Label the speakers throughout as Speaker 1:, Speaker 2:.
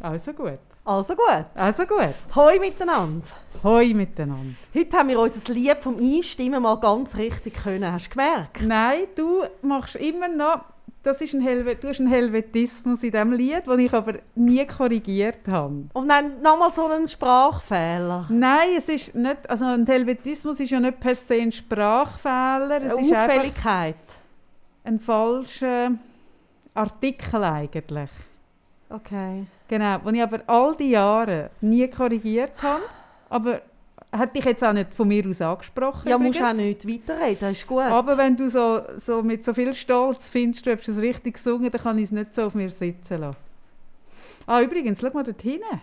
Speaker 1: Also gut.
Speaker 2: Also gut.
Speaker 1: Also gut.
Speaker 2: Hoi miteinander.
Speaker 1: Hoi miteinander.
Speaker 2: Heute haben wir unser Lied vom Einstimmen mal ganz richtig können. Hast du gemerkt?
Speaker 1: Nein, du machst immer noch. Das ist ein Helve du hast einen Helvetismus in diesem Lied, den ich aber nie korrigiert habe.
Speaker 2: Und dann nochmal so einen Sprachfehler.
Speaker 1: Nein, es ist nicht. Also ein Helvetismus ist ja nicht per se ein Sprachfehler. Es
Speaker 2: Eine
Speaker 1: ist
Speaker 2: Auffälligkeit.
Speaker 1: ein falscher Artikel eigentlich.
Speaker 2: Okay.
Speaker 1: Genau, den ich aber all die Jahre nie korrigiert habe. Aber hätte ich jetzt auch nicht von mir aus angesprochen.
Speaker 2: Ja, musst auch
Speaker 1: übrigens.
Speaker 2: nicht weiterreden, das ist gut.
Speaker 1: Aber wenn du so, so mit so viel Stolz findest, du hast es richtig gesungen, dann kann ich es nicht so auf mir sitzen lassen. Ah, übrigens, schau mal dort hinten.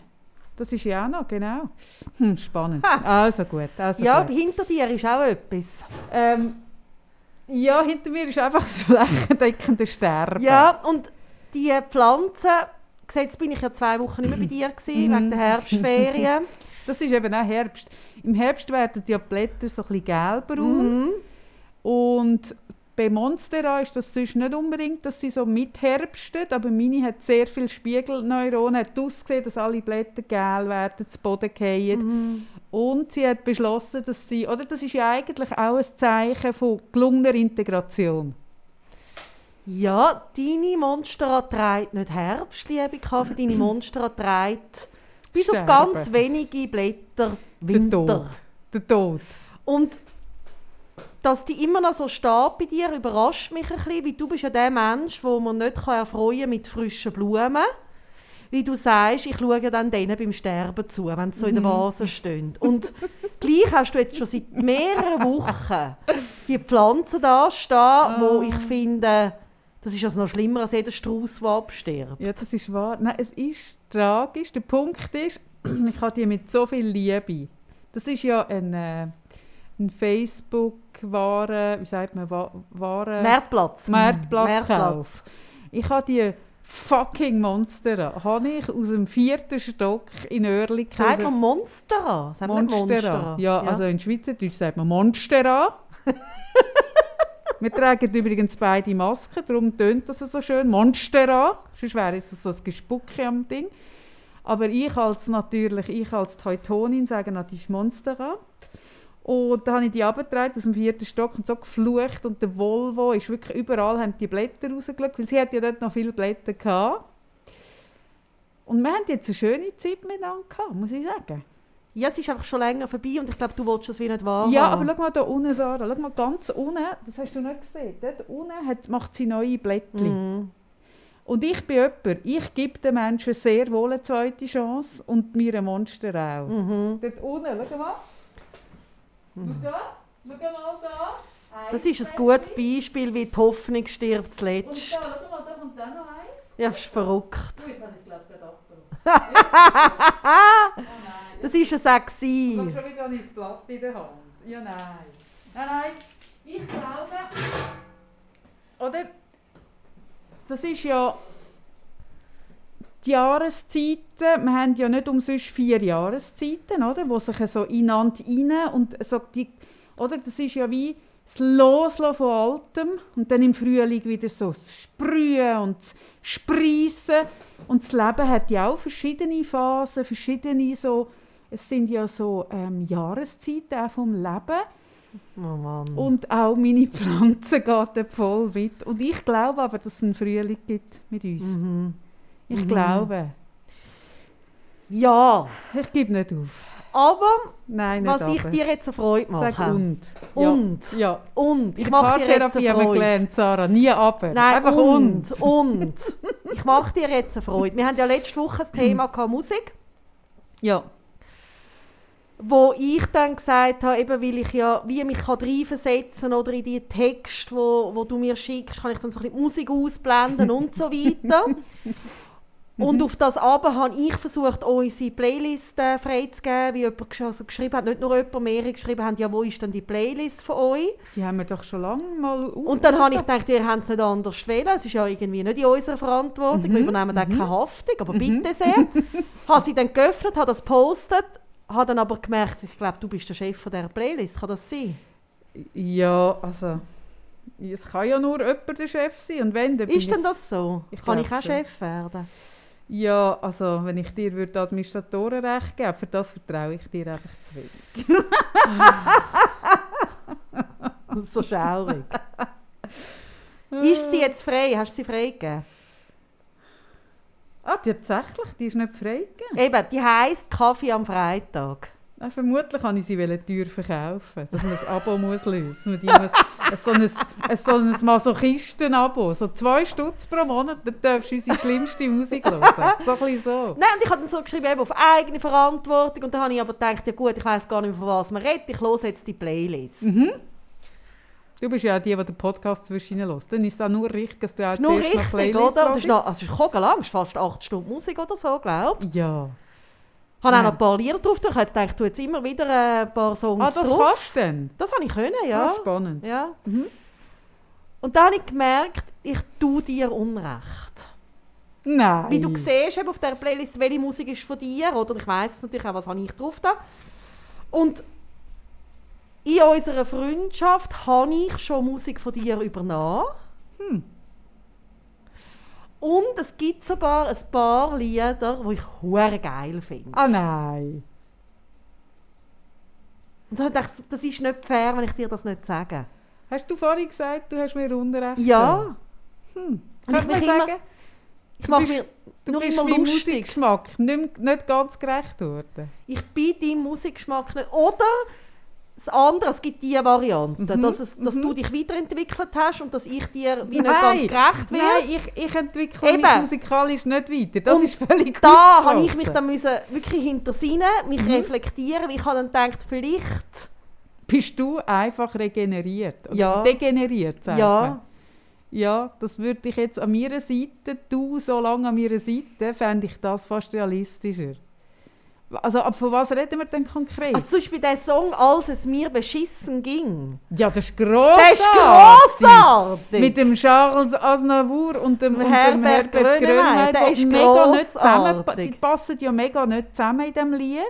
Speaker 1: Das ist ja auch noch, genau. Hm, spannend.
Speaker 2: Ha.
Speaker 1: Also gut, also
Speaker 2: ja,
Speaker 1: gut.
Speaker 2: hinter dir ist auch etwas.
Speaker 1: Ähm, ja, hinter mir ist einfach das flächendeckende Sterben.
Speaker 2: Ja, und die Pflanzen, jetzt bin ich ja zwei Wochen nicht mehr bei dir gewesen,
Speaker 1: Mhm.
Speaker 2: wegen der Herbstferien.
Speaker 1: Das ist eben auch Herbst. Im Herbst werden die Blätter so ein bisschen gelbraun.
Speaker 2: mhm.
Speaker 1: Und bei Monstera ist das sonst nicht unbedingt, dass sie so mitherbsten, aber meine hat sehr viele Spiegelneuronen, hat ausgesehen, dass alle Blätter gel werden, zu Boden fallen.
Speaker 2: Mhm.
Speaker 1: Und sie hat beschlossen, dass sie, oder das ist ja eigentlich auch ein Zeichen von gelungener Integration.
Speaker 2: Ja, deine Monstera trägt nicht Herbst, liebe Kaffee. Deine Monstera trägt bis auf
Speaker 1: Sterben.
Speaker 2: ganz wenige Blätter
Speaker 1: Der
Speaker 2: Winter.
Speaker 1: Tod. Der Tod.
Speaker 2: Und dass die immer noch so steht bei dir, überrascht mich ein bisschen, weil du bist ja der Mensch, wo man nicht kann erfreuen mit frischen Blumen. Wie du sagst, ich schaue dann denen beim Sterben zu, wenn sie so in der Vase stehen. Und gleich hast du jetzt schon seit mehreren Wochen die Pflanzen da stehen, wo ich finde, das ist also noch schlimmer als jeder Strauß, der abstirbt.
Speaker 1: Ja, das ist wahr. Nein, es ist tragisch. Der Punkt ist, ich habe die mit so viel Liebe. Das ist ja ein, äh, ein Facebook-Ware, wie sagt man, Wa- Ware...
Speaker 2: Marktplatz.
Speaker 1: Marktplatz. Ich habe die fucking Monster, habe ich aus dem vierten Stock in Oerlikon...
Speaker 2: Sagt man Monstera? Sagt man nicht Monstera?
Speaker 1: Ja, also in Schweizerdeutsch sagt man Monstera. Wir tragen übrigens beide Masken, darum tönt das so schön. Monstera. Sonst wäre jetzt so ein Gespucke am Ding. Aber ich als natürlich, ich als Teutonin sage natürlich Monstera. Und da habe ich die abgetragen aus dem vierten Stock und so geflucht. Und der Volvo ist wirklich überall, haben die Blätter rausgeschaut, weil sie hat ja dort noch viele Blätter gehabt. Und wir haben jetzt eine schöne Zeit miteinander gehabt, muss ich sagen.
Speaker 2: Ja, es ist einfach schon länger vorbei und ich glaube, du willst das wie nicht wahrhaben.
Speaker 1: Ja, aber schau mal da unten, Sarah. Schau mal ganz unten, das hast du nicht gesehen. Dort unten hat, macht sie neue Blättchen.
Speaker 2: Mhm.
Speaker 1: Und ich bin jemand, ich gebe den Menschen sehr wohl eine zweite Chance und mir ein Monster auch.
Speaker 2: Mhm.
Speaker 1: Dort unten, schau mal. Schau da, schau mal da.
Speaker 2: Das ist ein gutes Beispiel, wie die Hoffnung stirbt
Speaker 1: Und
Speaker 2: zuletzt.
Speaker 1: da, schau mal, da kommt auch noch eins.
Speaker 2: Ja, das ist verrückt.
Speaker 1: Oh, jetzt habe ich es glaube ich abgebrochen. Oh nein.
Speaker 2: Das war auch.
Speaker 1: Ich
Speaker 2: gewesen.
Speaker 1: habe schon wieder ein Blatt in der Hand. Ja, nein. Nein, nein. Ich glaube, oder? Das ist ja die Jahreszeiten. Wir haben ja nicht umsonst vier Jahreszeiten, oder? Wo sich so ineinander rein und so die, oder? Das ist ja wie das Loslassen von Altem und dann im Frühling wieder so das Sprühen und das Sprießen. Und das Leben hat ja auch verschiedene Phasen, verschiedene so, es sind ja so ähm, Jahreszeiten auch vom Leben.
Speaker 2: Oh Mann.
Speaker 1: Und auch meine Pflanzen gehen voll mit. Und ich glaube aber, dass es einen Frühling gibt mit uns.
Speaker 2: Mhm.
Speaker 1: Ich glaube.
Speaker 2: Ja,
Speaker 1: Ich gebe nicht auf.
Speaker 2: aber
Speaker 1: Nein,
Speaker 2: was ich
Speaker 1: aber.
Speaker 2: dir jetzt eine Freude mache.
Speaker 1: Sag und.
Speaker 2: Und.
Speaker 1: Ja. ja.
Speaker 2: Und. Ich mache dir jetzt eine Freude.
Speaker 1: gelernt, Sarah. Nie aber.
Speaker 2: Nein,
Speaker 1: Einfach
Speaker 2: und,
Speaker 1: und.
Speaker 2: und. Ich mache dir jetzt eine Freude. Wir haben ja letzte Woche das Thema Musik,
Speaker 1: Ja.
Speaker 2: Wo ich dann gesagt habe, eben weil ich ja wie mich kann reinversetzen oder in die Texte, wo, wo du mir schickst, kann ich dann so ein bisschen Musik ausblenden und so weiter. Und auf das aber habe ich versucht, unsere Playlist äh, freizugeben, wie jemand also geschrieben hat, nicht nur jemand, mehrere geschrieben haben, ja, wo ist denn die Playlist von euch?
Speaker 1: Die haben wir doch schon lange mal.
Speaker 2: Und dann habe ich gedacht, ihr habt es nicht anders wählen. Es ist ja irgendwie nicht in unserer Verantwortung. Wir übernehmen da keine Haftung, aber bitte sehr. habe sie dann geöffnet, habe das gepostet, habe dann aber gemerkt, ich glaube, du bist der Chef von dieser Playlist. Kann das sein?
Speaker 1: Ja, also. Es kann ja nur jemand der Chef sein. Und wenn, dann
Speaker 2: Ist denn das so?
Speaker 1: Ich
Speaker 2: Kann ich auch
Speaker 1: schon.
Speaker 2: Chef werden?
Speaker 1: Ja, also wenn ich dir würde Administratorenrecht geben, für das vertraue ich dir einfach zu wenig.
Speaker 2: so schaurig. ist sie jetzt frei? Hast du sie freigegeben?
Speaker 1: Ah, tatsächlich? Die ist nicht freigegeben?
Speaker 2: Eben, die heisst Kaffee am Freitag.
Speaker 1: Ah, vermutlich kann ich sie teuer verkaufen, dass man ein Abo muss lösen muss. Die muss ein, so ein, so ein Masochistin-Abo. So zwei Stutz pro Monat, dann darfst du unsere schlimmste Musik hören. So ein bisschen so.
Speaker 2: Nein, und ich habe dann so geschrieben, eben auf eigene Verantwortung. Und dann habe ich aber gedacht, ja gut, ich weiß gar nicht mehr, von was man redet. Ich höre jetzt die Playlist.
Speaker 1: Mhm. Du bist ja auch die, die den Podcast zwischen hörst. Dann ist es auch nur richtig, dass du auch
Speaker 2: Nur richtig,
Speaker 1: Playlist
Speaker 2: oder? Das ist, noch, also es ist lang, es ist fast 8 Stunden Musik oder so, glaube ich.
Speaker 1: Ja.
Speaker 2: Ich habe
Speaker 1: Ja.
Speaker 2: auch noch ein paar Lieder drauf. Ich jetzt gedacht, ich tue jetzt immer wieder ein paar Songs
Speaker 1: Ah, das
Speaker 2: drauf.
Speaker 1: kannst du denn?
Speaker 2: Das habe ich können, ja.
Speaker 1: Ah, spannend.
Speaker 2: ja.
Speaker 1: Mhm.
Speaker 2: Und dann habe ich gemerkt, ich tue dir Unrecht.
Speaker 1: Nein.
Speaker 2: Wie du siehst eben auf der Playlist, welche Musik ist von dir, oder ich weiß natürlich auch, was habe ich drauf da. Und in unserer Freundschaft habe ich schon Musik von dir übernommen.
Speaker 1: Hm.
Speaker 2: Und es gibt sogar ein paar Lieder, die ich hure geil finde.
Speaker 1: Ah, nein.
Speaker 2: Und dann dachte ich, das ist nicht fair, wenn ich dir das nicht sage.
Speaker 1: Hast du vorhin gesagt, du hast mir Unrecht
Speaker 2: Ja,
Speaker 1: Hm. Könnte
Speaker 2: ich
Speaker 1: man
Speaker 2: mich immer-
Speaker 1: sagen,
Speaker 2: ich mache mir
Speaker 1: du
Speaker 2: nur
Speaker 1: bist
Speaker 2: immer lustig.
Speaker 1: Musikgeschmack nicht, nicht ganz gerecht worden.
Speaker 2: Ich bin deinem Musikgeschmack nicht. Oder das andere, es gibt diese Variante,
Speaker 1: Mhm,
Speaker 2: dass, es, dass
Speaker 1: mhm.
Speaker 2: du dich weiterentwickelt hast und dass ich dir wie nicht ganz gerecht werde.
Speaker 1: Nein, ich, ich entwickle mich
Speaker 2: Eben.
Speaker 1: musikalisch nicht weiter. Das
Speaker 2: Und
Speaker 1: ist völlig
Speaker 2: Da habe ich mich dann müssen wirklich hintersinnen, mich
Speaker 1: Mhm.
Speaker 2: reflektieren, weil ich habe dann gedacht, vielleicht,
Speaker 1: Bist du einfach regeneriert? Oder
Speaker 2: Ja.
Speaker 1: degeneriert, sagt
Speaker 2: ja,
Speaker 1: man. Ja, das würde ich jetzt an meiner Seite, du so lange an meiner Seite, fände ich das fast realistischer. Also, aber von was reden wir denn konkret?
Speaker 2: also zum Beispiel der Song «Als es mir beschissen ging».
Speaker 1: ja, das ist grossartig.
Speaker 2: Der ist grossartig!
Speaker 1: Mit dem Charles Aznavour und dem, und
Speaker 2: Herbert
Speaker 1: Herbert
Speaker 2: Grönemeyer, der ist
Speaker 1: mega nicht zusammen, die passen ja mega nicht zusammen in diesem Lied.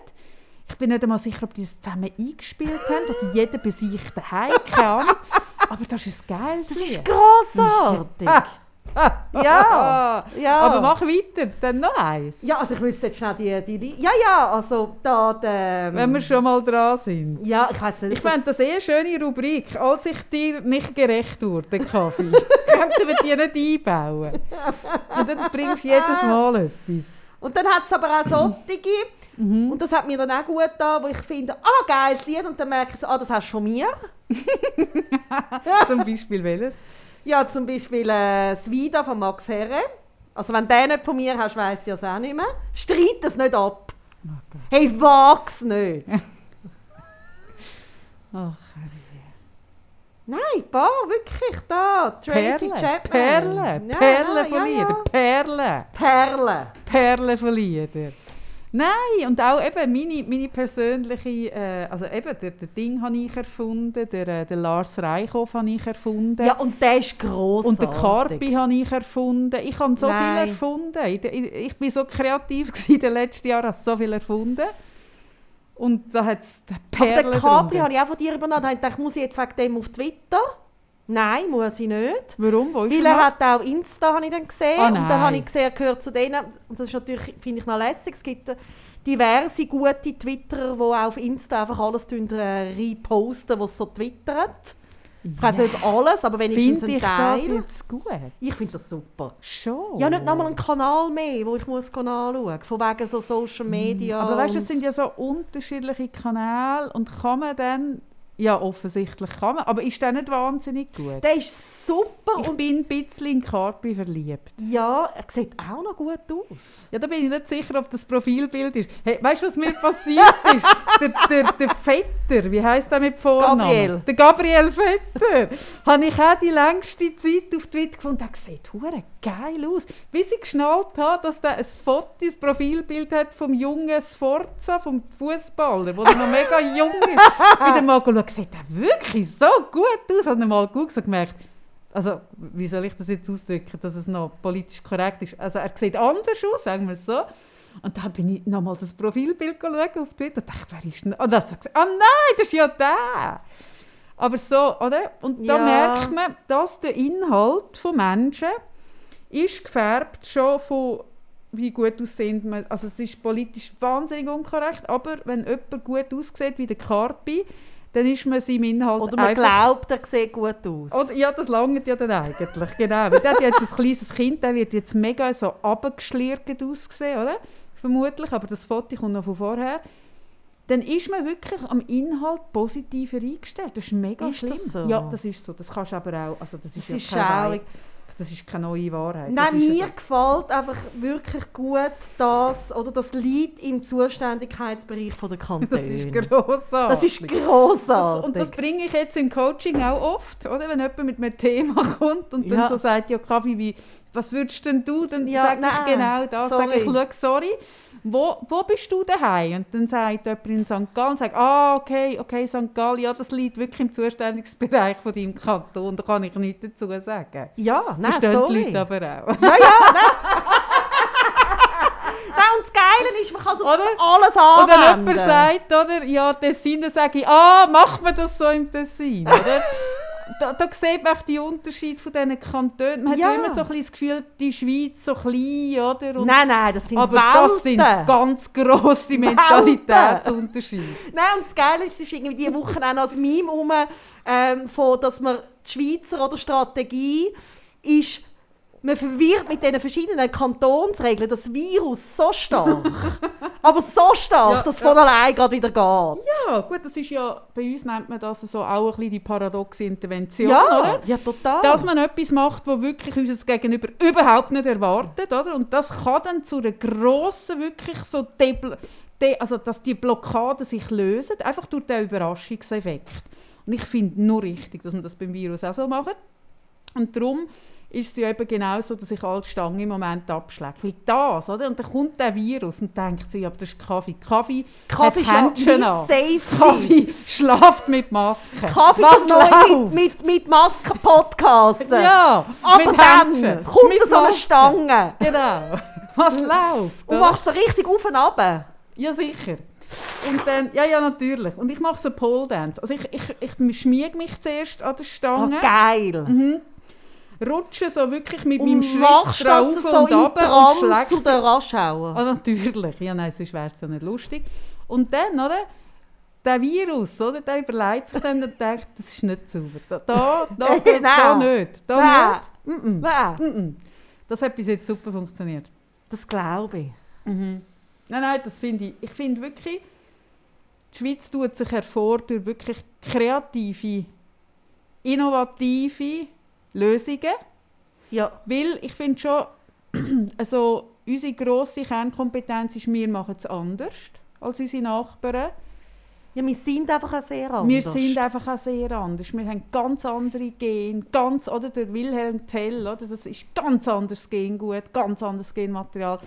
Speaker 1: Ich bin nicht einmal sicher, ob die das zusammen eingespielt haben oder jeder bei sich daheim, keine Ahnung. Aber das ist ein geiles
Speaker 2: das
Speaker 1: Lied.
Speaker 2: ist grossartig!
Speaker 1: Ah,
Speaker 2: Ja, ja.
Speaker 1: Aber mach weiter, dann noch eins.
Speaker 2: Ja, also ich müsste jetzt schnell die... die, die ja, ja, also da... Der,
Speaker 1: Wenn wir schon mal dran sind.
Speaker 2: Ja, ich weiß nicht.
Speaker 1: Ich fände das eh eine schöne Rubrik. Als ich dir nicht gerecht wurde, Kaffee, könnten wir die nicht einbauen. Und dann bringst du jedes Mal etwas.
Speaker 2: Und dann hat es aber auch solche,
Speaker 1: Mhm.
Speaker 2: und das hat mir dann auch gut getan, wo ich finde, ah, geiles Lied, und dann merke ich ah, das hast du von mir.
Speaker 1: Zum Beispiel welches?
Speaker 2: Ja, zum Beispiel äh, das Vida von Max Herre. Also wenn du nicht von mir hast, weiss ich es auch nicht mehr. Streit es nicht ab. Hey, wag's nicht.
Speaker 1: Ach,
Speaker 2: Nein, paar, wirklich, da. Tracy
Speaker 1: Perle,
Speaker 2: Chapman.
Speaker 1: Perle, Perle
Speaker 2: ja,
Speaker 1: von
Speaker 2: ja,
Speaker 1: Liedern,
Speaker 2: ja.
Speaker 1: Perle,
Speaker 2: Perle.
Speaker 1: Perle von Liedern. Nein, und auch eben meine, meine persönliche, äh, also eben der, der Ding habe ich erfunden, der, äh, der Lars Reichhoff habe ich erfunden.
Speaker 2: Ja, und der ist grossartig.
Speaker 1: Und den Karpi habe ich erfunden. Ich habe so
Speaker 2: Nein.
Speaker 1: viel erfunden. Ich, bin so kreativ gewesen in den letzten Jahren, habe so viel erfunden. Und da hat es
Speaker 2: Aber
Speaker 1: Perlen
Speaker 2: den Capri habe ich auch von dir übernommen. Da habe ich gedacht, muss ich jetzt wegen dem auf Twitter? Nein, muss ich nicht.
Speaker 1: Warum? Wo
Speaker 2: Weil
Speaker 1: er
Speaker 2: hat auch Insta habe ich dann gesehen.
Speaker 1: Ah,
Speaker 2: und dann habe ich gesehen, gehört zu denen. Und das ist natürlich, finde ich noch lässig. Es gibt diverse gute Twitterer, die auf Insta einfach alles äh, reposten, was so twittert. Ich weiß nicht alles, aber wenigstens
Speaker 1: Finde
Speaker 2: ein
Speaker 1: ich das
Speaker 2: Teil.
Speaker 1: jetzt gut?
Speaker 2: Ich finde das super.
Speaker 1: Schon.
Speaker 2: Ja, nicht nochmal einen Kanal mehr, wo ich muss anschauen Von wegen so Social Media.
Speaker 1: Aber weißt du, es sind ja so unterschiedliche Kanäle und kann man dann... Ja, offensichtlich kann man. Aber ist der nicht wahnsinnig gut?
Speaker 2: Der ist super
Speaker 1: Ich
Speaker 2: und
Speaker 1: bin ein bisschen in Carpi verliebt.
Speaker 2: ja, er sieht auch noch gut aus.
Speaker 1: Ja, da bin ich nicht sicher, ob das Profilbild ist. Hey, weißt du, was mir passiert ist? Der, der, der Vetter, wie heisst der mit Vornamen?
Speaker 2: Gabriel.
Speaker 1: Der Gabriel Vetter. habe ich auch die längste Zeit auf Twitter gefunden. Der sieht hure geil aus. Bis ich geschnallt habe, dass der ein Foto, ein Profilbild hat vom jungen Sforza, vom Fußballer, der noch mega jung ist. Wieder mal geschaut, sieht der wirklich so gut aus? Und dann mal geguckt und gemerkt, also, wie soll ich das jetzt ausdrücken, dass es noch politisch korrekt ist? Also, er sieht anders aus, sagen wir es so. Und dann bin ich nochmal das Profilbild auf Twitter und dachte, wer ist denn... Und dann hat er gesagt, ah nein, das ist ja der! Aber so, oder? Und da
Speaker 2: Ja.
Speaker 1: merkt man, dass der Inhalt von Menschen ist gefärbt schon von wie gut aussehend man, also es ist politisch wahnsinnig unkorrekt, aber wenn jemand gut aussieht wie der Carpi, dann ist man seinem Inhalt
Speaker 2: Oder man glaubt, er sieht gut aus.
Speaker 1: Oder, ja, das langt ja dann eigentlich, genau. Weil der hat jetzt ein kleines Kind, der wird jetzt mega so abgeschlirrt aussehen, oder? Vermutlich, aber das Foto kommt noch von vorher. Dann ist man wirklich am Inhalt positiver eingestellt. Das ist mega
Speaker 2: Ist
Speaker 1: schlimm.
Speaker 2: das so?
Speaker 1: Ja, das ist so. Das kannst du aber auch... Also das ist,
Speaker 2: Das ist
Speaker 1: ja
Speaker 2: schaurig.
Speaker 1: Das ist keine neue Wahrheit.
Speaker 2: Nein,
Speaker 1: das
Speaker 2: mir
Speaker 1: also-
Speaker 2: gefällt einfach wirklich gut das, oder das liegt im Zuständigkeitsbereich von der Kantone.
Speaker 1: Das ist grossartig.
Speaker 2: Das ist
Speaker 1: Das,
Speaker 2: grossartig.
Speaker 1: und das bringe ich jetzt im Coaching auch oft, oder? Wenn jemand mit einem Thema kommt und dann
Speaker 2: Ja.
Speaker 1: so sagt, ja Kaffee, wie, was würdest denn du? Dann
Speaker 2: Ja,
Speaker 1: sage ich genau das. Sage ich,
Speaker 2: sorry.
Speaker 1: schau, sorry, wo, wo bist du daheim? Und dann sagt jemand in St. Gallen, und sagt, ah, okay, okay, St. Gallen, ja, das liegt wirklich im Zuständigungsbereich von deinem Kanton, da kann ich nichts dazu sagen.
Speaker 2: ja, nein,
Speaker 1: Verstehen die
Speaker 2: sorry.
Speaker 1: Leute aber auch.
Speaker 2: Ja, ja, nein. nein, und das Geile ist, man kann auf
Speaker 1: Oder?
Speaker 2: alles
Speaker 1: Und wenn
Speaker 2: anwenden.
Speaker 1: jemand sagt, oder, ja, Tessin, dann sage ich, ah, macht man das so im Tessin, oder? da, da sieht man auch die Unterschiede von diesen Kantonen. Man
Speaker 2: Ja.
Speaker 1: hat immer so ein das Gefühl, die Schweiz so klein, oder? Und,
Speaker 2: Nein, nein, das sind
Speaker 1: aber
Speaker 2: Welten.
Speaker 1: das sind ganz grosse. Mentalitätsunterschiede.
Speaker 2: Nein, und das Geile ist, es ist irgendwie diese Woche auch noch als Meme rum, ähm, von, dass man die Schweizer oder Strategie ist, man verwirrt mit diesen verschiedenen Kantonsregeln das Virus so stark, aber so stark,
Speaker 1: Ja,
Speaker 2: dass es
Speaker 1: ja.
Speaker 2: von allein gerade wieder geht.
Speaker 1: Ja, gut, das ist ja, bei uns nennt man das so auch ein bisschen die paradoxe Intervention,
Speaker 2: Ja,
Speaker 1: oder?
Speaker 2: ja, total.
Speaker 1: Dass man etwas macht, was wirklich unser Gegenüber überhaupt nicht erwartet, oder? Und das kann dann zu einer grossen, wirklich so Debl de also dass die Blockaden sich lösen, einfach durch den Überraschungseffekt. Und ich finde nur richtig, dass man das beim Virus auch so macht. Und darum ist es ja eben genau so, dass ich alle Stangen im Moment abschläge. Weil das, oder? Und dann kommt der Virus und denkt sich, aber das ist Kaffee. Kaffee,
Speaker 2: Kaffee
Speaker 1: hat Händchen an.
Speaker 2: Safety.
Speaker 1: Kaffee schlaft mit Maske.
Speaker 2: Kaffee
Speaker 1: Was läuft?
Speaker 2: mit, mit, mit Masken podcasten.
Speaker 1: Ja,
Speaker 2: Aber
Speaker 1: mit
Speaker 2: dann
Speaker 1: Händchen.
Speaker 2: kommt
Speaker 1: Mit
Speaker 2: so eine. Stange
Speaker 1: Genau. Was läuft?
Speaker 2: und machst so richtig auf und ab.
Speaker 1: Ja, sicher. Und dann, ja, ja, natürlich. Und ich mache so Pole Dance. Also ich, ich, ich schmiege mich zuerst an der
Speaker 2: Oh,
Speaker 1: Stange,
Speaker 2: geil.
Speaker 1: Mhm. Rutsche so wirklich mit meinem
Speaker 2: Und
Speaker 1: Schritt
Speaker 2: machst
Speaker 1: drauf
Speaker 2: so
Speaker 1: und runter und schläge
Speaker 2: zu den Raschauer.
Speaker 1: Ah, natürlich. Ja, nein, sonst wäre es ja nicht lustig. Und dann, oder? Der Virus, oder? Der überlegt sich dann und denkt, das ist nicht sauber. Da, da, da, da, da
Speaker 2: Nein.
Speaker 1: nicht. Da
Speaker 2: Nein.
Speaker 1: nicht. Mm -mm.
Speaker 2: Nein.
Speaker 1: Das hat bis jetzt super funktioniert.
Speaker 2: das glaube ich.
Speaker 1: Mhm. Nein, nein, das finde ich. Ich finde wirklich, die Schweiz tut sich hervor durch wirklich kreative, innovative Lösungen.
Speaker 2: Ja,
Speaker 1: Weil ich finde schon, also unsere grosse Kernkompetenz ist, wir machen es anders als unsere Nachbarn.
Speaker 2: ja, wir sind einfach auch sehr anders.
Speaker 1: Wir sind einfach auch sehr anders. Wir haben ganz andere Gene, ganz, oder der Wilhelm Tell, oder, das ist ganz anderes Gengut, ganz anderes Genmaterial.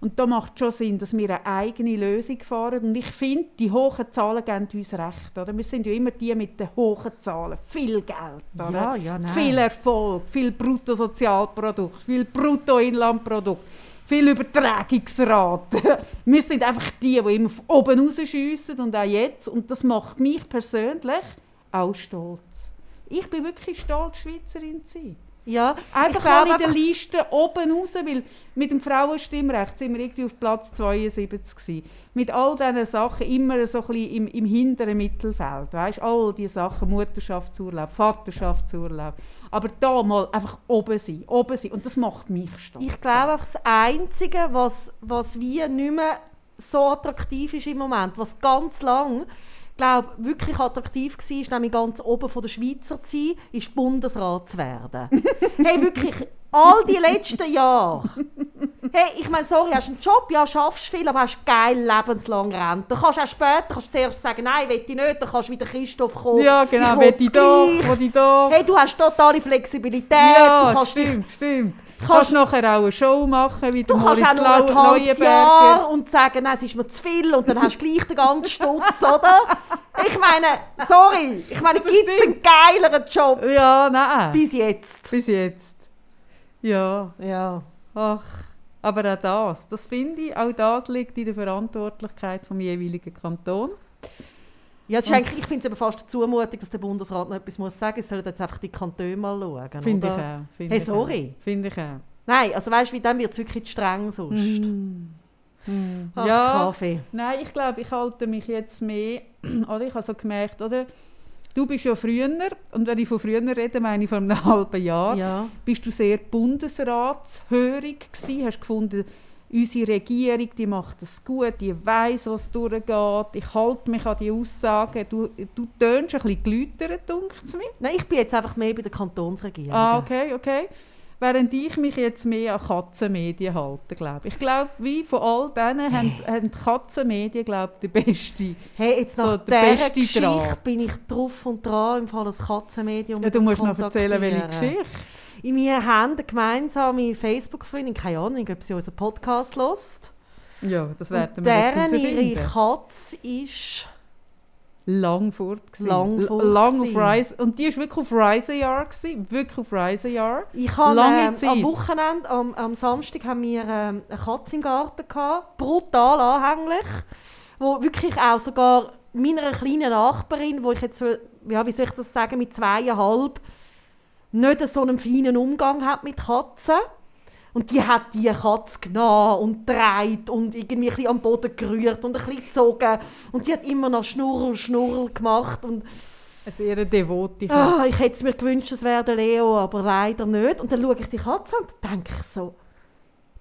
Speaker 1: Und da macht es schon Sinn, dass wir eine eigene Lösung fahren. Und ich finde, die hohen Zahlen geben uns recht. Oder? Wir sind ja immer die mit den hohen Zahlen. Viel Geld, oder?
Speaker 2: Ja, ja, nein.
Speaker 1: viel Erfolg, viel Bruttosozialprodukt, viel Bruttoinlandprodukt, viel Übertragungsrate. wir sind einfach die, die immer von oben rausschiessen und auch jetzt. Und das macht mich persönlich auch stolz. Ich bin wirklich stolz, Schweizerin zu sein.
Speaker 2: Ja,
Speaker 1: Einfach mal in der Liste oben raus, weil mit dem Frauenstimmrecht sind wir irgendwie auf Platz 72 gewesen. Mit all diesen Sachen immer so ein bisschen im, im hinteren Mittelfeld, weißt? All diese Sachen, Mutterschaftsurlaub, Vaterschaftsurlaub. Aber da mal einfach oben sein, oben sein. Und das macht mich stolz.
Speaker 2: Ich glaube einfach, das Einzige, was, was wie nicht mehr so attraktiv ist im Moment, was ganz lang glaube wirklich attraktiv war, ist nämlich ganz oben von der Schweizer zu sein, ist Bundesrat zu werden. hey, wirklich, all die letzten Jahre. Hey, ich meine, sorry, hast einen Job, ja, schaffst viel, aber hast geil lebenslang Rente. Dann kannst du auch später kannst du zuerst sagen, nein, will ich nicht, dann kannst du wieder Christoph kommen.
Speaker 1: Ja, genau,
Speaker 2: will
Speaker 1: ich doch, will ich doch.
Speaker 2: Hey, du hast totale Flexibilität,
Speaker 1: ja,
Speaker 2: du kannst dich
Speaker 1: stimmt, stimmt. Du
Speaker 2: kannst-
Speaker 1: kannst nachher auch eine Show machen, wie
Speaker 2: Du kannst
Speaker 1: Moritz
Speaker 2: auch noch ein halbes. Jahr und sagen, nein, es ist mir zu viel und dann hast du gleich den ganzen Stutz, oder? Ich meine, sorry, ich meine, gibt es einen geileren Job
Speaker 1: Ja, nein.
Speaker 2: bis jetzt?
Speaker 1: Bis jetzt. Ja.
Speaker 2: Ja.
Speaker 1: Ach, aber auch das, das finde ich, auch das liegt in der Verantwortlichkeit vom jeweiligen Kanton.
Speaker 2: Ja, ist eigentlich, ich finde es fast eine Zumutung, dass der Bundesrat noch etwas muss sagen muss. Es sollen jetzt einfach die Kantone mal schauen.
Speaker 1: Finde ich auch. Finde
Speaker 2: Hey, sorry.
Speaker 1: Finde ich auch.
Speaker 2: Nein, also weißt du, wie dann wird es wirklich zu streng sonst.
Speaker 1: Mm.
Speaker 2: Ach,
Speaker 1: ja,
Speaker 2: Kaffee.
Speaker 1: nein, ich glaube, ich halte mich jetzt mehr, oder ich habe so gemerkt, oder? Du bist ja früher, und wenn ich von früher rede, meine ich vor einem halben Jahr,
Speaker 2: Ja.
Speaker 1: bist du sehr bundesratshörig gewesen, hast gefunden, unsere Regierung, die macht das gut, die weiß, was durchgeht, ich halte mich an die Aussagen, du, du tönst ein bisschen geläutert, dunkt es mir.
Speaker 2: Nein, ich bin jetzt einfach mehr bei der Kantonsregierung.
Speaker 1: Ah, okay, okay. Während ich mich jetzt mehr an Katzenmedien halte, glaube ich. Ich glaube, wie von all denen haben, haben die Katzenmedien, glaube ich, die beste.
Speaker 2: Hey, jetzt
Speaker 1: So,
Speaker 2: nach
Speaker 1: der
Speaker 2: dieser
Speaker 1: beste
Speaker 2: Geschichte
Speaker 1: Draht.
Speaker 2: bin ich drauf und dran, im Fall das Katzenmedium
Speaker 1: Ja, du musst noch erzählen, welche. Geschichte.
Speaker 2: In mir haben eine gemeinsame Facebook-Freundin, keine Ahnung, ob sie unseren Podcast hört.
Speaker 1: Ja, das werden wir jetzt
Speaker 2: deren ihre
Speaker 1: herausfinden.
Speaker 2: Katze ist...
Speaker 1: Lang fort. gewesen.
Speaker 2: Lang fort
Speaker 1: Lang auf. Reise. Und die war wirklich auf Reisejahr. Gewesen. Wirklich auf Reisejahr.
Speaker 2: Ich habe
Speaker 1: Lange
Speaker 2: ähm,
Speaker 1: Zeit.
Speaker 2: am Wochenende, am, am Samstag, haben wir ähm, eine Katze im Garten gehabt, brutal anhänglich, wo wirklich auch sogar meiner kleinen Nachbarin, wo ich jetzt, ja, wie soll ich das sagen, mit zweieinhalb nicht so einen feinen Umgang hat mit Katzen. Und die hat die Katze genommen und gedreht und irgendwie ein am Boden gerührt und ein bisschen gezogen. Und die hat immer noch Schnurrel, Schnurrel gemacht. Und
Speaker 1: Eine sehr devote Katze.
Speaker 2: Ah, ich hätte es mir gewünscht, es wäre Leo, aber leider nicht. Und dann schaue ich die Katze an und denke ich so,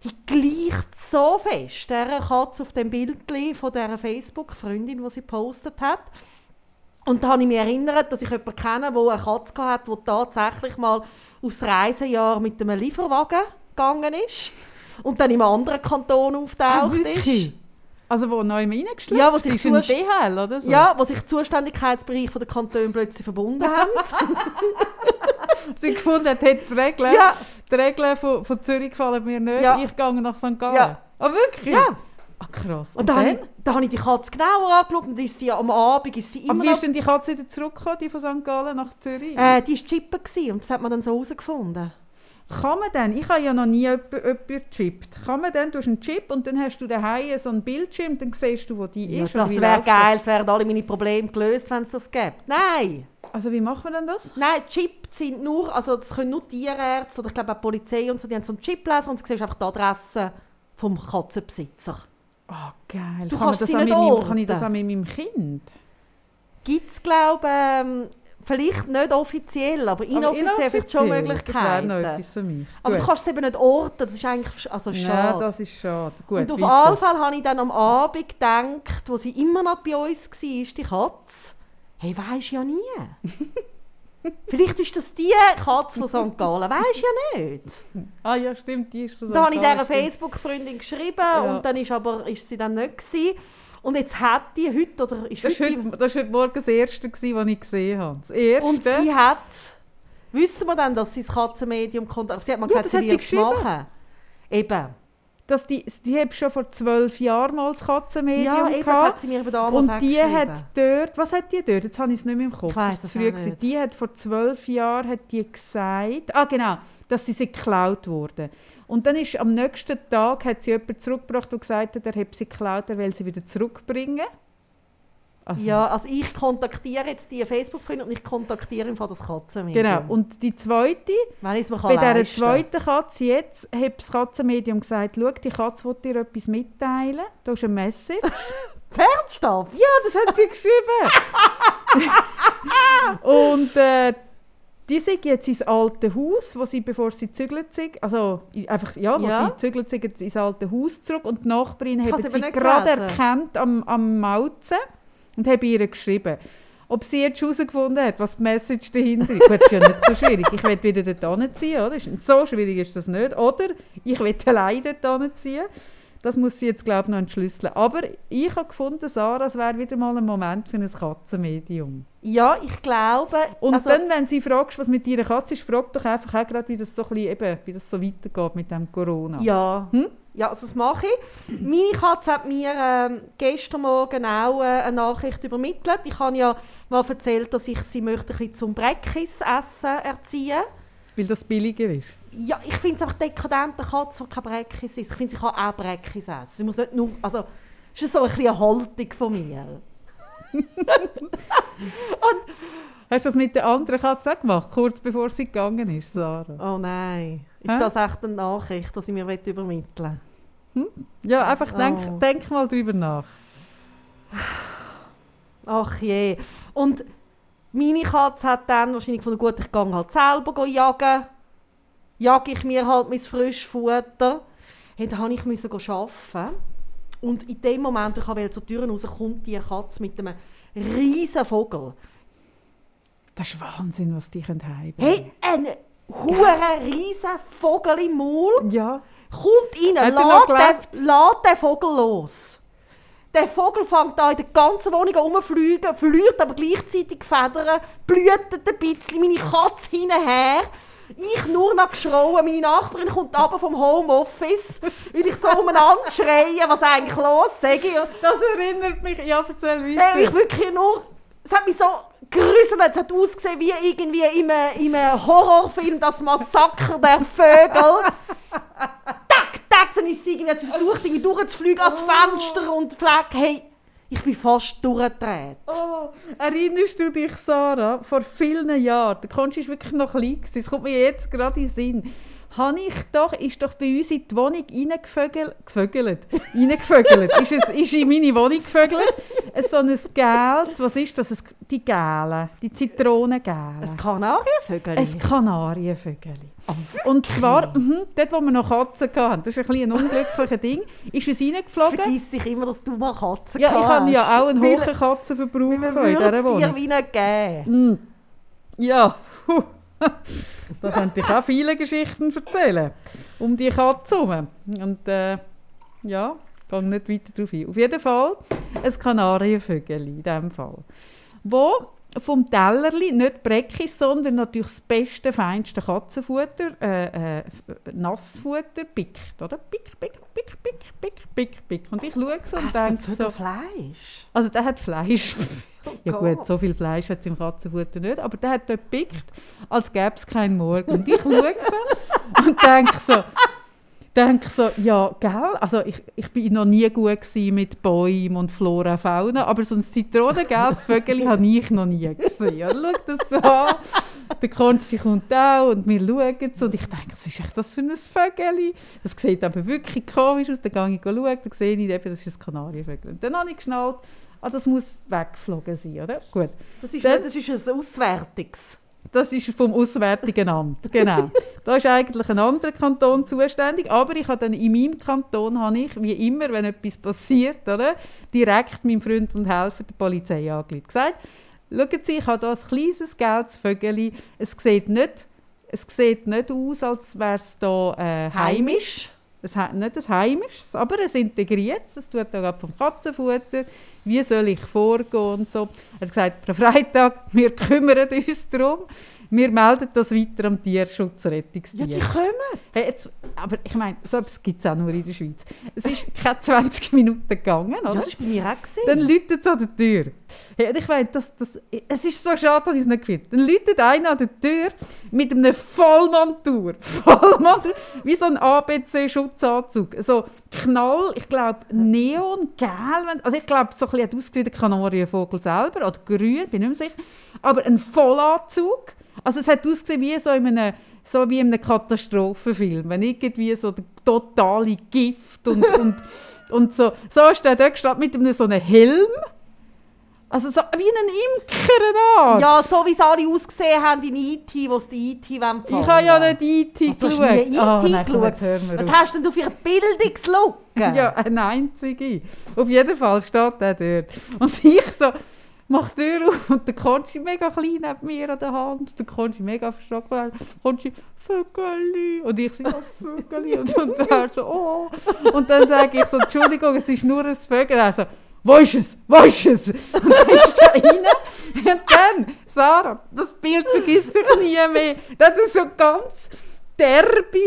Speaker 2: die gleicht so fest dieser Katze auf dem Bild von dieser Facebook-Freundin, die sie gepostet hat. Und da habe ich mich erinnert, dass ich jemanden kenne, der eine Katze hatte, die tatsächlich mal aufs Reisejahr mit einem Lieferwagen gegangen ist und dann im anderen Kanton
Speaker 1: Ah,
Speaker 2: auftaucht
Speaker 1: wirklich?
Speaker 2: ist.
Speaker 1: Also wo neu reingeschlüpft
Speaker 2: Ja, was
Speaker 1: ist,
Speaker 2: ich zust-
Speaker 1: DHL oder so?
Speaker 2: Ja, wo sich die Zuständigkeitsbereiche der Kantone plötzlich verbunden haben.
Speaker 1: Sie gefunden hat, die Regeln,
Speaker 2: ja,
Speaker 1: die Regeln von, von Zürich gefallen mir nicht.
Speaker 2: Ja.
Speaker 1: Ich gehe nach St. Gallen.
Speaker 2: Ja.
Speaker 1: Ah, wirklich?
Speaker 2: ja.
Speaker 1: Ah, krass.
Speaker 2: Und da habe ich, da habe ich die Katze genauer angeschaut und ist sie am Abend ist sie
Speaker 1: Aber
Speaker 2: immer
Speaker 1: wie
Speaker 2: noch...
Speaker 1: ist denn die Katze wieder zurückgekommen, die von St. Gallen nach Zürich?
Speaker 2: Äh, die war chippen gewesen und das hat man dann so herausgefunden.
Speaker 1: Kann man denn, ich habe ja noch nie jemanden gechippt, kann man denn, du hast einen Chip und dann hast du daheim so einen Bildschirm, dann siehst du, wo die
Speaker 2: Ja,
Speaker 1: ist?
Speaker 2: das
Speaker 1: wie
Speaker 2: wäre geil, es wären alle meine Probleme gelöst, wenn es das gäbe. Nein!
Speaker 1: Also wie macht man denn das?
Speaker 2: Nein, Chip sind nur, also das können nur Tierärzte oder ich glaube auch die Polizei und so, die haben so einen Chip lesen und du siehst einfach die Adresse vom Katzenbesitzer.
Speaker 1: Ah, geil.
Speaker 2: Du
Speaker 1: kann,
Speaker 2: kannst
Speaker 1: das
Speaker 2: sie nicht
Speaker 1: meinem, kann ich das auch mit meinem Kind?
Speaker 2: Gibt es, glaube ich, ähm, vielleicht nicht offiziell, aber inoffiziell, vielleicht schon
Speaker 1: inoffiziell,
Speaker 2: Möglichkeiten.
Speaker 1: Das noch etwas für mich.
Speaker 2: aber
Speaker 1: Gut.
Speaker 2: du kannst es eben nicht orten, das ist eigentlich also
Speaker 1: Ja,
Speaker 2: schade.
Speaker 1: das ist schade. Gut,
Speaker 2: und auf
Speaker 1: weiter.
Speaker 2: jeden Fall habe ich dann am Abend gedacht, wo sie immer noch bei uns war, die Katze, hey, weisst ja nie. Vielleicht ist das die Katze von St. Gallen, weisst ja nicht.
Speaker 1: Ah ja, stimmt, die ist von
Speaker 2: Da habe ich
Speaker 1: St. Gallen,
Speaker 2: dieser. Facebook-Freundin geschrieben
Speaker 1: Ja.
Speaker 2: und dann ist, aber, ist sie dann nicht gewesen. Und jetzt hat die heute, oder ist
Speaker 1: Das
Speaker 2: heute,
Speaker 1: heute, das war heute Morgen das Erste, gewesen, was ich gesehen habe. Das Erste.
Speaker 2: und sie hat, wissen wir dann, dass sie das Katzenmedium konnte, aber sie hat mal
Speaker 1: Ja,
Speaker 2: gesagt,
Speaker 1: das
Speaker 2: sie wird es machen. Eben.
Speaker 1: Dass die, die hat schon vor zwölf Jahren mal das Katzenmedium
Speaker 2: Ja, eben,
Speaker 1: gehabt.
Speaker 2: hat sie mir damals
Speaker 1: Und die hat dort, was hat die dort? Jetzt habe ich es nicht mehr im Kopf.
Speaker 2: Ich weiss
Speaker 1: das ist
Speaker 2: es
Speaker 1: zu
Speaker 2: auch
Speaker 1: früh gewesen.
Speaker 2: nicht.
Speaker 1: Die hat vor zwölf Jahren hat die gesagt, ah genau, dass sie sie geklaut wurde. Und dann ist am nächsten Tag hat sie jemand zurückgebracht und gesagt hat, er habe sie geklaut, er will sie wieder zurückbringen. Also,
Speaker 2: Ja, also ich kontaktiere jetzt die Facebook-Freunde und ich kontaktiere im Fall das Katzenmedium.
Speaker 1: Genau. Und die zweite,
Speaker 2: Wenn mir
Speaker 1: bei dieser zweiten Katze jetzt, hat das Katzenmedium gesagt, schau, die Katze will dir etwas mitteilen. Da ist eine Message.
Speaker 2: Ernsthaft?
Speaker 1: Ja, das hat sie geschrieben. und äh, die sind jetzt ins alte Haus, wo sie, bevor sie zügelt sind, also einfach, ja, wo
Speaker 2: Ja.
Speaker 1: sie zügelt sind, ins alte Haus zurück und die Nachbarin
Speaker 2: hab's
Speaker 1: sie gerade
Speaker 2: gelesen.
Speaker 1: erkannt am, am Mauzen und haben ihr geschrieben. Ob sie jetzt herausgefunden hat, was die Message dahinter ist. Das ist ja nicht so schwierig. Ich will wieder dort hinziehen, oder? So schwierig ist das nicht. Oder ich will allein dort hinziehen. Das muss sie jetzt, glaube ich, noch entschlüsseln. Aber ich habe gefunden, Sarah, es wäre wieder mal ein Moment für ein Katzenmedium.
Speaker 2: Ja, ich glaube...
Speaker 1: Und
Speaker 2: also,
Speaker 1: dann, wenn sie fragst, was mit ihrer Katze ist, frag doch einfach auch gerade, wie das so, ein bisschen, eben, wie das so weitergeht mit dem Corona.
Speaker 2: Ja.
Speaker 1: Hm?
Speaker 2: Ja, also das mache ich. Meine Katze hat mir ähm, gestern Morgen auch äh, eine Nachricht übermittelt. Ich habe ja mal erzählt, dass ich sie möchte ein bisschen zum Breckis-Essen erziehen
Speaker 1: Weil das billiger ist.
Speaker 2: Ja, ich finde es einfach dekadent, eine Katze, die kein Breckis ist. Ich finde, sie kann auch Breckis essen. Sie muss nicht nur... Also, das ist so ein bisschen eine Haltung von mir.
Speaker 1: Hast du das mit der anderen Katze auch gemacht, kurz bevor sie gegangen ist, Sarah?
Speaker 2: Oh nein. Ist
Speaker 1: Hä?
Speaker 2: das echt eine Nachricht, die sie mir übermitteln
Speaker 1: Ja, einfach denk,
Speaker 2: Oh.
Speaker 1: denk mal drüber nach.
Speaker 2: Ach je. Und meine Katze hat dann wahrscheinlich gefunden, gut, ich gehe halt selber jagen. Jage ich mir halt mein Frischfutter. Hey, dann musste ich arbeiten. Und in dem Moment, ich wollte zur Tür raus, kommt die Katze mit einem riesen Vogel.
Speaker 1: Das ist Wahnsinn, was die haben.
Speaker 2: Hey, ein hure riesen Vogel im Maul.
Speaker 1: Ja.
Speaker 2: Kommt rein, lässt den, lässt den Vogel los. Der Vogel fängt an in der ganzen Wohnung rumzufliegen, verliert aber gleichzeitig Federn, blühtet ein bisschen, meine Katze hinterher. Ich nur noch geschrauen, meine Nachbarin kommt aber vom Homeoffice, weil ich so umeinander schreie, was eigentlich los sage ich.
Speaker 1: Das erinnert mich. Ja, erzähl weiter.
Speaker 2: Hey, ich wirklich nur, es hat mich so gerüsselt, es hat ausgesehen wie irgendwie in einem, in einem Horrorfilm, das Massaker der Vögel. tack, tack, dann ist sie irgendwie versucht, irgendwie durchzufliegen ans Fenster und fleck, hey, ich bin fast durchgedreht.
Speaker 1: Oh, erinnerst du dich, Sarah, vor vielen Jahren, der Konsti war wirklich noch klein, es kommt mir jetzt gerade in den Sinn, habe ich doch, ist doch bei uns in die Wohnung reingevögelt, gevögelt, reingevögelt, ist, es, ist in meine Wohnung gevögelt, so ein gelbes, was ist das, die Gelen, die Zitronengelen.
Speaker 2: Ein Kanarienvögel.
Speaker 1: Ein Kanarienvögel. Und zwar, mhm, dort wo wir noch Katzen hatten, das ist ein, ein unglückliches Ding, ist es reingeflogen.
Speaker 2: vergisst sich immer, dass du mal Katzen
Speaker 1: Ja, ich
Speaker 2: gehabt
Speaker 1: habe ja
Speaker 2: hast.
Speaker 1: auch einen hohen Katzenverbrauch
Speaker 2: weil Man
Speaker 1: gehabt in
Speaker 2: würde
Speaker 1: dieser
Speaker 2: es dir wie geben.
Speaker 1: Mm. Ja, puh. da könnte ich auch viele Geschichten erzählen. Um die Katze herum. Und äh, ja, ich gehe nicht weiter darauf ein. Auf jeden Fall ein Kanarienvögel in diesem Fall. Wo vom Tellerli nicht Breckis, sondern natürlich das beste, feinste Katzenfutter, äh, äh, Nassfutter, pickt, oder? Pick, pick, pick, pick, pick, pick, pick. Und ich schaue so und
Speaker 2: Essen
Speaker 1: denke so,
Speaker 2: Fleisch?
Speaker 1: also der hat Fleisch. Ja
Speaker 2: Gott.
Speaker 1: gut, so viel Fleisch hat es im Katzenfutter nicht, aber der hat dort gepickt, als gäbe es keinen Morgen. Und ich schaue so und denke so, denke so, ja, gell, also ich, ich bin noch nie gut mit Bäumen und Flora, Fauna, aber so ein zitronengelbes Vögel habe ich noch nie gesehen. Ja, schau das so an, der Konsti kommt auch und wir schauen es und ich denke, was ist echt das für ein Vögel? Das sieht aber wirklich komisch aus, dann gehe ich schauen, dann sehe ich eben, das ist ein Kanarienvögel. Und dann habe ich geschnallt, ah, das muss weggeflogen sein, oder? Gut.
Speaker 2: Das ist,
Speaker 1: Dann-
Speaker 2: das ist ein Auswärtiges.
Speaker 1: Das ist vom Auswärtigen Amt, genau. da ist eigentlich ein anderer Kanton zuständig, aber ich habe dann in meinem Kanton, habe ich, wie immer, wenn etwas passiert, oder, direkt meinem Freund und Helfer der Polizei angerufen. Gesagt, schauen Sie, ich habe hier ein kleines gelbes Vögel, es sieht nicht, es sieht nicht aus, als wäre es hier äh, heimisch. Es nicht ein heimisches, aber ein integriertes. Es tut auch vom Katzenfutter. Wie soll ich vorgehen und so. Er hat gesagt, Frau Freitag, wir kümmern uns darum. Wir melden das weiter am
Speaker 2: Ja,
Speaker 1: Tierschutzrettungsdienst.
Speaker 2: die kommen.
Speaker 1: Hey, jetzt, aber ich meine, so etwas gibt es auch nur in der Schweiz. Es ist keine 20 Minuten gegangen,
Speaker 2: Ja,
Speaker 1: oder?
Speaker 2: das war bei mir auch. gewesen.
Speaker 1: Dann läutet es an der Tür. Hey, und ich meine, das, das, es ist so schade, dass ich es nicht gefühlt Dann läutet einer an der Tür mit einem Vollmontur. Vollmontur. Wie so ein ABC-Schutzanzug. So Knall, ich glaube Neon, gel. wenn- Also ich glaube, so ein bisschen hat ausgesehen der Kanarienvogel selber. Oder grün, bin nicht mehr sicher. Aber ein Vollanzug. Also es hat ausgesehen wie so in einem, so wie in einem Katastrophenfilm. Wenn irgendwie so der totale Gift und, und, und so. So ist der dort gestanden mit einem so einem Helm. Also so wie ein Imker an.
Speaker 2: Ja, so wie es alle ausgesehen haben in E.T., wo sie die E.T. wollen
Speaker 1: ich habe ja nicht E.T.
Speaker 2: Also, du hast
Speaker 1: geschaut.
Speaker 2: nie
Speaker 1: Ah, nein, komm,
Speaker 2: geschaut?
Speaker 1: wir
Speaker 2: Was
Speaker 1: auf.
Speaker 2: hast denn du für einen Bildungslook?
Speaker 1: Ja, eine einzige. Auf jeden Fall steht der dort. Und ich so, mach die Tür auf und der Konsti mega klein neben mir an der Hand. Der Konsti mega verschrocken. weil Konsti, Vögeli. Und ich so, ja, Vögeli. Und, und er so, oh. Und dann sage ich so, Entschuldigung, es ist nur ein Vögel. Er so, wo ist es? Wo ist es? Und dann ist er rein. Und dann, Sarah, das Bild vergesse ich nie mehr. Das ist so ganz derbe,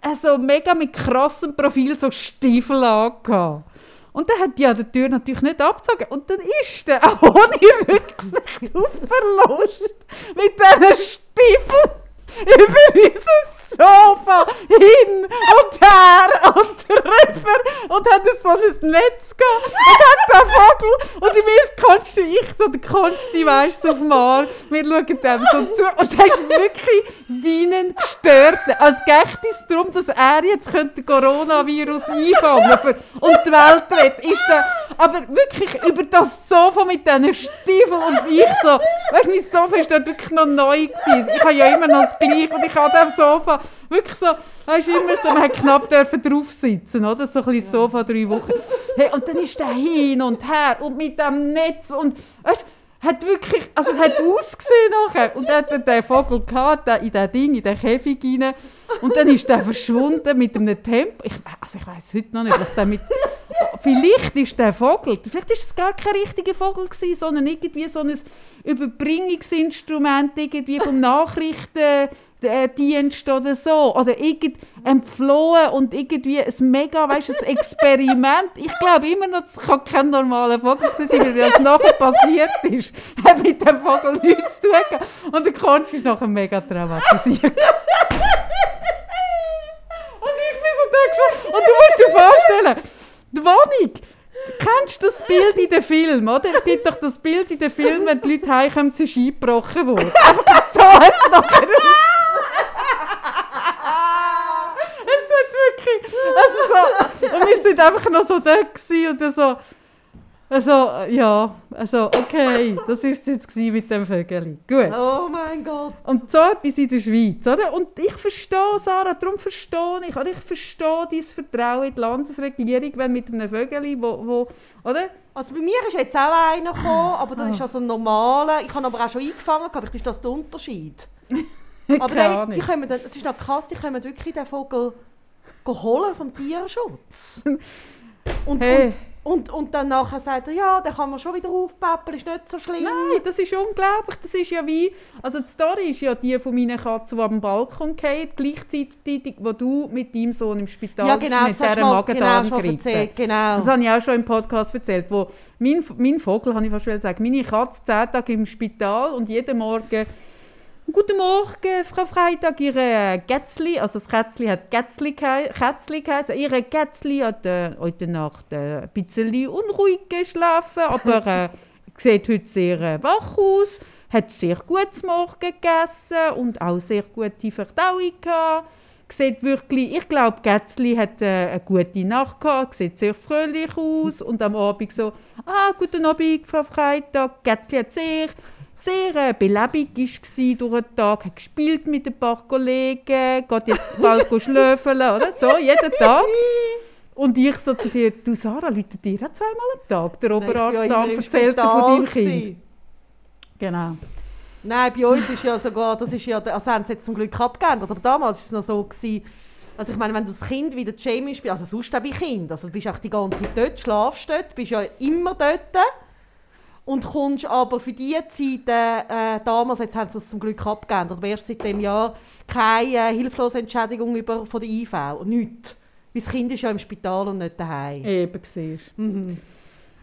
Speaker 1: also mega mit krassem Profil, so Stiefel angehabt. Und dann hat die an der Tür natürlich nicht abgezogen. Und dann ist der auch ohne Rücksicht auf Verlust mit diesen Stiefeln über unser Sofa hin und her und rüber und hat so ein Netz gehabt und hat den Vogel und ich kannst du ich so der Konsti weißt du, auf dem Arm. Wir schauen dem so zu und er ist wirklich weinend gestört als geht es darum dass er jetzt könnte Coronavirus einfangen und die Welt retten? Ist der aber wirklich über das Sofa mit diesen Stiefeln und ich so weißt du mein Sofa ist dort wirklich noch neu gewesen. Ich habe ja immer noch das gleiche und ich habe auf dem Sofa wirklich so weißt du immer so man hat knapp dürfen drauf sitzen oder so ein bisschen Sofa drei Wochen hey, und dann ist der hin und her und mit dem Netz und weißt hat wirklich, also es hat ausgesehen nachher. Und dann hat er den Vogel gehabt, der in das Ding, in den Käfig rein. Und dann ist der verschwunden mit einem Tempo. Ich, also ich weiß heute noch nicht, was der mit... Vielleicht ist der Vogel, vielleicht ist es gar kein richtiger Vogel gewesen, sondern irgendwie so ein Überbringungsinstrument irgendwie vom Nachrichtendienst oder so. Oder irgend entflohen und irgendwie ein mega, weißt du, ein Experiment. Ich glaube immer noch, es kann kein normaler Vogel sein, weil das nachher passiert ist, hat mit dem Vogel nichts zu tun. Und der Konst ist nachher mega traumatisiert. und ich bin so da. Und du musst dir vorstellen, die Wohnung, Kennst du das Bild in den Film, oder? Es gibt doch das Bild in den Film, wenn die Leute heimkommen, sie ist eingebrochen worden. Einfach so hat es nachher Es hat wirklich... Also so, und wir sind einfach noch so da und dann so... Also, ja, also, okay, das war es jetzt mit dem Vögel. Gut.
Speaker 2: Oh mein Gott.
Speaker 1: Und so etwas in der Schweiz, oder? Und ich verstehe, Sarah, darum verstehe ich, oder? Ich verstehe dein Vertrauen in die Landesregierung, wenn mit einem Vögel, wo, wo, oder?
Speaker 2: Also bei mir ist jetzt auch einer gekommen, aber das ist also ein normaler. Ich habe aber auch schon eingefangen, vielleicht ist das der Unterschied. Aber
Speaker 1: Keine
Speaker 2: die, die kommen dann, es ist noch krass, die können wirklich den Vogel holen vom Tierschutz. Und,
Speaker 1: Hey.
Speaker 2: und, und, und dann nachher sagt er, ja, den kann man schon wieder aufpäppeln, ist nicht so schlimm.
Speaker 1: Nein, das ist unglaublich. Das ist ja wie, also die Story ist ja die von meiner Katze, die am Balkon geht, gleichzeitig, wo du mit deinem Sohn im Spital
Speaker 2: ja
Speaker 1: bist
Speaker 2: genau,
Speaker 1: mit
Speaker 2: hast du
Speaker 1: dieser
Speaker 2: genau
Speaker 1: Magen-Darm-Grippe.
Speaker 2: erzählt. Genau.
Speaker 1: Das habe ich auch schon im Podcast erzählt, wo mein, mein Vogel, habe ich fast gesagt, meine Katze zehn Tage im Spital und jeden Morgen «Guten Morgen, Frau Freitag, Ihre Kätzli», also das Kätzli hat gehei- Kätzli geheißen, «Ihre Kätzli hat äh, heute Nacht äh, ein bisschen unruhig geschlafen, aber äh, sieht heute sehr äh, wach aus, hat sehr gutes Morgen gegessen und auch sehr gute Verdauung gehabt.» sieht wirklich, ich glaube, Kätzli hat äh, eine gute Nacht gehabt, sieht sehr fröhlich aus und am Abend so, ah, guten Abend, Frau Freitag. Kätzli hat sehr, sehr äh, belebig ist gsi durch den Tag, hat gespielt mit ein paar Kollegen, geht jetzt bald go schlöfeln, oder? So, jeden Tag. Und ich so zu dir, du Sarah, läutet dir auch zweimal am Tag, der Oberarzt an, erzählt dir
Speaker 2: Spital
Speaker 1: von deinem Kind. Genau.
Speaker 2: Nein, bei uns ist ja sogar, das ist ja, also haben sie jetzt zum Glück abgeändert, aber damals war es noch so, gewesen, also ich meine, wenn du das Kind wie der Jamie spielst, also sonst auch bei Kind, also du bist auch die ganze Zeit dort, schlafst dort, bist ja immer dort und kommst aber für die Zeit, äh, damals, jetzt haben sie das zum Glück abgeändert, aber erst seit dem Jahr, keine äh, hilflose Entschädigung über, von der IV, nichts. Weil das Kind ist ja im Spital und nicht daheim.
Speaker 1: Eben siehst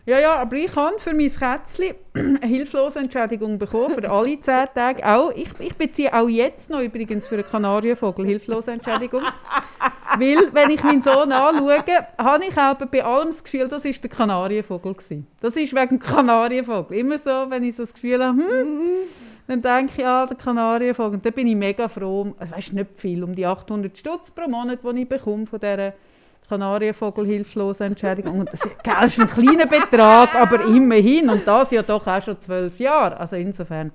Speaker 1: Ja, ja, aber ich habe für mein Kätzchen eine hilflose Entschädigung bekommen, für alle zehn Tage. Auch, ich, ich beziehe auch jetzt noch übrigens für einen Kanarienvogel hilflose Entschädigung. Weil, wenn ich meinen Sohn anschaue, habe ich auch bei allem das Gefühl, das war der Kanarienvogel. Gewesen. Das ist wegen dem Kanarienvogel. Immer so, wenn ich so das Gefühl habe, hm, dann denke ich, ah, der Kanarienvogel. Und dann bin ich mega froh, also weißt, nicht viel, um die 800 Stutz pro Monat, die ich bekomme von dieser Kanarienvogel hilflose Entschädigung. Und das gell, ist ein kleiner Betrag, aber immerhin. Und das ja doch auch schon zwölf Jahre. Also insofern.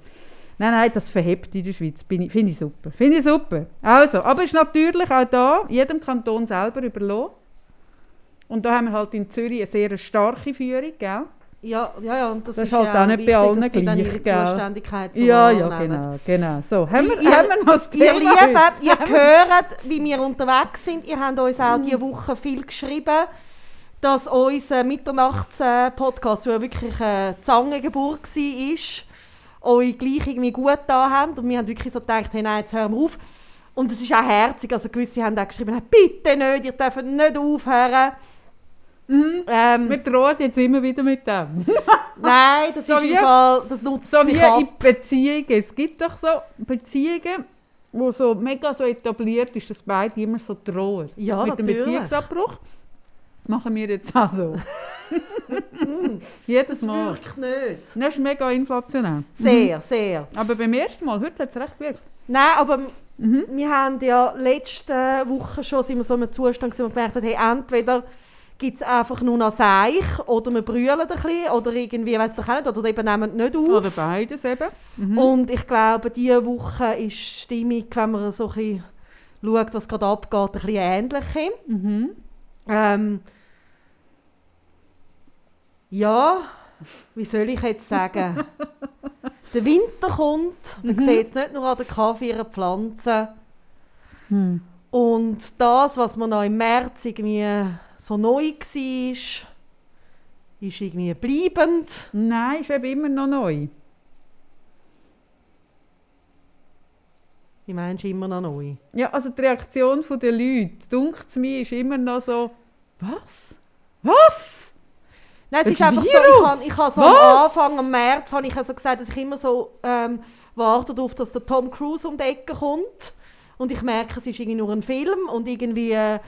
Speaker 1: Nein, nein, das verhebt in der Schweiz. Finde ich super. Finde ich super. Also, aber ist natürlich auch da jedem Kanton selber überlassen. Und da haben wir halt in Zürich eine sehr starke Führung, gell?
Speaker 2: Ja, ja, ja, und das,
Speaker 1: Das
Speaker 2: ist
Speaker 1: halt auch nicht bei allen gleich, gell? Ja, ja, genau, genau. So, haben wir,
Speaker 2: Ihr-
Speaker 1: haben wir noch das
Speaker 2: Ihr Lieben, ihr hört, wie wir unterwegs sind. Ihr habt uns auch diese Woche viel geschrieben, dass unser Mitternachts-Podcast, der wirklich eine Zangengeburt war, euch gleich irgendwie gut da haben. Und wir haben wirklich so gedacht, hey, nein, jetzt hören wir auf. Und es ist auch herzig. Also gewisse haben auch geschrieben, "Hey, bitte nicht, ihr dürft nicht aufhören. Ähm,
Speaker 1: Wir drohen jetzt immer wieder mit dem.
Speaker 2: nein, das
Speaker 1: So
Speaker 2: ist im Fall, das nutzt
Speaker 1: So
Speaker 2: sich
Speaker 1: wie
Speaker 2: ab.
Speaker 1: in Beziehungen. Es gibt doch so Beziehungen, wo so mega so etabliert ist, dass beide immer so drohen.
Speaker 2: Ja,
Speaker 1: Mit dem
Speaker 2: natürlich.
Speaker 1: Beziehungsabbruch machen wir jetzt auch so. Jedes
Speaker 2: Das
Speaker 1: Mal.
Speaker 2: wirkt nicht.
Speaker 1: Das ist mega inflationär.
Speaker 2: Sehr, sehr.
Speaker 1: Aber beim ersten Mal, heute hat es recht gewirkt.
Speaker 2: Nein, aber
Speaker 1: Mhm.
Speaker 2: wir haben ja letzte Woche schon sind wir so in einem Zustand, gewesen, wo wir gemerkt haben, hey, entweder gibt es einfach nur noch Seich oder wir brüllen ein bisschen oder irgendwie, ich auch nicht, oder eben nehmen nicht auf.
Speaker 1: Oder beides eben. Mhm.
Speaker 2: Und ich glaube, diese Woche ist die Stimmung, wenn man so ein bisschen schaut, was gerade abgeht, ein bisschen ähnlich.
Speaker 1: Mhm.
Speaker 2: Ähm, ja, wie soll ich jetzt sagen? Der Winter kommt, man
Speaker 1: Mhm.
Speaker 2: sieht es nicht nur an den Kaffee ihrer Pflanzen.
Speaker 1: Hm.
Speaker 2: Und das, was man noch im März irgendwie so neu war, ist irgendwie bleibend.
Speaker 1: Nein, ist eben immer noch neu.
Speaker 2: Wie meinst du immer noch neu?
Speaker 1: Ja, also die Reaktion der Leute, dunkt mir, ist immer noch so, was? Was?
Speaker 2: Nein, es
Speaker 1: Ein
Speaker 2: ist einfach
Speaker 1: Virus?
Speaker 2: so, ich habe ich habe so am? Anfang, am März, habe ich also gesagt, dass ich immer so ähm, warte darauf, dass der Tom Cruise um die Ecke kommt. Und ich merke, es ist irgendwie nur ein Film und irgendwie, äh,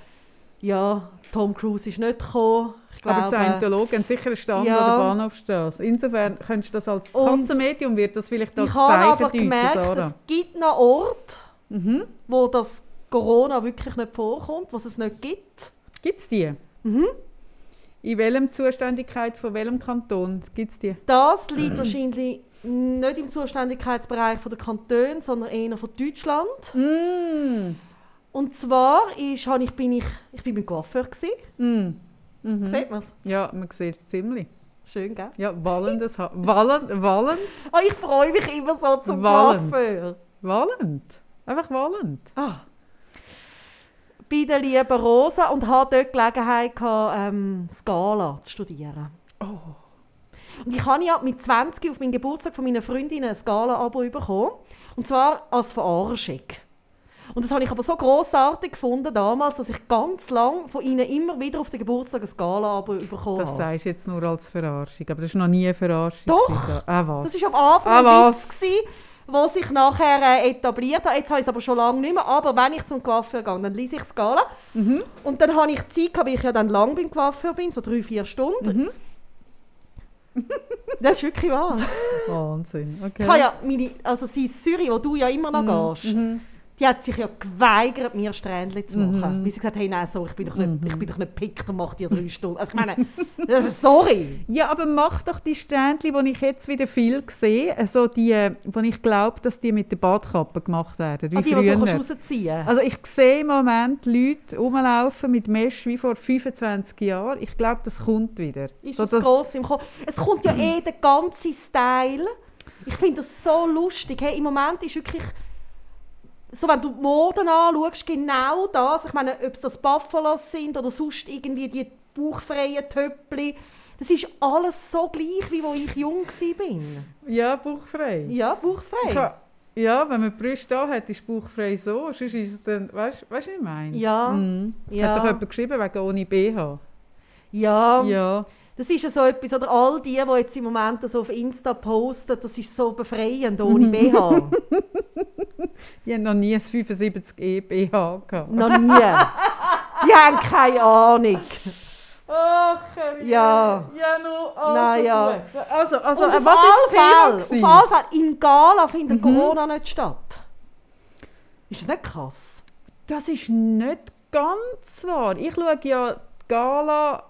Speaker 2: ja, Tom Cruise ist nicht gekommen. Ich
Speaker 1: Aber die
Speaker 2: glaube,
Speaker 1: Scientologen haben sicher einen Stand
Speaker 2: Ja.
Speaker 1: an der Bahnhofstrasse. Insofern könntest du das als Katzenmedium, wird das vielleicht als
Speaker 2: ich habe
Speaker 1: Zeichen
Speaker 2: aber
Speaker 1: deuten,
Speaker 2: gemerkt,
Speaker 1: Sarah.
Speaker 2: es gibt noch Orte,
Speaker 1: Mhm.
Speaker 2: wo das Corona wirklich nicht vorkommt, was es nicht gibt.
Speaker 1: Gibt es die?
Speaker 2: Mhm.
Speaker 1: In welchem Zuständigkeit von welchem Kanton gibt es die?
Speaker 2: Das liegt wahrscheinlich nicht im Zuständigkeitsbereich der Kantone, sondern eher von Deutschland.
Speaker 1: Mm.
Speaker 2: Und zwar ist, habe ich, bin ich, ich bin beim Coiffeur.
Speaker 1: Mm. Mhm.
Speaker 2: Sieht man es?
Speaker 1: Ja, man sieht es ziemlich.
Speaker 2: Schön, gell?
Speaker 1: Ja, wallendes Haar. Wallend, wallend,
Speaker 2: Oh, ich freue mich immer so zum
Speaker 1: Wallend.
Speaker 2: Coiffeur.
Speaker 1: wallend. Einfach wallend.
Speaker 2: Ah. Bei der lieben Rosa und hatte dort die Gelegenheit, gehabt, ähm, Scala zu studieren.
Speaker 1: Oh.
Speaker 2: Und ich habe ja mit 20 auf meinen Geburtstag von meiner Freundin ein Scala-Abo bekommen. Und zwar als Verarschung. Und das habe ich aber so grossartig gefunden damals, dass ich ganz lang von ihnen immer wieder auf den Geburtstag ein Scala-Abo bekommen
Speaker 1: Das sagst du jetzt nur als Verarschung, aber das war noch nie eine Verarschung.
Speaker 2: Doch.
Speaker 1: Ah, was?
Speaker 2: Das war am Anfang
Speaker 1: ah,
Speaker 2: ein
Speaker 1: was?
Speaker 2: Witz, gewesen, wo sich nachher äh, etabliert hat. Jetzt habe ich es aber schon lange nicht mehr. Aber wenn ich zum Coiffeur gehe, dann lese ich Scala.
Speaker 1: Mhm.
Speaker 2: Und dann habe ich Zeit, weil ich ja dann lang beim Coiffeur bin, so drei, vier Stunden.
Speaker 1: Mhm.
Speaker 2: Das ist wirklich wahr.
Speaker 1: Wahnsinn. Okay.
Speaker 2: Ich habe ja meine, also sie in Zürich, wo du ja immer noch gehst,
Speaker 1: Mhm.
Speaker 2: Die hat sich ja geweigert, mir Strändchen zu machen.
Speaker 1: Mhm.
Speaker 2: Weil sie gesagt hat, hey, nein, so, ich bin doch nicht, ich bin doch nicht pickt und mache dir drei Stunden. Also ich meine, das ist, sorry.
Speaker 1: Ja, aber mach doch die Ständchen, die ich jetzt wieder viel sehe, also die, wo ich glaube, dass die mit der Badkappe gemacht werden, wie
Speaker 2: Ah, die, die
Speaker 1: früher.
Speaker 2: kannst rausziehen
Speaker 1: also ich sehe im Moment Leute rumlaufen mit Mesh wie vor 25 Jahren. Ich glaube, das kommt wieder.
Speaker 2: Ist
Speaker 1: So,
Speaker 2: das, gross im Kopf? Es kommt ja eh der ganze Style. Ich finde das so lustig. Hey, Im Moment ist wirklich, so wenn du die Moden anschaust, genau das. Ich meine, ob es das Buffalos sind oder sonst irgendwie die bauchfreien Töppli. Das ist alles so gleich, wie wo ich jung war.
Speaker 1: Ja, bauchfrei.
Speaker 2: Ja, bauchfrei.
Speaker 1: ha- ja, wenn man die Brüste hat, ist bauchfrei so. Sonst ist es dann, weißt du, was ich meine?
Speaker 2: Ja,
Speaker 1: Mhm.
Speaker 2: ja.
Speaker 1: Hat doch jemand geschrieben, wegen ohne BH.
Speaker 2: Ja,
Speaker 1: Ja.
Speaker 2: Das ist ja so etwas, oder all die, die jetzt im Moment so auf Insta posten, das ist so befreiend, ohne BH.
Speaker 1: Die haben noch nie ein 75E BH gehabt.
Speaker 2: Noch nie. Die haben keine Ahnung.
Speaker 1: Ach,
Speaker 2: Ja.
Speaker 1: Ja, nur also
Speaker 2: ja.
Speaker 1: gut. Also, also
Speaker 2: Und
Speaker 1: äh,
Speaker 2: auf
Speaker 1: was ist
Speaker 2: alle
Speaker 1: das
Speaker 2: Fälle,
Speaker 1: Thema?
Speaker 2: auf alle Fälle, in Gala findet
Speaker 1: Mhm.
Speaker 2: Corona nicht statt. Ist das nicht krass?
Speaker 1: Das ist nicht ganz wahr. Ich schaue ja die Gala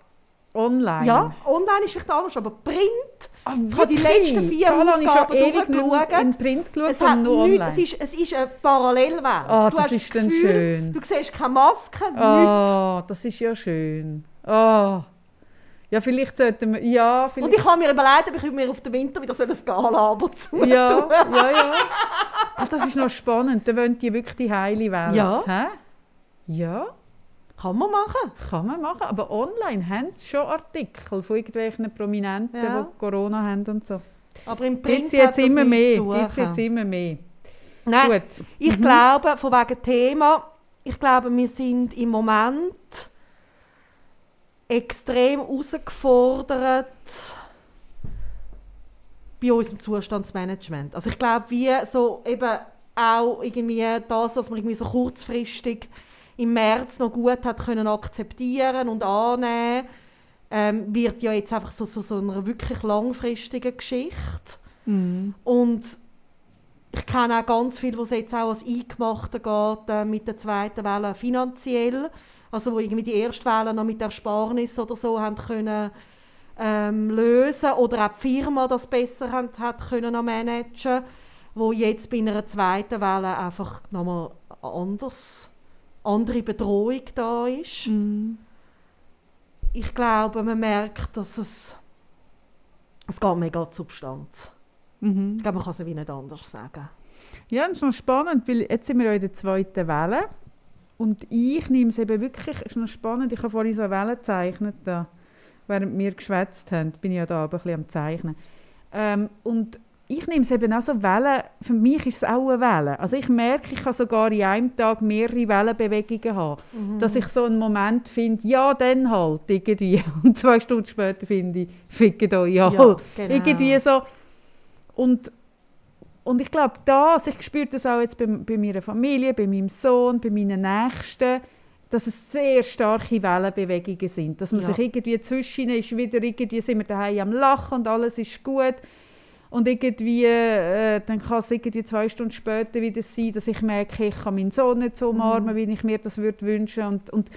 Speaker 1: online.
Speaker 2: Ja, online ist vielleicht anders, aber Print,
Speaker 1: Ah,
Speaker 2: Ich habe die letzten vier
Speaker 1: Gala
Speaker 2: Ausgaben durchgeschaut.
Speaker 1: in Print geschaut,
Speaker 2: es, hat
Speaker 1: sondern nur
Speaker 2: nichts,
Speaker 1: online.
Speaker 2: es, ist, es ist eine Parallelwelt.
Speaker 1: Ah,
Speaker 2: du
Speaker 1: das
Speaker 2: hast
Speaker 1: ist dann
Speaker 2: Gefühl,
Speaker 1: schön.
Speaker 2: Du siehst keine Maske, nichts.
Speaker 1: Ah, das ist ja schön. Ah. Ja, vielleicht sollten wir... Ja,
Speaker 2: Und
Speaker 1: vielleicht...
Speaker 2: ich habe mir überlegt, ob ich mir auf den Winter wieder so ein Gala-Abo zu
Speaker 1: ja, ja, ja. Ach, das ist noch spannend. Da wollen die wirklich die heile Welt.
Speaker 2: Ja.
Speaker 1: Hä? Ja,
Speaker 2: Kann man machen.
Speaker 1: kann man machen. Aber online haben sie schon Artikel von irgendwelchen Prominenten,
Speaker 2: Ja.
Speaker 1: die Corona haben und so.
Speaker 2: Aber im Print
Speaker 1: Gibt es jetzt immer mehr. Gibt's jetzt immer mehr.
Speaker 2: Nein,
Speaker 1: Gut.
Speaker 2: ich glaube, von wegen Thema, ich glaube, wir sind im Moment extrem herausgefordert bei unserem Zustandsmanagement. Also ich glaube, wie so eben auch irgendwie das, was man irgendwie so kurzfristig im März noch gut hat können akzeptieren und annehmen, ähm, wird ja jetzt einfach so, so, so einer wirklich langfristigen Geschichte.
Speaker 1: Mhm.
Speaker 2: Und ich kenne auch ganz viele, was jetzt auch als Eingemachte geht äh, mit der zweiten Welle finanziell. Also wo irgendwie die erste Welle noch mit Ersparnis oder so haben können ähm, lösen oder auch die Firma das besser hat, hat können noch managen, wo jetzt bei einer zweiten Welle einfach nochmal anders, andere Bedrohung da ist.
Speaker 1: Mhm.
Speaker 2: Ich glaube, man merkt, dass es es geht mega die Substanz.
Speaker 1: Mhm.
Speaker 2: Ich glaube, man kann es wie nicht anders sagen.
Speaker 1: Ja, das ist noch spannend, weil jetzt sind wir ja in der zweiten Welle. Und ich nehme es eben wirklich, es ist noch spannend, ich habe vorhin so eine Welle gezeichnet, da, während wir geschwätzt haben, bin ich ja da aber ein bisschen am Zeichnen. Ähm, und ich nehme es eben auch so Wellen, für mich ist es auch eine Welle. Also ich merke, ich kann sogar in einem Tag mehrere Wellenbewegungen haben. Dass ich so einen Moment finde, ja, dann halt, irgendwie. Und zwei Stunden später finde ich, fickt euch ja,
Speaker 2: Ja, genau.
Speaker 1: Irgendwie so. Und, und ich glaube, das, ich spüre das auch jetzt bei, bei meiner Familie, bei meinem Sohn, bei meinen Nächsten, dass es sehr starke Wellenbewegungen sind. Dass man
Speaker 2: Ja.
Speaker 1: sich irgendwie zwischen ist wieder irgendwie sind wir daheim am Lachen und alles ist gut. Und irgendwie, äh, dann kann es irgendwie zwei Stunden später wieder sein, dass ich merke, ich kann meinen Sohn nicht so umarmen, wie ich mir das würde wünschen. Und, und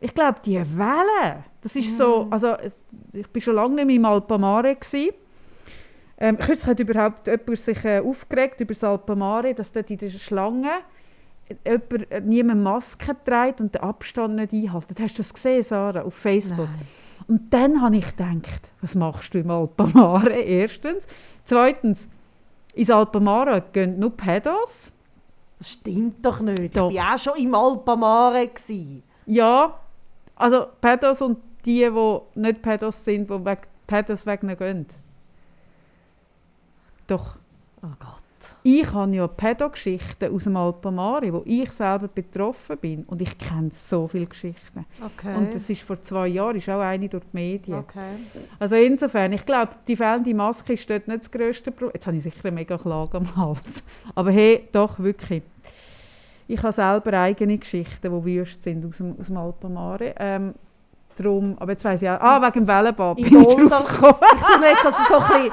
Speaker 1: ich glaube, die Wellen, das ist so, also es, ich bin schon lange nicht mehr im Alpamare gewesen. Ähm, kürzlich hat überhaupt jemand sich äh, aufgeregt über das Alpamare, dass dort in der Schlange jemand, äh, niemand Maske trägt und den Abstand nicht einhält. Hast du das gesehen, Sarah, auf Facebook?
Speaker 2: Nein.
Speaker 1: Und dann habe ich gedacht, was machst du im Alpamare? Erstens. Zweitens, ins Alpamare gehen nur Pedos.
Speaker 2: Das stimmt doch nicht.
Speaker 1: Doch.
Speaker 2: Ich war auch schon im Alpamare.
Speaker 1: Ja, also Pedos und die, die nicht Pedos sind, die weg, Pedos wegen gehen. Doch.
Speaker 2: Oh Gott.
Speaker 1: Ich habe ja Pädogeschichten aus dem Alpamare, wo ich selber betroffen bin. Und ich kenne so viele Geschichten.
Speaker 2: Okay.
Speaker 1: Und das ist vor zwei Jahren ist auch eine durch die Medien.
Speaker 2: okay.
Speaker 1: Also insofern, ich glaube, die fehlende Maske ist dort nicht das grösste Problem. Jetzt habe ich sicher eine mega Klage am Hals. Aber hey, doch, wirklich. Ich habe selber eigene Geschichten, die wüst sind aus dem, aus dem Alpamare. Ähm, drum, aber jetzt weiss ich auch, ah, wegen dem Wellenbad bin ich drauf gekommen.
Speaker 2: Ich tue jetzt also so ein bisschen,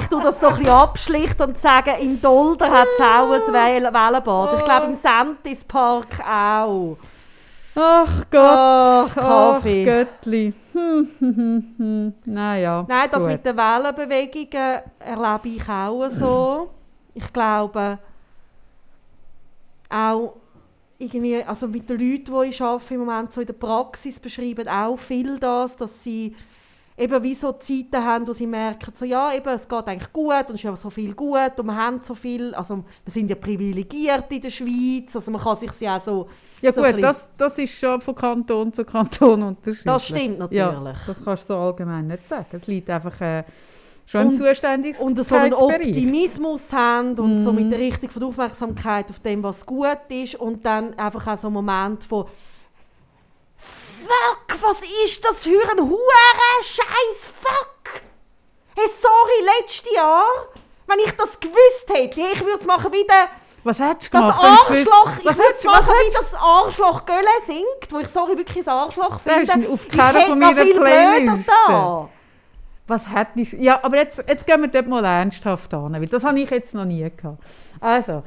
Speaker 2: ich tue das so ein bisschen abschlichten und sage, im Dolder hat es auch ein Wel- Wellenbad. Ich glaube, im Sentis Park auch.
Speaker 1: Ach Gott,
Speaker 2: Ach,
Speaker 1: ach
Speaker 2: Kaffee.
Speaker 1: Göttli. Hm, hm, hm, hm. Naja,
Speaker 2: Nein, das
Speaker 1: gut.
Speaker 2: mit den Wellenbewegungen erlebe ich auch so. Ich glaube, auch irgendwie, also mit den Leuten, die ich arbeite, im Moment so in der Praxis beschreiben auch viel das, dass sie eben wie so Zeiten haben, wo sie merken, so, ja, eben, es geht eigentlich gut und es ist ja so viel gut und wir haben so viel, also wir sind ja privilegiert in der Schweiz, also man kann sich ja auch so,
Speaker 1: Ja
Speaker 2: so
Speaker 1: gut, das, das ist schon von Kanton zu Kanton unterschiedlich.
Speaker 2: das stimmt natürlich.
Speaker 1: Ja, das kannst du so allgemein nicht sagen. Es liegt einfach äh, schon
Speaker 2: Und-
Speaker 1: Zuständigkeitsbereich.
Speaker 2: und so einen Optimismus haben und so
Speaker 1: Mhm.
Speaker 2: mit der richtigen von der Aufmerksamkeit auf dem, was gut ist und dann einfach auch so einen Moment von Fuck, was ist das für ein hure Scheiß Fuck? Hey, sorry, letztes Jahr, wenn ich das gewusst hätte, ich würde es machen wie der,
Speaker 1: Was hättest du
Speaker 2: das
Speaker 1: gemacht? gewusst-
Speaker 2: Arschloch, ich
Speaker 1: was
Speaker 2: würde es
Speaker 1: hättest, was
Speaker 2: machen wie
Speaker 1: hättest,
Speaker 2: das Arschloch Gölle singt, wo ich sorry wirklich ein Arschloch
Speaker 1: Das ist
Speaker 2: finde.
Speaker 1: auf
Speaker 2: ich
Speaker 1: keiner von
Speaker 2: noch
Speaker 1: meiner Playlisten.
Speaker 2: da.
Speaker 1: Was hättest Ja, aber jetzt, jetzt gehen wir dort mal ernsthaft an, weil das habe ich jetzt noch nie gehabt. Also,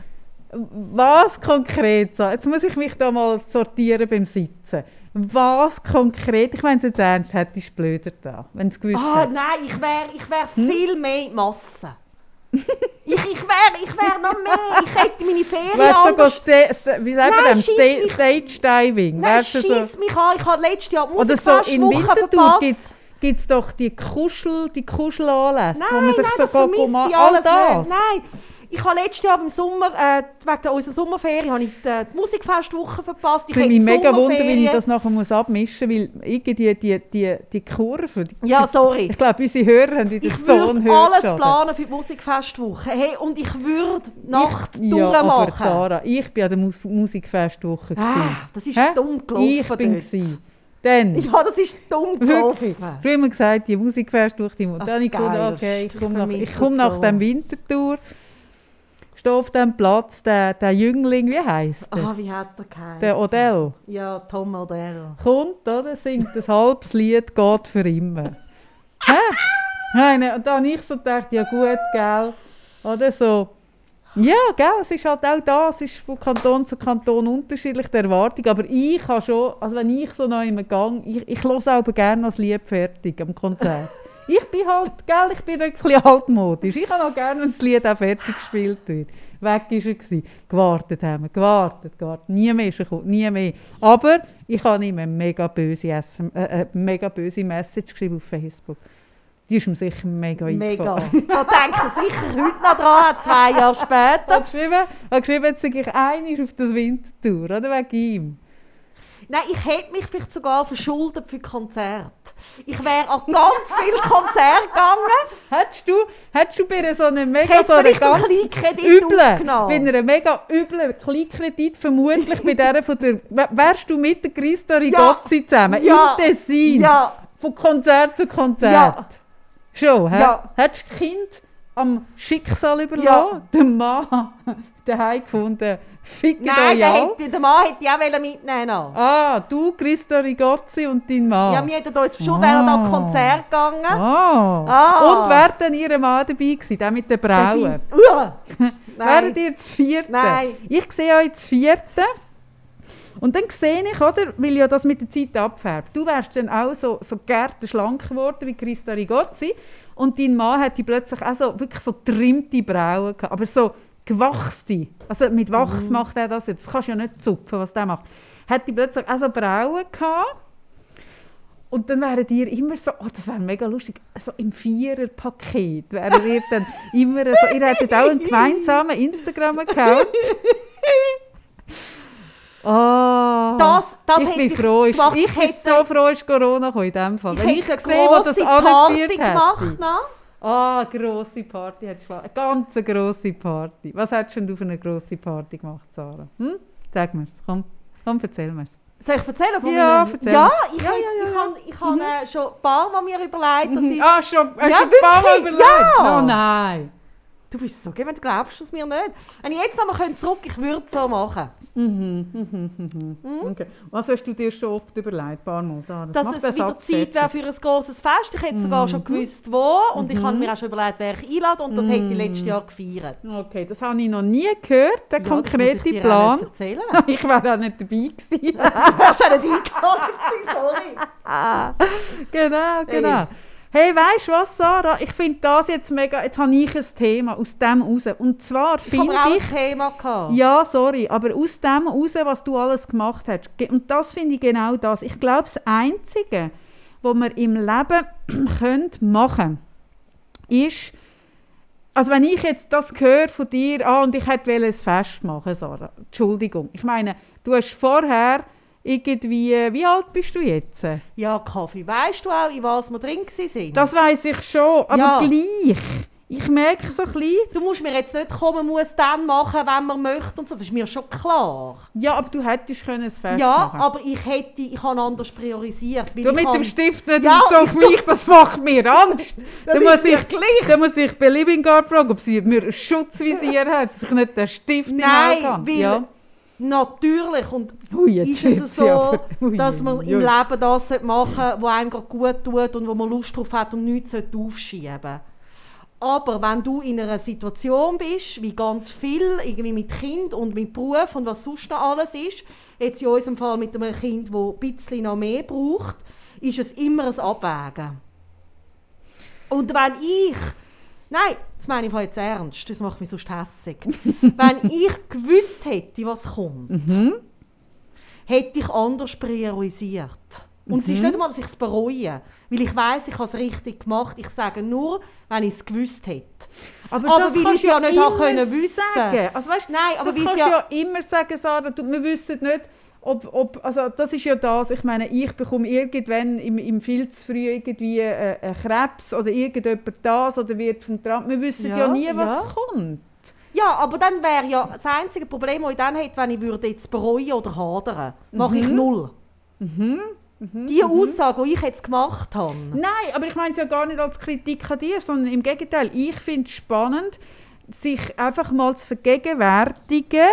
Speaker 1: was konkret, so, jetzt muss ich mich da mal sortieren beim Sitzen. Was konkret, ich meine es jetzt ernst, hättest du blöder da, wenn es gewusst
Speaker 2: Ah,
Speaker 1: hättest.
Speaker 2: nein, ich wäre ich wär
Speaker 1: Hm?
Speaker 2: viel mehr Masse. ich ich wäre ich wär noch mehr. Ich hätte meine Ferien
Speaker 1: Wärst
Speaker 2: anders...
Speaker 1: sta sta wie sagt man dem,
Speaker 2: schiess
Speaker 1: sta
Speaker 2: mich-
Speaker 1: Stage Diving?
Speaker 2: Nein,
Speaker 1: du so,
Speaker 2: mich an. Ich habe letztes Jahr
Speaker 1: so
Speaker 2: Musikfestwoche
Speaker 1: Winterthur
Speaker 2: verpasst.
Speaker 1: Gibt es doch die Kuschel, die Kuschelanlässe, wo man sich
Speaker 2: nein,
Speaker 1: so
Speaker 2: das vermisse ich
Speaker 1: all
Speaker 2: alles
Speaker 1: das.
Speaker 2: nicht. Nein, ich habe letztes Jahr im Sommer, äh, wegen der- unserer Sommerferien, habe ich die, die Musikfestwoche verpasst. Ich
Speaker 1: Ich würde mich mega wundern, wenn ich das nachher muss abmischen muss, weil irgendwie die, die, die Kurve, die,
Speaker 2: Ja, sorry.
Speaker 1: ich glaube, unsere Hörer haben wieder
Speaker 2: Ich
Speaker 1: so
Speaker 2: würde
Speaker 1: einen
Speaker 2: alles planen für die Musikfestwoche. Hey, und ich würde Nacht
Speaker 1: ich, ja,
Speaker 2: durchmachen.
Speaker 1: Sarah, ich bin an der Mus Musikfestwoche.
Speaker 2: ah, das ist
Speaker 1: Hä?
Speaker 2: dumm gelaufen.
Speaker 1: ich bin
Speaker 2: dort.
Speaker 1: Dann,
Speaker 2: Ja, das ist dumm gelaufen.
Speaker 1: Früher haben wir gesagt, die die
Speaker 2: Das
Speaker 1: dann ich gedacht,
Speaker 2: Geilste.
Speaker 1: okay, ich komme nach, ich komme
Speaker 2: das
Speaker 1: nach
Speaker 2: so.
Speaker 1: dem Wintertour. da auf dem Platz, der, der Jüngling, wie heisst der?
Speaker 2: Ah, wie hat er geheißen?
Speaker 1: Der Odell.
Speaker 2: Ja, Tom Odell.
Speaker 1: Kommt, oder? Singt ein halbes Lied, geht für immer. Hä? Und dann habe ich so gedacht, ja gut, gell. Oder so. Ja, gell, es ist halt auch das, es ist von Kanton zu Kanton unterschiedlich, die Erwartung. Aber ich habe schon, also wenn ich so noch im Gang, ich, ich höre auch gerne das Lied fertig am Konzert. Ich bin halt, gell, ich bin ein bisschen altmodisch. Ich habe auch gerne, wenn das Lied auch fertig gespielt wird. Weg war er. Gewesen. Gewartet haben wir, gewartet, gewartet. Nie mehr ist er gekommen, nie mehr. Aber ich habe ihm eine mega böse, SM, äh, eine mega böse Message geschrieben auf Facebook. Die ist ihm sicher mega
Speaker 2: Mega.
Speaker 1: eingefallen.
Speaker 2: Da denke ich sicher heute noch dran, zwei Jahre später.
Speaker 1: geschrieben, ich habe geschrieben jetzt sage ich einig auf das Wintertour, oder wegen ihm.
Speaker 2: Nein, ich hätte mich vielleicht sogar verschuldet für Konzerte. Ich wäre an ganz viele Konzerte gegangen.
Speaker 1: Hättest du, hättest du bei so einem mega so einer
Speaker 2: einen
Speaker 1: ganz üblen, bei einer mega üblen Kleinkredit vermutlich bei der von der, wärst du mit der Christa Rigozzi zusammen,
Speaker 2: Ja.
Speaker 1: im Tessin,
Speaker 2: Ja,
Speaker 1: von Konzert zu Konzert.
Speaker 2: Ja.
Speaker 1: Schon, hä?
Speaker 2: Ja.
Speaker 1: Hättest du das Kind am Schicksal überlassen? Den Mann daheim gefunden, ficken
Speaker 2: nein, der, hätte, der Mann hätte ich auch mitnehmen.
Speaker 1: Ah, du, Christa Rigozzi und dein Mann.
Speaker 2: Ja, wir hätten uns verschuldet, wären an
Speaker 1: Ah.
Speaker 2: Konzert gegangen.
Speaker 1: Ah.
Speaker 2: Ah.
Speaker 1: Und wer denn ihr Mann dabei gewesen, der mit den Brauen?
Speaker 2: Uah.
Speaker 1: Wären ihr das vierte?
Speaker 2: Nein.
Speaker 1: Ich sehe euch das vierte. Und dann sehe ich, oder, weil ja das mit der Zeit abfärbt. Du wärst dann auch so, so gärte schlank geworden wie Christa Rigozzi. Und dein Mann hatte plötzlich auch so, wirklich so trimmte Brauen gehabt. Aber so gewachste. Also mit Wachs macht er das jetzt. Das kannst du ja nicht zupfen, was der macht. Hätte plötzlich auch so Brauen gehabt. Und dann wären ihr immer so, oh, das wäre mega lustig, so im Vierer-Paket wären ihr dann immer so, ihr hättet auch einen gemeinsamen Instagram-Account. Oh,
Speaker 2: Das, das
Speaker 1: ich bin froh, ist,
Speaker 2: gemacht.
Speaker 1: ich bin
Speaker 2: hätte-
Speaker 1: so froh, ist Corona in dem Fall.
Speaker 2: Ich
Speaker 1: Wenn ich sehe, wo das angeführt
Speaker 2: gemacht.
Speaker 1: hat. Ah, grosse Party. Eine ganz grosse Party. Was hättest denn du für eine grosse Party gemacht, Sarah? Hm? Sag mir's. Komm, komm erzähl mir's.
Speaker 2: Soll ich erzählen von
Speaker 1: Ja,
Speaker 2: meinen-
Speaker 1: erzähl.
Speaker 2: Ja, ich
Speaker 1: Ja,
Speaker 2: habe
Speaker 1: ja, ja,
Speaker 2: ich ich habe äh, schon ein paar Mal mir überlegt, dass ich...
Speaker 1: Ah, schon, hast
Speaker 2: Ja,
Speaker 1: du ein paar Mal überlegt?
Speaker 2: Ja.
Speaker 1: Oh nein.
Speaker 2: Du bist so, gell, wenn du glaubst es mir nicht. Wenn ich jetzt nochmal zurück ich würde es so machen.
Speaker 1: Okay. Was hast du dir schon oft überlegt, paar Mal? Sarah?
Speaker 2: Dass es wieder
Speaker 1: Satz
Speaker 2: Zeit wäre für ein grosses Fest. Ich hätte sogar
Speaker 1: Mhm.
Speaker 2: schon gewusst, wo. Und ich habe mir auch schon überlegt, wer ich einlade. Und das hätte ich letztes Jahr gefeiert.
Speaker 1: Okay, das habe ich noch nie gehört, der
Speaker 2: Ja, das
Speaker 1: konkrete
Speaker 2: ich
Speaker 1: Plan.
Speaker 2: nicht erzählen.
Speaker 1: Ich wäre auch nicht dabei gewesen.
Speaker 2: Du hast auch nicht eingeladen, sorry.
Speaker 1: genau, genau. Hey, weißt du was, Sarah? Ich finde das jetzt mega. Jetzt habe ich ein Thema aus dem raus. Und zwar
Speaker 2: Ich
Speaker 1: finde ich.
Speaker 2: ein Thema gehabt.
Speaker 1: Ja, sorry, aber aus dem raus, was du alles gemacht hast. Und das finde ich genau das. Ich glaube, das Einzige, was wir im Leben können machen ist, also wenn ich jetzt das höre von dir, ah, und ich hätte ein Fest machen, Sarah, Entschuldigung. Ich meine, du hast vorher irgendwie, wie alt bist du jetzt?
Speaker 2: Ja, Kaffee. Weißt du auch, in was wir drin sind?
Speaker 1: Das weiß ich schon, aber
Speaker 2: Ja.
Speaker 1: gleich. Ich merke so ein bisschen,
Speaker 2: Du musst mir jetzt nicht kommen, muss dann machen, wenn man möchte und so. Das ist mir schon klar.
Speaker 1: ja, aber du hättest können ein Fest
Speaker 2: ja, aber ich hätte, ich habe anders priorisiert.
Speaker 1: Du mit
Speaker 2: habe-
Speaker 1: dem Stift nicht
Speaker 2: Ja.
Speaker 1: so auf mich, das macht mir Angst.
Speaker 2: Das
Speaker 1: da,
Speaker 2: ist
Speaker 1: muss ich, da muss ich bei Living Guard fragen, ob sie mir ein Schutzvisier hat, dass ich nicht den Stift im Auge
Speaker 2: Nein, weil
Speaker 1: Ja.
Speaker 2: Natürlich und
Speaker 1: Ui, jetzt
Speaker 2: ist es so,
Speaker 1: ja aber- ui,
Speaker 2: dass man
Speaker 1: ui,
Speaker 2: im. Leben das machen sollte, was einem gut tut und wo man Lust drauf hat und nichts sollte aufschieben aber wenn du in einer Situation bist, wie ganz viel, irgendwie mit Kind und mit Beruf und was sonst noch alles ist, jetzt in unserem Fall mit einem Kind, das ein bisschen noch mehr braucht, ist es immer ein Abwägen. Und wenn ich, nein, das meine ich jetzt ernst, das macht mich sonst hässig. wenn ich gewusst hätte, was kommt,
Speaker 1: Mhm.
Speaker 2: hätte ich anders priorisiert. Und es ist
Speaker 1: Mhm.
Speaker 2: nicht einmal, dass ich es bereue, weil ich weiß, ich habe es richtig gemacht. Ich sage nur, wenn ich es gewusst hätte.
Speaker 1: Aber,
Speaker 2: Aber
Speaker 1: das
Speaker 2: weil
Speaker 1: kannst
Speaker 2: ich ja
Speaker 1: du
Speaker 2: nicht können wissen.
Speaker 1: sagen. Also weißt,
Speaker 2: Nein, aber
Speaker 1: das kannst du
Speaker 2: ja-
Speaker 1: ja immer sagen, Sarah. Du, wir wissen nicht, ob, ob, also das ist ja das, ich meine, ich bekomme irgendwann im, im viel zu früh irgendwie äh, einen Krebs oder irgendjemand das oder wird vom Tram. Wir wissen ja,
Speaker 2: Ja,
Speaker 1: nie, was
Speaker 2: ja.
Speaker 1: kommt.
Speaker 2: Ja, aber dann wäre ja das einzige Problem, das ich dann hätte, wenn ich würde jetzt bereuen oder hadern, mache ich null. Die Aussage, die ich jetzt gemacht habe.
Speaker 1: Nein, aber ich meine es ja gar nicht als Kritik an dir, sondern im Gegenteil. Ich finde es spannend, sich einfach mal zu vergegenwärtigen,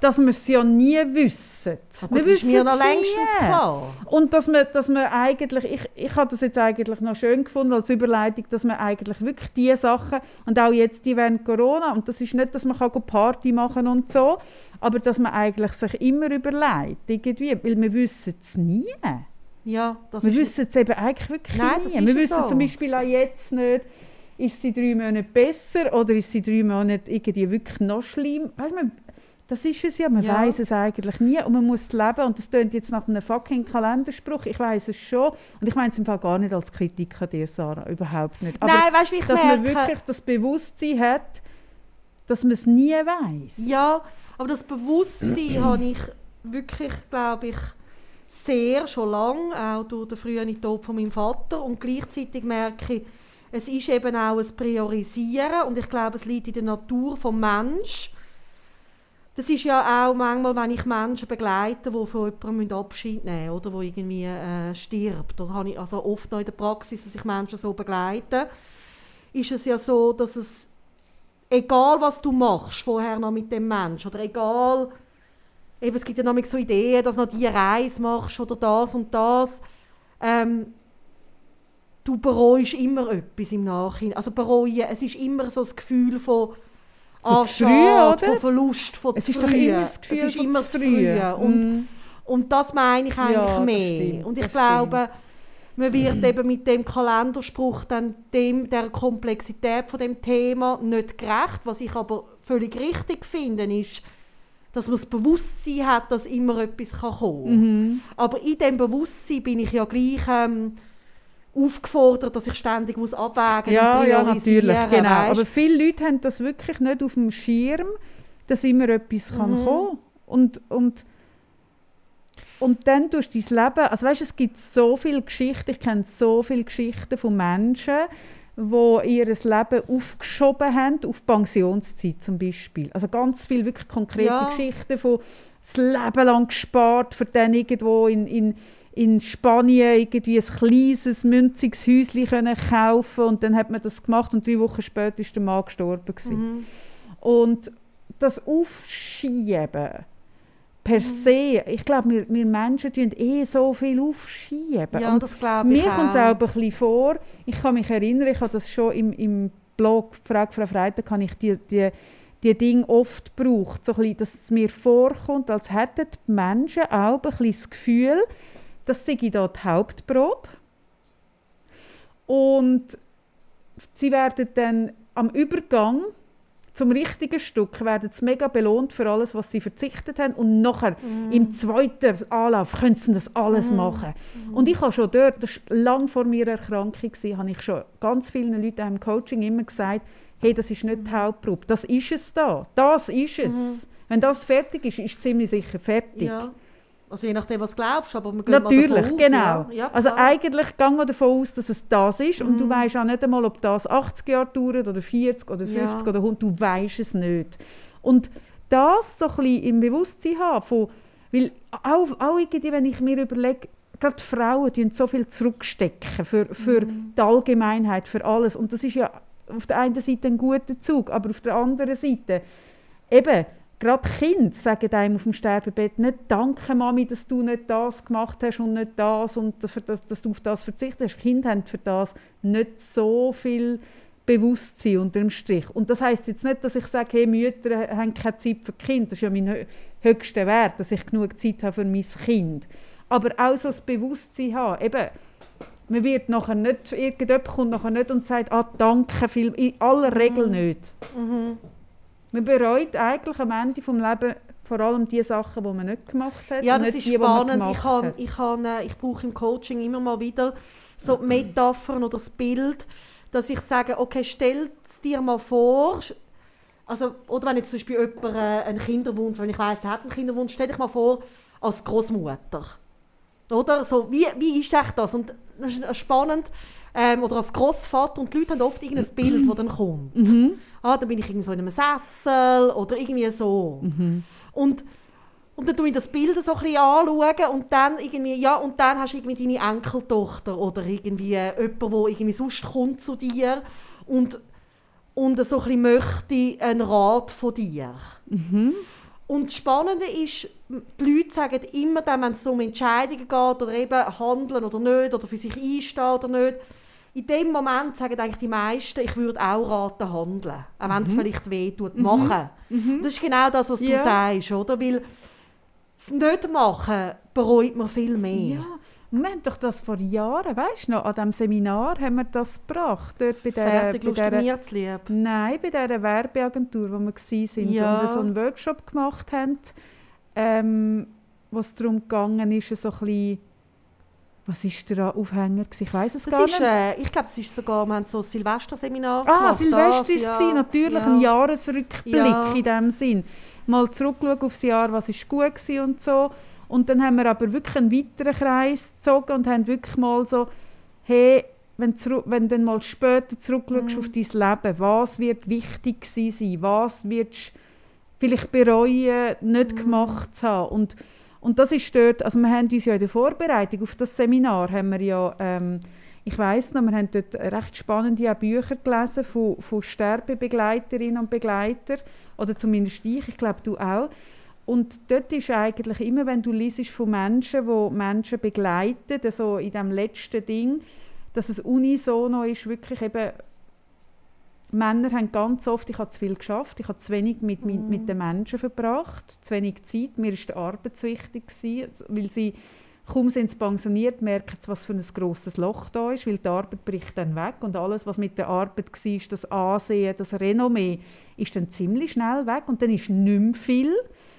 Speaker 1: dass wir es ja nie wissen.
Speaker 2: Aber
Speaker 1: wir
Speaker 2: das ist mir noch längstens
Speaker 1: nie.
Speaker 2: klar.
Speaker 1: Und dass man, dass man eigentlich, ich, ich habe das jetzt eigentlich noch schön gefunden als Überleitung, dass man eigentlich wirklich diese Sachen, und auch jetzt die während Corona, und das ist nicht, dass man kann Party machen und so, aber dass man eigentlich sich immer überlegt, irgendwie, weil wir wissen es nie.
Speaker 2: Ja, das
Speaker 1: Wir wissen es eben eigentlich wirklich
Speaker 2: Nein, das
Speaker 1: nie. Wir wissen
Speaker 2: so.
Speaker 1: zum Beispiel auch jetzt nicht, ist sie drei Monate besser oder ist sie drei Monate irgendwie wirklich noch schlimm. Weißt, man, das ist es ja, man
Speaker 2: Ja.
Speaker 1: weiß es eigentlich nie und man muss es leben und das klingt jetzt nach einem fucking Kalenderspruch, ich weiß es schon und ich meine es im Fall gar nicht als Kritik an dir, Sarah, überhaupt nicht. Aber
Speaker 2: Nein, weißt du, wie ich
Speaker 1: dass man
Speaker 2: merke?
Speaker 1: wirklich das Bewusstsein hat, dass man es nie weiß.
Speaker 2: Ja, aber das Bewusstsein habe ich wirklich, glaube ich, sehr schon lange, auch durch den frühen Tod von meinem Vater. Und gleichzeitig merke ich, es ist eben auch ein Priorisieren und ich glaube, es liegt in der Natur des Menschen. Das ist ja auch manchmal, wenn ich Menschen begleite, die von jemandem Abschied nehmen müssen oder wo irgendwie äh, stirbt. Oder habe ich also oft noch in der Praxis, dass ich Menschen so begleite, ist es ja so, dass es egal was du machst vorher noch mit dem Menschen oder egal, eben, es gibt ja noch so Ideen, dass du noch diese Reise machst oder das und das, ähm, du bereust immer etwas im Nachhinein. Also bereuen, es ist immer so das Gefühl von
Speaker 1: Von zu früh,
Speaker 2: Schade,
Speaker 1: oder?
Speaker 2: von Verlust, von
Speaker 1: Es ist doch
Speaker 2: früh.
Speaker 1: immer das Gefühl
Speaker 2: es ist immer
Speaker 1: zu früh.
Speaker 2: früh. Und,
Speaker 1: Mm.
Speaker 2: und das meine ich eigentlich
Speaker 1: Ja,
Speaker 2: mehr.
Speaker 1: stimmt,
Speaker 2: und ich glaube, man wird eben mit dem Kalenderspruch dann dem, der Komplexität von dem Thema nicht gerecht. Was ich aber völlig richtig finde, ist, dass man das Bewusstsein hat, dass immer etwas kann kommen kann.
Speaker 1: Mhm.
Speaker 2: Aber in dem Bewusstsein bin ich ja gleich ähm, aufgefordert, dass ich ständig muss abwägen
Speaker 1: Ja,
Speaker 2: und
Speaker 1: ja, natürlich, genau.
Speaker 2: weisst?
Speaker 1: Aber viele Leute haben das wirklich nicht auf dem Schirm, dass immer etwas kann
Speaker 2: Mhm.
Speaker 1: kommen und und und dann durch dein Leben, also weißt, es gibt so viele Geschichten, ich kenne so viele Geschichten von Menschen, die ihr Leben aufgeschoben haben, auf Pensionszeit zum Beispiel. Also ganz viele wirklich konkrete
Speaker 2: Ja.
Speaker 1: Geschichten von das Leben lang gespart, für dann irgendwo in, in, in Spanien irgendwie ein kleines, münziges Häuschen können kaufen und dann hat man das gemacht und drei Wochen später ist der Mann gestorben.
Speaker 2: Mhm.
Speaker 1: Und das Aufschieben
Speaker 2: Mhm.
Speaker 1: per se, ich glaube, wir, wir Menschen tun eh so viel aufschieben.
Speaker 2: Ja,
Speaker 1: und
Speaker 2: das glaube ich
Speaker 1: mir kommt es
Speaker 2: auch
Speaker 1: ein bisschen vor, ich kann mich erinnern, ich habe das schon im, im Blog «Frage Frau Freitag» kann ich die, die, die Dinge oft gebraucht, so bisschen, dass es mir vorkommt, als hätten die Menschen auch ein bisschen das Gefühl, dass sei da die Hauptprobe. Und sie werden dann am Übergang zum richtigen Stück werden sie mega belohnt für alles, was sie verzichtet haben. Und nachher im zweiten Anlauf können sie das alles machen. Und ich habe schon dort, das war lang vor meiner Erkrankung, habe ich schon ganz vielen Leuten im Coaching immer gesagt, hey, das ist nicht die Hauptprobe, das ist es da, das ist es. Wenn das fertig ist, ist es ziemlich sicher fertig.
Speaker 2: Ja. Also je nachdem, was du glaubst, aber mal
Speaker 1: Natürlich,
Speaker 2: aus,
Speaker 1: genau.
Speaker 2: Ja. Ja,
Speaker 1: also eigentlich gehen wir davon aus, dass es das ist und
Speaker 2: Mhm.
Speaker 1: du weißt auch nicht einmal, ob das 80 Jahre dauert oder 40 oder
Speaker 2: Ja.
Speaker 1: 50 oder 100, du weißt es nicht. Und das so ein bisschen im Bewusstsein haben, von, weil auch, auch irgendwie, wenn ich mir überlege, gerade Frauen die so viel zurückstecken für, für
Speaker 2: Mhm.
Speaker 1: die Allgemeinheit, für alles und das ist ja auf der einen Seite ein guter Zug, aber auf der anderen Seite eben, gerade Kinder sagen einem auf dem Sterbebett nicht «Danke, Mami, dass du nicht das gemacht hast und nicht das und dass, dass du auf das verzichtet hast». Kinder haben für das nicht so viel Bewusstsein unter dem Strich. Und das heißt jetzt nicht, dass ich sage, hey, Mütter haben keine Zeit für Kinder. Das ist ja mein hö- höchster Wert, dass ich genug Zeit habe für mein Kind. Aber auch so das Bewusstsein haben, eben, man wird nachher nicht, irgendjemand kommt nachher nicht und sagt, ah, danke viel, in aller Regel nicht.
Speaker 2: Mhm.
Speaker 1: Man bereut eigentlich am Ende des Lebens vor allem die Sachen, die man nicht gemacht hat.
Speaker 2: Ja, das ist
Speaker 1: die,
Speaker 2: spannend. Ich, kann, ich, kann, äh, ich brauche im Coaching immer mal wieder so Metaphern oder das Bild, dass ich sage, okay, stell es dir mal vor, also, oder wenn jetzt zum Beispiel jemand äh, einen Kinderwunsch, wenn ich weiss, der hat einen Kinderwunsch, stell dich mal vor als Großmutter. Oder? So, wie, wie ist echt das? Und das ist spannend. Ähm, oder als Großvater und die Leute haben oft irgendein Bild, das dann kommt.
Speaker 1: Mhm.
Speaker 2: Ah, dann bin ich irgendwie so in einem Sessel oder irgendwie so.
Speaker 1: Mhm.
Speaker 2: Und, und dann schaue ich das Bild so ein bisschen anschauen und dann irgendwie, ja, und dann hast du irgendwie deine Enkeltochter oder irgendwie jemand, der irgendwie sonst kommt zu dir und, und so ein bisschen möchte einen Rat von dir.
Speaker 1: Mhm.
Speaker 2: Und das Spannende ist, die Leute sagen immer wenn es um Entscheidungen geht oder eben handeln oder nicht oder für sich einstehen oder nicht, in dem Moment sagen eigentlich die meisten, ich würde auch raten, handeln. Auch wenn es vielleicht weh tut, machen. Das ist genau das, was du
Speaker 1: Ja.
Speaker 2: sagst, oder? Weil das Nicht-Machen bereut man viel mehr.
Speaker 1: Ja, wir haben doch das vor Jahren, weißt du noch, an diesem Seminar haben wir das gebracht. Dort bei der,
Speaker 2: Fertig,
Speaker 1: bei der,
Speaker 2: mir zu lieb.
Speaker 1: Nein, bei dieser Werbeagentur, wo wir waren
Speaker 2: Ja.
Speaker 1: und so einen Workshop gemacht haben, ähm, wo es darum gegangen ist, so ein bisschen, was war der Aufhänger? Ich weiß es gar
Speaker 2: Das ist,
Speaker 1: nicht.
Speaker 2: äh, ich glaube, es ist sogar, wir haben so ein Silvesterseminar
Speaker 1: Ah,
Speaker 2: gemacht.
Speaker 1: Silvester
Speaker 2: Das,
Speaker 1: war es,
Speaker 2: ja.
Speaker 1: natürlich
Speaker 2: Ja.
Speaker 1: ein Jahresrückblick
Speaker 2: Ja.
Speaker 1: in dem Sinn. Mal zurückschauen aufs Jahr, was ist gut war und so. Und dann haben wir aber wirklich einen weiteren Kreis gezogen und haben wirklich mal so, hey, wenn, wenn du dann mal später zurückschaust
Speaker 2: Mhm.
Speaker 1: auf dein Leben, was wird wichtig sein, was wirst du vielleicht bereuen, nicht
Speaker 2: Mhm.
Speaker 1: gemacht zu haben. Und, und das ist dort, also wir haben uns ja in der Vorbereitung auf das Seminar, haben wir ja, ähm, ich weiß noch, wir haben dort recht spannende Bücher gelesen von, von Sterbebegleiterinnen und Begleitern, oder zumindest ich, ich glaube du auch. Und dort ist eigentlich immer, wenn du liest von Menschen, die Menschen begleiten, so in dem letzten Ding, dass es unisono ist, wirklich eben, Männer haben ganz oft, ich habe zu viel geschafft, ich habe zu wenig mit, mit, mit den Menschen verbracht, zu wenig Zeit, mir ist die Arbeit zu wichtig gewesen, weil sie, kaum sind sie pensioniert, merken sie, was für ein grosses Loch da ist, weil die Arbeit bricht dann weg und alles, was mit der Arbeit war, das Ansehen, das Renommee, ist dann ziemlich schnell weg und dann ist nicht mehr viel.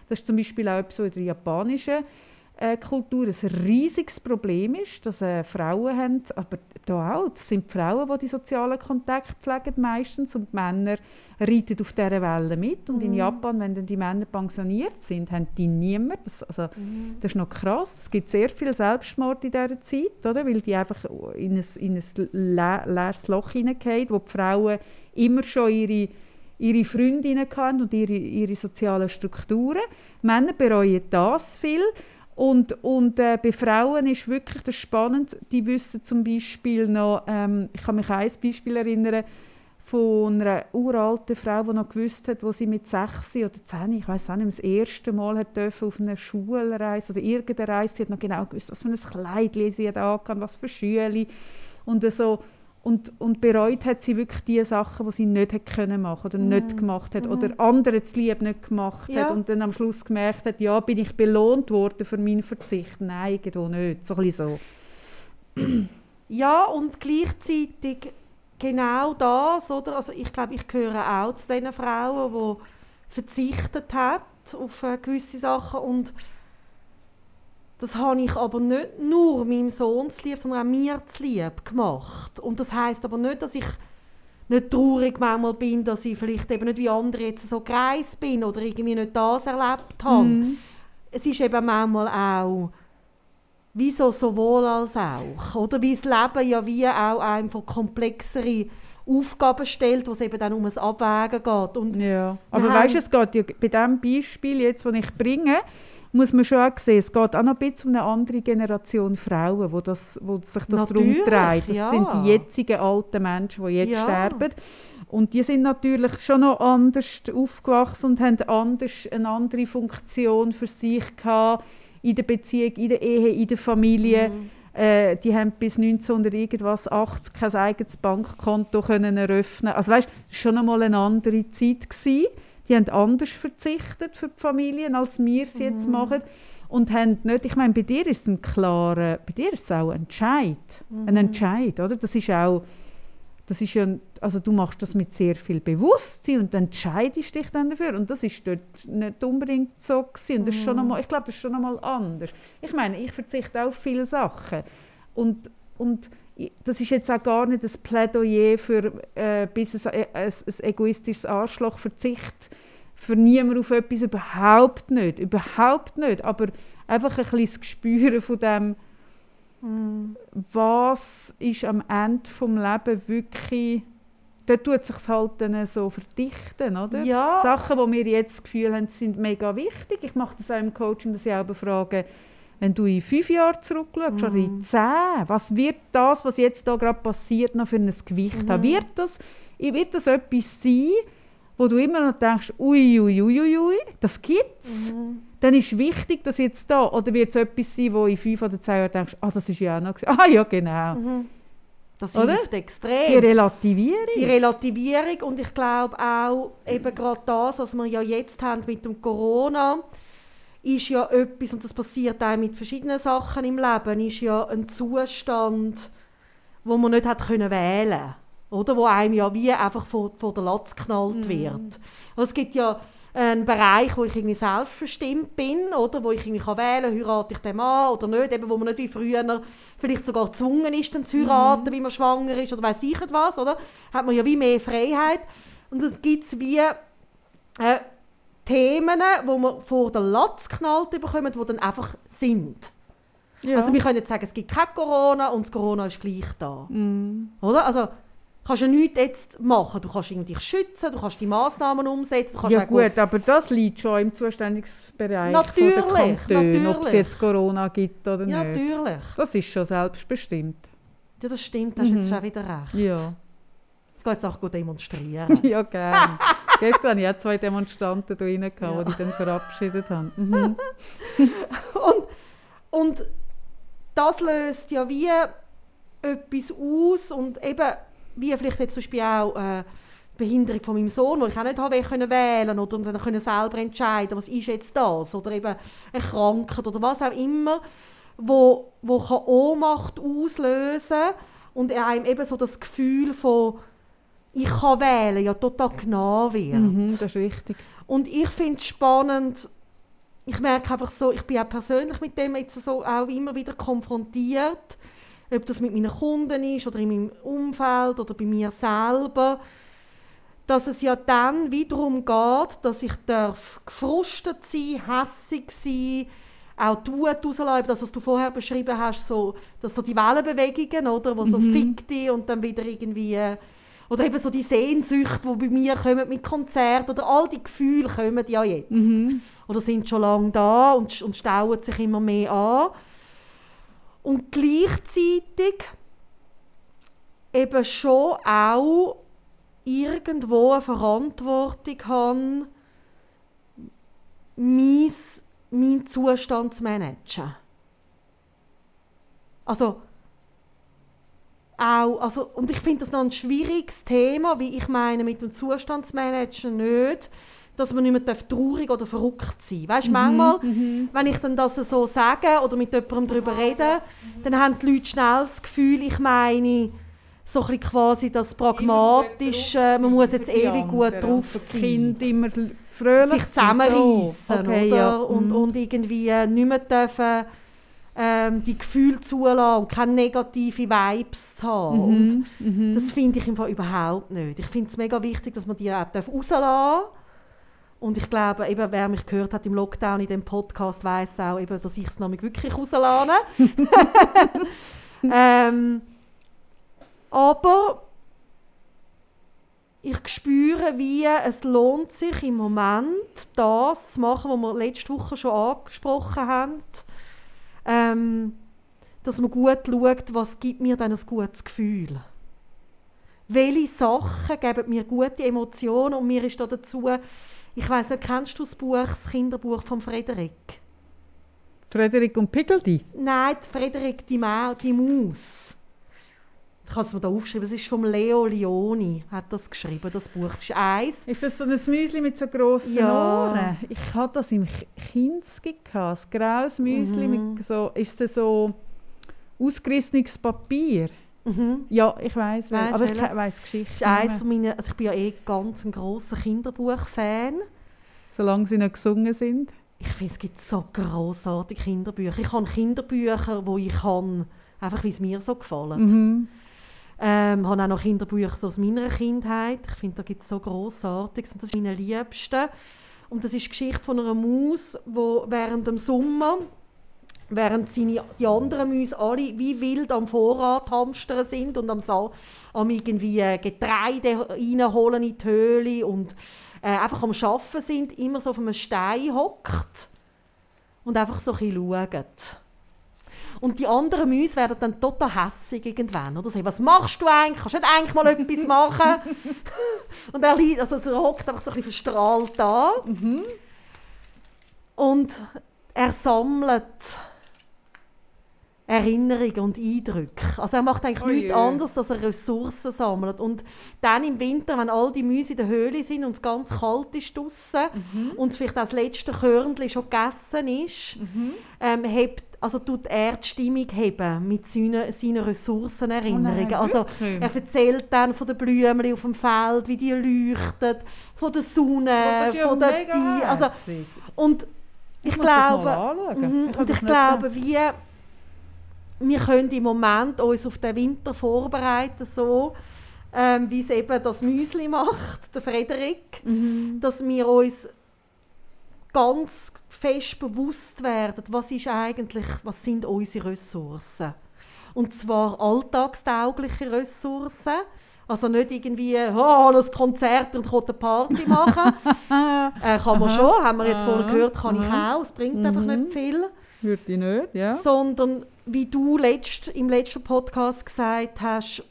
Speaker 1: Das ist zum Beispiel auch was in der japanischen Kultur ein riesiges Problem ist, dass äh, Frauen haben, aber da auch, das sind die Frauen, die die sozialen Kontakte pflegen meistens und die Männer reiten auf dieser Welle mit und in Japan, wenn dann die Männer pensioniert sind, haben die niemand, das, also, das ist noch krass, es gibt sehr viel Selbstmord in dieser Zeit, oder? weil die einfach in ein, in ein le leeres Loch hineingehen, wo die Frauen immer schon ihre ihre Freundinnen hatten und ihre, ihre sozialen Strukturen. Männer bereuen das viel. Und, und äh, bei Frauen ist wirklich das spannend. Die wissen zum Beispiel noch, ähm, ich kann mich an ein Beispiel erinnern, von einer uralten Frau, die noch gewusst hat, wo sie mit 6 oder 10, ich weiß auch nicht, das erste Mal hat dürfen auf einer Schulreise oder irgendeine Reise, sie hat noch genau gewusst, was für ein Kleid sie hat angehabt, was für Schüle und so. Und, und bereut hat sie wirklich die Sachen, die sie nicht hätte können machen oder nicht gemacht hat oder anderen zu lieb nicht gemacht
Speaker 2: Ja.
Speaker 1: hat und dann am Schluss gemerkt hat, ja, bin ich belohnt worden für meinen Verzicht? Nein, irgendwo nicht. So ein so.
Speaker 2: Ja, und gleichzeitig genau das, oder? Also ich glaube, ich gehöre auch zu den Frauen, die verzichtet hat auf äh, gewisse Sachen und das habe ich aber nicht nur meinem Sohn zu lieb, sondern auch mir zu lieb gemacht. Und das heißt aber nicht, dass ich nicht traurig manchmal bin, dass ich vielleicht eben nicht wie andere jetzt so gereist bin oder irgendwie nicht das erlebt habe.
Speaker 1: Mhm.
Speaker 2: Es ist eben manchmal auch wie so sowohl als auch. Oder wie das Leben ja wie auch einfach komplexere Aufgaben stellt, wo es eben dann um ein Abwägen geht. Und
Speaker 1: Ja, aber weißt du, es geht ja bei diesem Beispiel, jetzt, das ich bringe, muss man schon auch sehen, es geht auch noch ein bisschen um eine andere Generation Frauen, wo, das, wo sich das darum dreht. Das
Speaker 2: ja.
Speaker 1: sind die jetzigen alten Menschen, die jetzt
Speaker 2: Ja.
Speaker 1: sterben. Und die sind natürlich schon noch anders aufgewachsen und haben anders, eine andere Funktion für sich gehabt, in der Beziehung, in der Ehe, in der Familie.
Speaker 2: Mhm.
Speaker 1: Äh, die haben bis 1900 irgendwas 80 kein eigenes Bankkonto können eröffnen. Also weißt, das war schon einmal eine andere Zeit gewesen. Die haben anders verzichtet für die Familien, als wir es jetzt
Speaker 2: Mhm.
Speaker 1: machen. Und haben nicht, ich meine, bei dir ist es ein klarer, bei dir ist es auch ein Entscheid. Ein
Speaker 2: Mhm.
Speaker 1: Entscheid, oder? Das ist auch, das ist ja, also du machst das mit sehr viel Bewusstsein und entscheidest dich dann dafür. Und das ist dort nicht unbedingt so gewesen. Und das ist schon
Speaker 2: Mhm.
Speaker 1: einmal, ich glaube, das ist schon einmal anders. Ich meine, ich verzichte auf viele Sachen. Und, und das ist jetzt auch gar nicht das Plädoyer für äh, bis ein, ein, ein egoistisches Arschlochverzicht für niemand auf etwas, überhaupt nicht, überhaupt nicht. Aber einfach ein bisschen das Gespür von dem,
Speaker 2: Mhm.
Speaker 1: was ist am Ende vom Leben wirklich, da tut sich halt dann so verdichten, oder?
Speaker 2: Ja.
Speaker 1: Sachen, die wir jetzt das Gefühl haben, sind mega wichtig. Ich mache das auch im Coaching, dass ich auch befrage, wenn du in fünf Jahre zurückschaust oder in zehn, was wird das, was jetzt da gerade passiert, noch für ein Gewicht haben? Wird das, wird das etwas sein, wo du immer noch denkst, ui, ui, ui, ui, ui das gibt's? Dann ist wichtig, dass jetzt da, oder wird es etwas sein, wo in fünf oder zehn Jahren denkst, ah, das ist ja auch noch, ah ja, genau.
Speaker 2: Das
Speaker 1: Oder?
Speaker 2: hilft extrem.
Speaker 1: Die Relativierung.
Speaker 2: die Relativierung und ich glaube auch eben gerade das, was wir ja jetzt haben mit dem Corona, ist ja etwas, und das passiert auch mit verschiedenen Sachen im Leben, ist ja ein Zustand, wo man nicht hat können wählen oder? Wo einem ja wie einfach vor, vor der Latz geknallt wird. Also es gibt ja einen Bereich, wo ich irgendwie selbstbestimmt bin, oder? Wo ich irgendwie kann wählen kann, heirate ich den Mann oder nicht, eben, wo man nicht wie früher vielleicht sogar gezwungen ist, dann zu heiraten, wie man schwanger ist oder weiß ich nicht was, oder? Hat man ja wie mehr Freiheit. Und es gibt wie äh, Themen, wo man vor der Latz geknallt bekommt, die dann einfach sind.
Speaker 1: ja.
Speaker 2: Also wir können jetzt sagen, es gibt kein Corona und das Corona ist gleich da.
Speaker 1: Mm.
Speaker 2: Oder? Also kannst ja nichts jetzt machen. Du kannst dich schützen, du kannst die Massnahmen umsetzen, du
Speaker 1: ja
Speaker 2: auch
Speaker 1: gut, aber das liegt schon im Zuständigkeitsbereich
Speaker 2: Natürlich,
Speaker 1: von den Kantonen, ob es jetzt Corona gibt oder
Speaker 2: Ja,
Speaker 1: nicht.
Speaker 2: natürlich.
Speaker 1: Das ist schon selbstbestimmt.
Speaker 2: Ja, das stimmt, da hast du
Speaker 1: Mhm.
Speaker 2: jetzt schon wieder recht.
Speaker 1: Ja,
Speaker 2: gehe jetzt auch gut demonstrieren.
Speaker 1: ja gerne. Gestern hatte ich auch zwei Demonstranten da rein,
Speaker 2: Ja.
Speaker 1: die dann verabschiedet haben. Mhm.
Speaker 2: und, und das löst ja wie etwas aus und eben, wie vielleicht jetzt zum Beispiel auch äh, die Behinderung von meinem Sohn, wo ich auch nicht habe können wählen oder dann können selber entscheiden, was ist jetzt das oder eben eine Krankheit oder was auch immer, wo, wo kann Ohnmacht auslösen und einem eben so das Gefühl von ich kann wählen, ja total genau wird.
Speaker 1: Mhm, das ist richtig.
Speaker 2: Und ich finde es spannend, ich merke einfach so, ich bin auch persönlich mit dem jetzt so auch immer wieder konfrontiert, ob das mit meinen Kunden ist oder in meinem Umfeld oder bei mir selber, dass es ja dann wiederum geht, dass ich darf gefrustet sein, hässig sein, auch Wut rauslassen, das, was du vorher beschrieben hast, so, dass so die Wellenbewegungen, oder, wo so fick dich und dann wieder irgendwie, äh, oder eben so die Sehnsüchte, die bei mir kommen mit Konzerten, oder all die Gefühle kommen ja jetzt.
Speaker 1: Mhm.
Speaker 2: Oder sind schon lange da und, und stauen sich immer mehr an. Und gleichzeitig eben schon auch irgendwo eine Verantwortung haben, mein, meinen Zustand zu managen. Also, auch, also, und ich finde das noch ein schwieriges Thema, wie ich meine mit dem Zustandsmanagen nicht, dass man nicht mehr darf traurig oder verrückt sein Weißt du, manchmal, wenn ich dann das so sage oder mit jemandem darüber rede, dann haben die Leute schnell das Gefühl, ich meine so ein quasi das Pragmatische, man muss jetzt ewig gut drauf sein.
Speaker 1: Kind immer fröhlich
Speaker 2: sich zusammenreißen,
Speaker 1: okay,
Speaker 2: oder?
Speaker 1: Ja.
Speaker 2: Und,
Speaker 1: mhm.
Speaker 2: und irgendwie nicht mehr dürfen, ähm, die Gefühle zulassen und keine negativen Vibes zu haben. Und
Speaker 1: Mhm.
Speaker 2: das finde ich im Fall überhaupt nicht. Ich finde es mega wichtig, dass man die auch rauslassen darf. Und ich glaube, eben, wer mich gehört hat im Lockdown in dem Podcast, weiß auch, eben, dass ich es nämlich wirklich rauslasse. ähm, aber ich spüre, wie es lohnt sich im Moment, das zu machen, was wir letzte Woche schon angesprochen haben. Ähm, dass man gut schaut, was gibt mir dann ein gutes Gefühl. Welche Sachen geben mir gute Emotionen und mir ist da dazu, ich weiß nicht, kennst du das Buch, das Kinderbuch von Frederik?
Speaker 1: Frederik und Pickeldi.
Speaker 2: Nein, Frederik die, Ma die Maus. Ich kann es mir da aufschreiben. Es ist von Leo Leoni, hat das geschrieben, das Buch. Es ist eins.
Speaker 1: Ist das so ein Müsli mit so grossen
Speaker 2: Ja.
Speaker 1: Ohren? Ich hatte das im Kinski, ein graues Müsli
Speaker 2: Mhm.
Speaker 1: mit so, ist das so ausgerissenes Papier?
Speaker 2: Mhm.
Speaker 1: Ja, ich weiß, aber ich weiß die Geschichte.
Speaker 2: Ist eins meinen, also ich bin ja eh ganz ein grosser Kinderbuch-Fan.
Speaker 1: Solange sie nicht gesungen sind.
Speaker 2: Ich finde, es gibt so grossartige Kinderbücher. Ich habe Kinderbücher, wo ich kann, einfach wie es mir so gefallen.
Speaker 1: Mhm.
Speaker 2: Ähm, habe auch noch Kinderbücher aus meiner Kindheit. Ich finde, da gibt es so Grossartiges und das ist meine Liebste. Und das ist die Geschichte von einer Maus, wo während dem Sommer, während seine, die anderen Mäuse alle wie wild am Vorrat hamstern sind und am, am irgendwie äh, Getreide reinholen in die Höhle und äh, einfach am Schaffen sind, immer so auf einem Stein hockt und einfach so ein bisschen schaut. Und die anderen Mäuse werden dann total hässig irgendwann. Oder sagen, was machst du eigentlich? Kannst du nicht eigentlich mal etwas machen? und er liegt, also er hockt einfach so ein bisschen verstrahlt da. Und er sammelt Erinnerungen und Eindrücke. Also er macht eigentlich
Speaker 1: Oh
Speaker 2: nichts anderes, als er Ressourcen sammelt. Und dann im Winter, wenn all die Mäuse in der Höhle sind und es ganz kalt ist draussen
Speaker 1: Mhm.
Speaker 2: und vielleicht das letzte Körnchen schon gegessen ist,
Speaker 1: Mhm.
Speaker 2: ähm, hebt, also tut er die Stimmung heben mit seinen, seinen Ressourcenerinnerungen.
Speaker 1: Oh nein,
Speaker 2: also er erzählt dann von den Blümchen auf dem Feld, wie die leuchten, von der Sonne,
Speaker 1: Oh, ja
Speaker 2: von den Tieren. Also, und ich,
Speaker 1: mal
Speaker 2: glaube. Mhm,
Speaker 1: Ich
Speaker 2: und ich glaube, wie wir können im Moment uns auf den Winter vorbereiten, so ähm, wie es eben das Müsli macht, der Frederik,
Speaker 1: Mhm.
Speaker 2: dass wir uns ganz fest bewusst werden, was ist eigentlich, was sind unsere Ressourcen. Und zwar alltagstaugliche Ressourcen. Also nicht irgendwie, oh, ein Konzert und eine Party machen. äh, kann man schon, haben wir jetzt vorhin gehört, kann ich auch. Es bringt einfach
Speaker 1: Mhm.
Speaker 2: nicht viel.
Speaker 1: Würde ich nicht, ja.
Speaker 2: Sondern, wie du letzt, im letzten Podcast gesagt hast,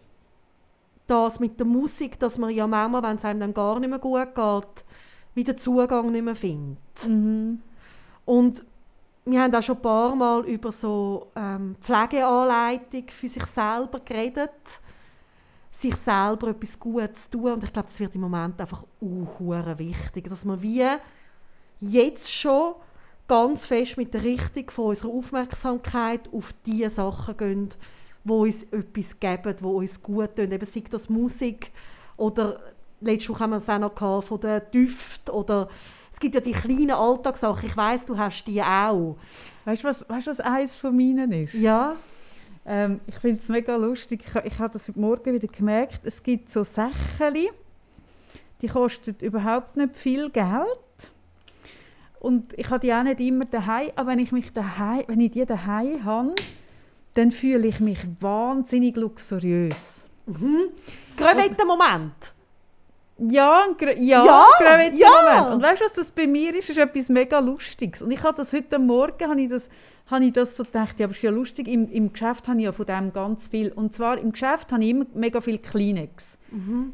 Speaker 2: das mit der Musik, dass man ja manchmal, wenn es einem dann gar nicht mehr gut geht, wieder Zugang nicht mehr findet.
Speaker 1: Mhm.
Speaker 2: Und wir haben auch schon ein paar Mal über so ähm, Pflegeanleitung für sich selber geredet, sich selber etwas Gutes zu tun. Und ich glaube, das wird im Moment einfach uh, wichtig, dass wir wie jetzt schon ganz fest mit der Richtung von unserer Aufmerksamkeit auf die Sachen gehen, wo uns etwas geben, wo uns gut tun. Eben sei das Musik oder letzte Woche haben wir es auch noch gehabt, von den Düften oder es gibt ja die kleinen Alltagssachen. Ich weiß, du hast die auch.
Speaker 1: Weißt du, was, weißt, was eines von meinen ist?
Speaker 2: Ja.
Speaker 1: Ähm, ich finde es mega lustig. Ich, ich habe das heute Morgen wieder gemerkt. Es gibt so Sachen, die kosten überhaupt nicht viel Geld. Und ich habe die auch nicht immer daheim. Aber wenn ich, mich daheim, wenn ich die daheim habe, dann fühle ich mich wahnsinnig luxuriös.
Speaker 2: Gerade in dem Moment.
Speaker 1: Ja, ja,
Speaker 2: Ja,
Speaker 1: gerade
Speaker 2: ja.
Speaker 1: Moment. Und weißt du, was das bei mir ist? Das ist etwas mega Lustiges. Und ich habe das heute Morgen, habe ich das, habe ich das so gedacht, ja, aber es ist ja lustig, im, im Geschäft habe ich ja von dem ganz viel. Und zwar im Geschäft habe ich immer mega viel Kleenex.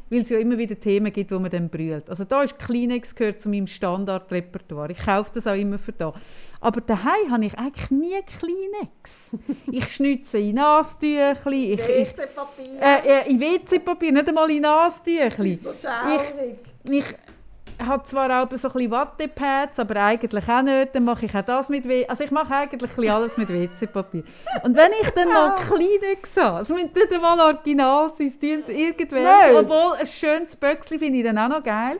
Speaker 1: Weil es ja immer wieder Themen gibt, wo man dann brüllt. Also da ist Kleenex gehört zu meinem Standardrepertoire. Ich kaufe das auch immer für da. Aber daheim habe ich eigentlich nie Kleenex. ich schnitze in Nasentüchli, ich, ich,
Speaker 2: WC-Papier.
Speaker 1: äh, äh, in WC-Papier, nicht einmal in Nasentüchli.
Speaker 2: so schaurig.
Speaker 1: Ich habe zwar auch so ein bisschen Wattepads, aber eigentlich auch nicht. Dann mache ich auch das mit WC. Also ich mache eigentlich alles mit WC-Papier. Und wenn ich dann mal Kleenex habe, es müssen nicht einmal original sein, es tun sie irgendwelche. Obwohl, ein schönes Böckchen finde ich dann auch noch geil.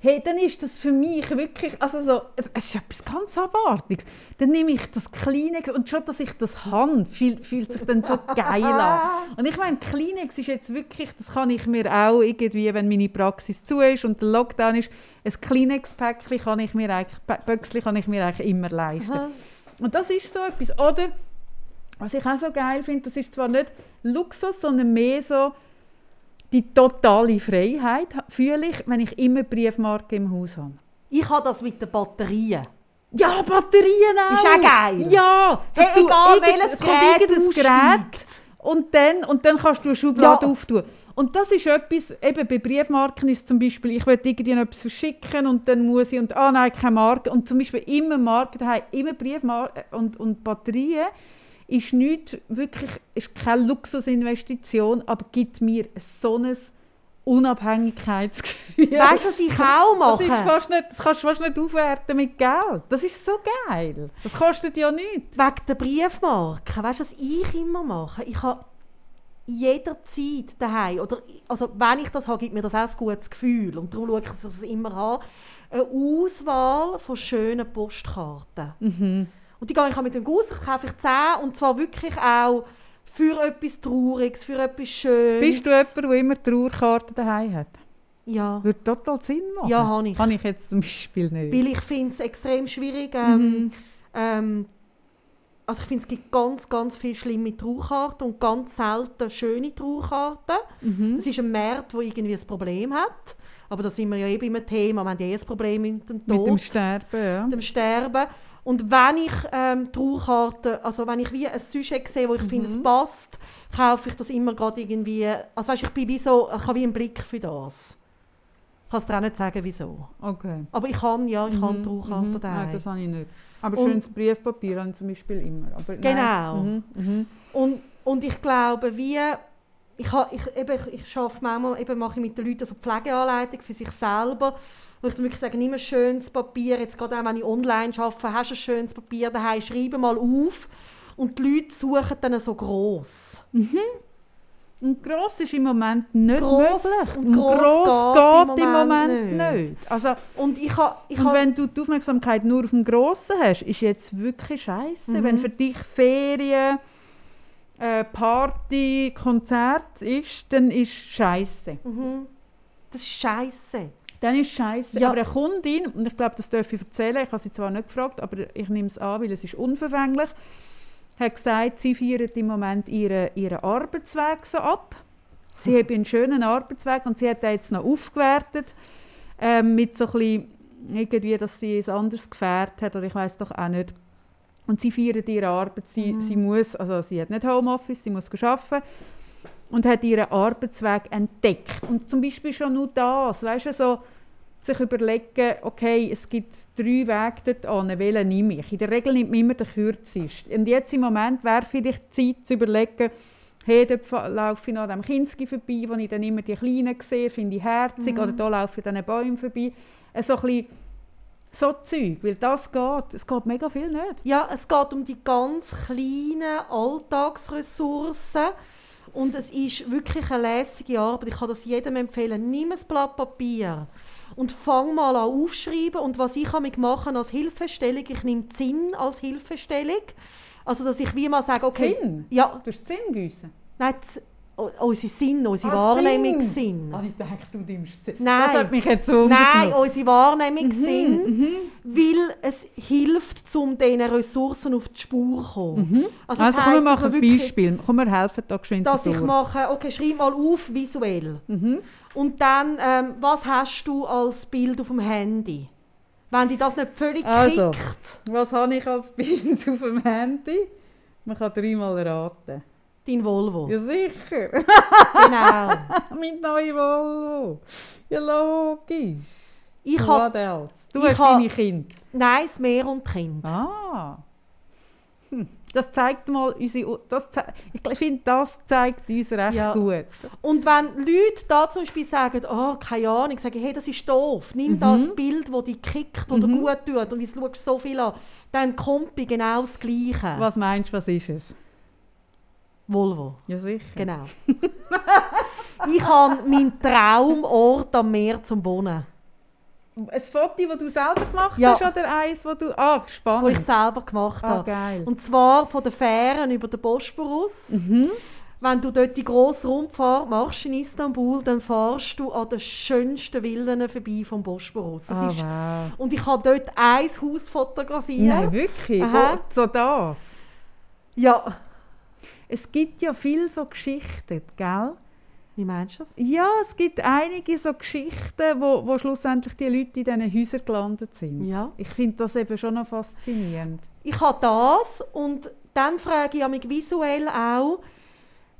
Speaker 1: Hey, dann ist das für mich wirklich, also so, es ist etwas ganz Abartiges. Dann nehme ich das Kleenex und schon, dass ich das habe, fühlt, fühlt sich dann so geil an. Und ich meine, Kleenex ist jetzt wirklich, das kann ich mir auch irgendwie, wenn meine Praxis zu ist und der Lockdown ist, ein Kleenex-Päckchen kann ich mir eigentlich, Böckchen kann ich mir eigentlich immer leisten. Und das ist so etwas. Oder, was ich auch so geil finde, das ist zwar nicht Luxus, sondern mehr so die totale Freiheit fühle ich, wenn ich immer Briefmarke im Haus habe.
Speaker 2: Ich habe das mit den Batterien.
Speaker 1: Ja, Batterien auch!
Speaker 2: Ist auch geil.
Speaker 1: Ja!
Speaker 2: Hey,
Speaker 1: du
Speaker 2: egal, welches
Speaker 1: es kommt
Speaker 2: Gerät.
Speaker 1: Gerät und dann, und dann kannst du eine Schublade
Speaker 2: Ja.
Speaker 1: auftun. Und das ist etwas, eben bei Briefmarken ist zum Beispiel, ich will irgendetwas verschicken und dann muss ich, und ah nein, keine Marke. Und zum Beispiel immer Marken daheim, immer Briefmarken und, und Batterien ist nicht wirklich, ist keine Luxusinvestition, aber gibt mir so ein Unabhängigkeitsgefühl.
Speaker 2: Weißt du, was ich auch
Speaker 1: Das,
Speaker 2: mache?
Speaker 1: fast nicht, das kannst du fast nicht aufwerten mit Geld. Das ist so geil. Das kostet ja nichts.
Speaker 2: Wegen der Briefmarken. Weißt du, was ich immer mache? Ich habe jederzeit daheim oder also wenn ich das habe, gibt mir das auch ein gutes Gefühl und darum schaue ich, dass ich das immer habe. Eine Auswahl von schönen Postkarten.
Speaker 1: Mhm.
Speaker 2: Und die gehe ich auch mit dem Guss, kaufe ich 10 und zwar wirklich auch für etwas Trauriges, für etwas Schönes.
Speaker 1: Bist du jemand, der immer Trauerkarten daheim hat?
Speaker 2: Ja,
Speaker 1: Würde total Sinn machen.
Speaker 2: Ja, habe ich.
Speaker 1: Habe ich jetzt zum Beispiel nicht.
Speaker 2: weil ich finde es extrem schwierig. Ähm,
Speaker 1: Mhm.
Speaker 2: ähm, also ich finde, es gibt ganz, ganz viele schlimme Trauerkarten und ganz selten schöne Trauerkarten.
Speaker 1: Mhm.
Speaker 2: Das ist ein Markt, der irgendwie ein Problem hat. Aber da sind wir ja eben im Thema, wir haben ja eh ein Problem mit dem Tod,
Speaker 1: Mit dem Sterben, ja.
Speaker 2: mit dem Sterben. Und wenn ich ähm, Trauerkarten, also wenn ich wie ein Sujet sehe, wo ich finde, es passt, kaufe ich das immer gerade irgendwie, also weißt, ich bin wie so, ich habe wie einen Blick für das. Ich kann es dir auch nicht sagen, wieso.
Speaker 1: Okay.
Speaker 2: Aber ich kann, ja, ich kann
Speaker 1: Mhm,
Speaker 2: Trauerkarten
Speaker 1: mhm. Nein, das habe ich nicht. Aber
Speaker 2: Und-
Speaker 1: schönes Briefpapier habe ich zum Beispiel immer. Aber.
Speaker 2: Genau.
Speaker 1: Mhm, mhm.
Speaker 2: Und, und ich glaube, wie, ich, ha, ich, eben, ich, ich arbeite manchmal, eben mache ich mit den Leuten so Pflegeanleitung für sich selber. Und ich dann wirklich sage, nimm ein schönes Papier, jetzt gerade auch wenn ich online arbeite, hast du ein schönes Papier daheim, schreibe mal auf. Und die Leute suchen dann so gross.
Speaker 1: Und gross ist im Moment nicht
Speaker 2: Gross
Speaker 1: möglich.
Speaker 2: und gross geht im Moment
Speaker 1: nicht. Also,
Speaker 2: Und ich habe... Ich
Speaker 1: und
Speaker 2: ha,
Speaker 1: wenn du die Aufmerksamkeit nur auf dem Grossen hast, ist jetzt wirklich scheiße.
Speaker 2: Mhm.
Speaker 1: Wenn für dich Ferien, äh, Party, Konzert ist, dann ist scheiße.
Speaker 2: mhm, das ist scheiße.
Speaker 1: Dann ist scheiße.
Speaker 2: Ja.
Speaker 1: Aber eine Kundin, und ich glaube, das darf ich erzählen, ich habe sie zwar nicht gefragt, aber ich nehme es an, weil es ist unverfänglich, hat gesagt, sie feiert im Moment ihren, ihren Arbeitsweg so ab. Sie hat einen schönen Arbeitsweg und sie hat den jetzt noch aufgewertet ähm, mit so ein bisschen, irgendwie, dass sie ein anderes Gefährt hat oder ich weiß doch auch nicht. Und sie feiert ihre Arbeit, sie, sie muss, also sie hat nicht Homeoffice, sie muss arbeiten und hat ihren Arbeitsweg entdeckt. Und zum Beispiel schon nur das, weißt du, so sich überlegen, okay, es gibt drei Wege dort an, welchen nehme ich? In der Regel nimmt man immer den kürzesten. Und jetzt im Moment wäre vielleicht Zeit zu überlegen, hey, dort laufe ich noch an dem Kinski vorbei, wo ich dann immer die Kleinen sehe, finde ich herzig, oder da laufe ich an diesen Bäumen vorbei. Äh, So ein bisschen so Zeug, weil das geht, es geht mega viel nicht.
Speaker 2: Ja, es geht um die ganz kleinen Alltagsressourcen. Und es ist wirklich eine lässige Arbeit. Ich kann das jedem empfehlen. Nimm ein Blatt Papier und fang mal an aufschreiben. Und was ich damit mache als Hilfestellung, ich nehme Sinn als Hilfestellung. Also, dass ich wie mal sage, okay...
Speaker 1: Sinn?
Speaker 2: Ja,
Speaker 1: Du hast Sinn gießen.
Speaker 2: nein, unsere Sinn, unsere
Speaker 1: Ah,
Speaker 2: Wahrnehmungssinn.
Speaker 1: Ah, ich dachte, du nimmst Sinn.
Speaker 2: Nein.
Speaker 1: Das hat mich jetzt so
Speaker 2: Nein, unsere Wahrnehmungssinn,
Speaker 1: Mhm,
Speaker 2: weil es hilft, um diesen Ressourcen auf die Spur zu kommen.
Speaker 1: Also,
Speaker 2: das
Speaker 1: komm, wir
Speaker 2: heisst, dass
Speaker 1: machen ein Beispiel. Komm, wir helfen da geschwind
Speaker 2: dass ich
Speaker 1: durch.
Speaker 2: mache, okay, schreib mal auf visuell.
Speaker 1: Mhm.
Speaker 2: Und dann, ähm, was hast du als Bild auf dem Handy? Wenn dich das nicht völlig
Speaker 1: Also.
Speaker 2: kickt,
Speaker 1: Was habe ich als Bild auf dem Handy? Man kann dreimal raten.
Speaker 2: Dein Volvo.
Speaker 1: Ja, sicher.
Speaker 2: Genau.
Speaker 1: mein neuer Volvo. Ja, logisch.
Speaker 2: Ich
Speaker 1: else? Du
Speaker 2: ich
Speaker 1: hast
Speaker 2: ha-
Speaker 1: deine Kinder.
Speaker 2: nein, das Meer und die Kinder.
Speaker 1: Ah. Hm. Das zeigt mal unsere... Das zei ich finde, das zeigt uns recht
Speaker 2: Ja.
Speaker 1: gut.
Speaker 2: Und wenn Leute da zum Beispiel sagen, oh, keine Ahnung, sagen, hey, das ist doof, nimm das Bild, das dich kickt, das dir gut tut und jetzt schaust so viel an, dann kommt bei genau das Gleiche.
Speaker 1: Was meinst du, was ist es?
Speaker 2: Volvo.
Speaker 1: Ja, sicher.
Speaker 2: Genau. ich habe meinen Traumort am Meer zum Wohnen,
Speaker 1: Ein Foto, das du selber gemacht
Speaker 2: Ja.
Speaker 1: hast oder eins, das du... Ah,
Speaker 2: wo ich
Speaker 1: spannend.
Speaker 2: selber gemacht
Speaker 1: Ah,
Speaker 2: habe.
Speaker 1: geil.
Speaker 2: Und zwar von den Fähren über den Bosporus.
Speaker 1: Mhm.
Speaker 2: Wenn du dort die grosse Rundfahrt machst in Istanbul, dann fahrst du an den schönsten Villen vorbei vom Bosporus. Das
Speaker 1: Ah,
Speaker 2: ist,
Speaker 1: wow.
Speaker 2: und ich habe dort ein Haus fotografiert.
Speaker 1: Nein, wirklich?
Speaker 2: Aha.
Speaker 1: So das?
Speaker 2: Ja.
Speaker 1: Es gibt ja viel so Geschichten, gell?
Speaker 2: Wie meinst du das?
Speaker 1: Ja, es gibt einige so Geschichten, wo, wo schlussendlich die Leute in diesen Häusern gelandet sind.
Speaker 2: Ja.
Speaker 1: Ich finde das eben schon noch faszinierend.
Speaker 2: Ich habe das und dann frage ich mich visuell auch,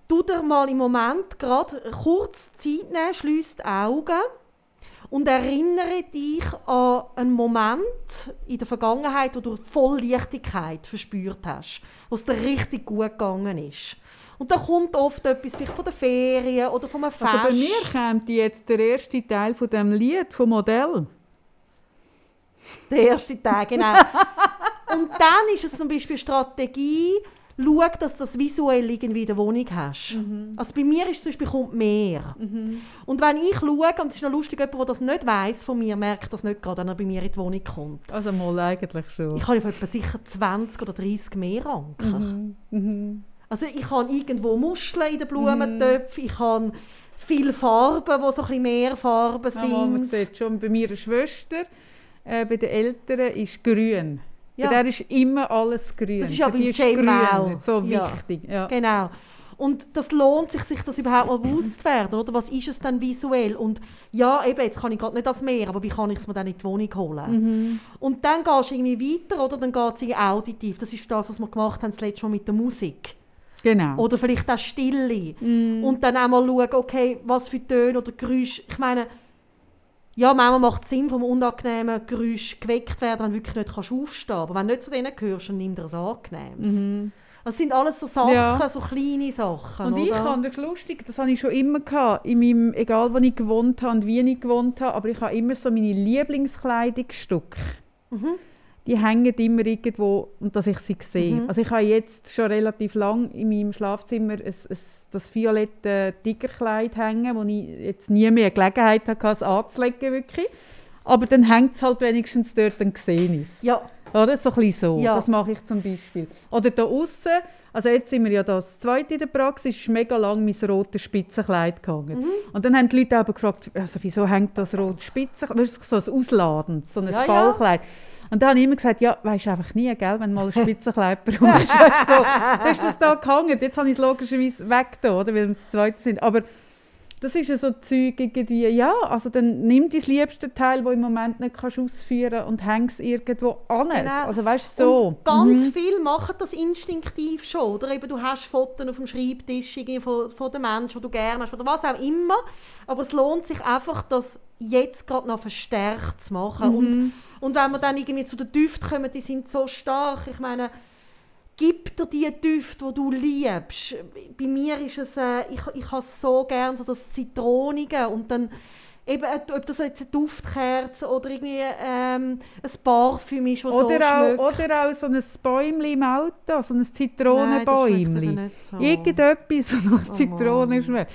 Speaker 2: tu dir mal im Moment gerade kurz Zeit nehmen, schließ die Augen und erinnere dich an einen Moment in der Vergangenheit, wo du voll Leichtigkeit verspürt hast, wo es dir richtig gut gegangen ist. Und da kommt oft etwas vielleicht von der Ferien oder von einem Fest.
Speaker 1: Also bei mir kommt jetzt der erste Teil von dem Lied vom Modell.
Speaker 2: Der erste Tag, genau. und dann ist es zum Beispiel Strategie, schau, dass du das visuell irgendwie in der Wohnung hast.
Speaker 1: Mhm.
Speaker 2: Also bei mir ist zum Beispiel kommt mehr. Und wenn ich schaue, und es ist noch lustig, jemand, der das nicht weiß von mir, merkt das nicht gerade, wenn er bei mir in die Wohnung kommt.
Speaker 1: Also mal eigentlich schon.
Speaker 2: Ich habe etwa sicher 20 oder 30 Meeranker.
Speaker 1: Mhm.
Speaker 2: Also ich habe irgendwo Muscheln in den Blumentöpfen, ich habe viele Farben, die so ein mehr Farben
Speaker 1: Ja, man
Speaker 2: sind.
Speaker 1: sieht schon, bei meiner Schwester, äh, bei den Eltern, ist grün.
Speaker 2: Ja.
Speaker 1: Bei der ist immer alles grün.
Speaker 2: Das ist Jane
Speaker 1: grün
Speaker 2: auch.
Speaker 1: so
Speaker 2: Ja.
Speaker 1: wichtig. Ja.
Speaker 2: Genau. Und das lohnt sich, sich das überhaupt mal bewusst zu werden, oder? Was ist es denn visuell? Und ja, eben, jetzt kann ich gerade nicht das Meer, aber wie kann ich es mir dann in die Wohnung holen?
Speaker 1: Mhm.
Speaker 2: Und dann gehst du irgendwie weiter, oder? Dann geht es irgendwie auditiv. Das ist das, was wir gemacht haben das letzte Mal mit der Musik.
Speaker 1: Genau.
Speaker 2: Oder vielleicht auch Stille.
Speaker 1: Mm.
Speaker 2: Und dann auch mal schauen, okay, was für Töne oder Geräusche. Ich meine, ja, manchmal macht es Sinn, vom unangenehmen Geräusch geweckt werden, wenn du wirklich nicht kannst aufstehen kannst. Aber wenn du nicht zu denen gehörst, dann nimm dir ein angenehmes.
Speaker 1: Mhm.
Speaker 2: Das sind alles so Sachen,
Speaker 1: Ja.
Speaker 2: so kleine Sachen.
Speaker 1: Und ich
Speaker 2: oder?
Speaker 1: habe das lustig, das habe ich schon immer gehabt, in meinem, egal wo ich gewohnt habe und wie ich gewohnt habe, aber ich habe immer so meine Lieblingskleidungsstücke.
Speaker 2: Mhm.
Speaker 1: Die hängen immer irgendwo und dass ich sie sehe.
Speaker 2: Mhm.
Speaker 1: Also ich habe jetzt schon relativ lang in meinem Schlafzimmer ein, ein, das violette Tigerkleid hängen, wo ich jetzt nie mehr Gelegenheit hatte, es anzulegen wirklich. Aber dann hängt es halt wenigstens dort, dann sehe ich es.
Speaker 2: Ja,
Speaker 1: Oder? So ein bisschen so.
Speaker 2: Ja.
Speaker 1: Das mache ich zum Beispiel. Oder da außen, also jetzt sind wir ja das zweite in der Praxis, ist mega lang mein rotes Spitzenkleid gehangen.
Speaker 2: Mhm.
Speaker 1: Und dann haben die Leute aber gefragt, also wieso hängt das rote Spitzenkleid? Das ist so ein Ausladend, so ein
Speaker 2: Ja, ja.
Speaker 1: Und dann habe ich immer gesagt, ja, weisst du einfach nie, gell, wenn du mal ein Spitzenkleid brauchst. Weisst du, so, dann ist das da gehangen. Jetzt habe ich es logischerweise weg, da, oder, weil wir das zweite sind. Aber das ist ja so Zeug irgendwie, ja, also dann nimm dein liebste Teil, das im Moment nicht kannst ausführen und häng es irgendwo an.
Speaker 2: Genau.
Speaker 1: Also weißt du, so.
Speaker 2: Und ganz
Speaker 1: Mhm.
Speaker 2: viel machen das instinktiv schon. Oder eben, du hast Fotos auf dem Schreibtisch von, von den Menschen, die du gerne hast, oder was auch immer. Aber es lohnt sich einfach, das jetzt gerade noch verstärkt zu machen.
Speaker 1: Mhm.
Speaker 2: Und, und wenn wir dann irgendwie zu den Düften kommen, die sind so stark. Ich meine, gib dir die Düfte, die du liebst. Bei mir ist es, äh, ich, ich habe so gerne so das Zitronige und dann eben, äh, ob das jetzt eine Duftkerze oder irgendwie ähm, ein Parfüm ist, das so
Speaker 1: Oder,
Speaker 2: schmeckt.
Speaker 1: auch, oder auch so ein Bäumchen im Auto, so ein
Speaker 2: Nein, das
Speaker 1: Zitronenbäumchen.
Speaker 2: mir nicht so.
Speaker 1: Irgendetwas, das nach
Speaker 2: Oh
Speaker 1: Zitrone
Speaker 2: Mann.
Speaker 1: schmeckt.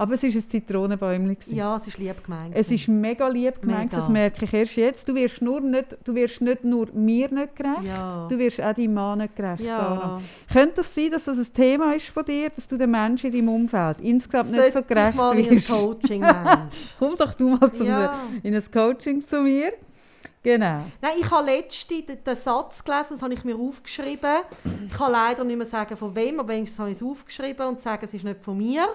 Speaker 1: Aber es war ein Zitronenbäumchen.
Speaker 2: Ja, es ist lieb gemeint.
Speaker 1: Es ist mega lieb gemeint, das merke ich erst jetzt. Du wirst, nur nicht, du wirst nicht nur mir nicht gerecht,
Speaker 2: Ja.
Speaker 1: du wirst auch deinem Mann nicht gerecht. Sarah.
Speaker 2: ja.
Speaker 1: Könnte es sein, dass das ein Thema ist von dir, dass du den Menschen in deinem Umfeld insgesamt nicht so
Speaker 2: Sollte ich
Speaker 1: gerecht
Speaker 2: mal in ein
Speaker 1: wirst?
Speaker 2: Coaching, Mensch.
Speaker 1: Komm doch du mal zum,
Speaker 2: ja.
Speaker 1: in ein Coaching zu mir. Genau.
Speaker 2: Nein, ich habe letztens den, den Satz gelesen, das habe ich mir aufgeschrieben. Ich kann leider nicht mehr sagen, von wem, aber wenigstens habe ich es aufgeschrieben und sagen, es ist nicht von mir.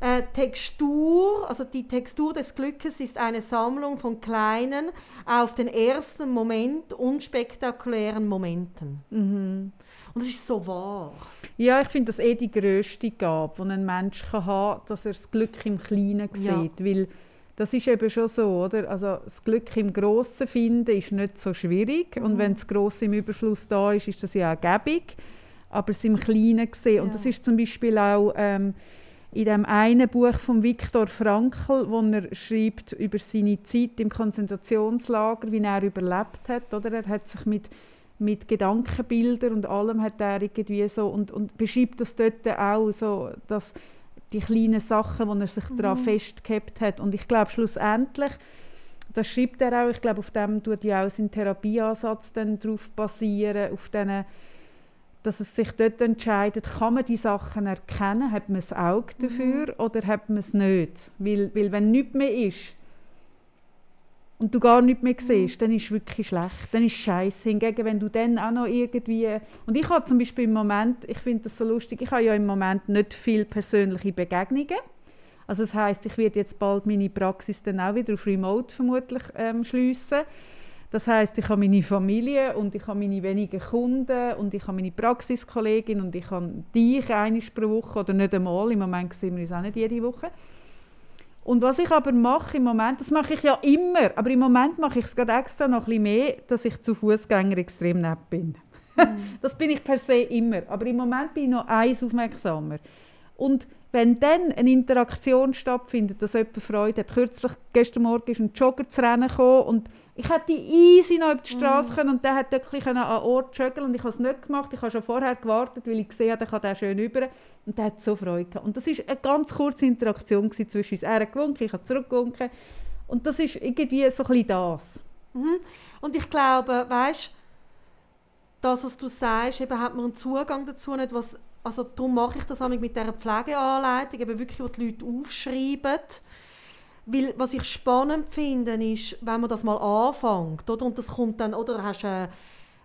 Speaker 2: Äh, Textur, also die Textur des Glückes ist eine Sammlung von kleinen, auf den ersten Moment unspektakulären Momenten.
Speaker 1: Mhm.
Speaker 2: Und das ist so wahr.
Speaker 1: Ja, ich finde das eh die grösste Gabe, die ein Mensch kann haben kann, dass er das Glück im Kleinen
Speaker 2: Ja.
Speaker 1: sieht. Weil das ist eben schon so, oder? Also das Glück im Grossen finden ist nicht so schwierig. Und
Speaker 2: Mhm.
Speaker 1: wenn das Grosse im Überfluss da ist, ist das ja auch gäbig. Aber es im Kleinen sehen. Und
Speaker 2: Ja.
Speaker 1: das ist zum Beispiel auch ähm, in dem einen Buch von Viktor Frankl, wo er schreibt über seine Zeit im Konzentrationslager, wie er überlebt hat. Oder? Er hat sich mit mit Gedankenbildern und allem hat er irgendwie so und, und beschreibt das dort auch so, dass die kleinen Sachen, wo er sich daran festgehabt hat und ich glaube schlussendlich das schreibt er auch, ich glaube auf dem tut ja auch sein Therapieansatz dann darauf basieren, auf diesen dass es sich dort entscheidet, kann man die Sachen erkennen, hat man das Auge dafür oder hat man es nicht? Weil, weil wenn nichts mehr ist und du gar nichts mehr siehst, dann ist es wirklich schlecht, dann ist es scheiße. Hingegen, wenn du dann auch noch irgendwie... Und ich habe zum Beispiel im Moment, ich finde das so lustig, ich habe ja im Moment nicht viele persönliche Begegnungen. Also das heißt, ich werde jetzt bald meine Praxis dann auch wieder auf Remote vermutlich ähm, schliessen. Das heißt, ich habe meine Familie und ich habe meine wenigen Kunden und ich habe meine Praxiskollegin und ich habe dich einmal pro Woche oder nicht einmal. Im Moment sehen wir uns auch nicht jede Woche. Und was ich aber mache im Moment, das mache ich ja immer, aber im Moment mache ich es gerade extra noch ein bisschen mehr, dass ich zu Fußgänger extrem nett bin. das bin ich per se immer, aber im Moment bin ich noch eins aufmerksamer. Und wenn dann eine Interaktion stattfindet, dass jemand Freude hat. Kürzlich, gestern Morgen ist ein Jogger zu Rennen gekommen und ich hätte easy noch über die Straße können und der hat wirklich an einen Ort joggen und ich habe es nicht gemacht. Ich habe schon vorher gewartet, weil ich gesehen habe, der kann der schön über und der hat so Freude gehabt. Und das war eine ganz kurze Interaktion zwischen uns. Er hat gewunken, ich habe zurückgewunken und das ist irgendwie so ein bisschen das.
Speaker 2: Mhm. Und ich glaube, weißt das, was du sagst, eben hat man einen Zugang dazu nicht, was, also darum mache ich das mit dieser Pflegeanleitung, eben wirklich, wo die Leute aufschreiben. Weil, was ich spannend finde, ist, wenn man das mal anfängt, oder? Und das kommt dann, oder hast eine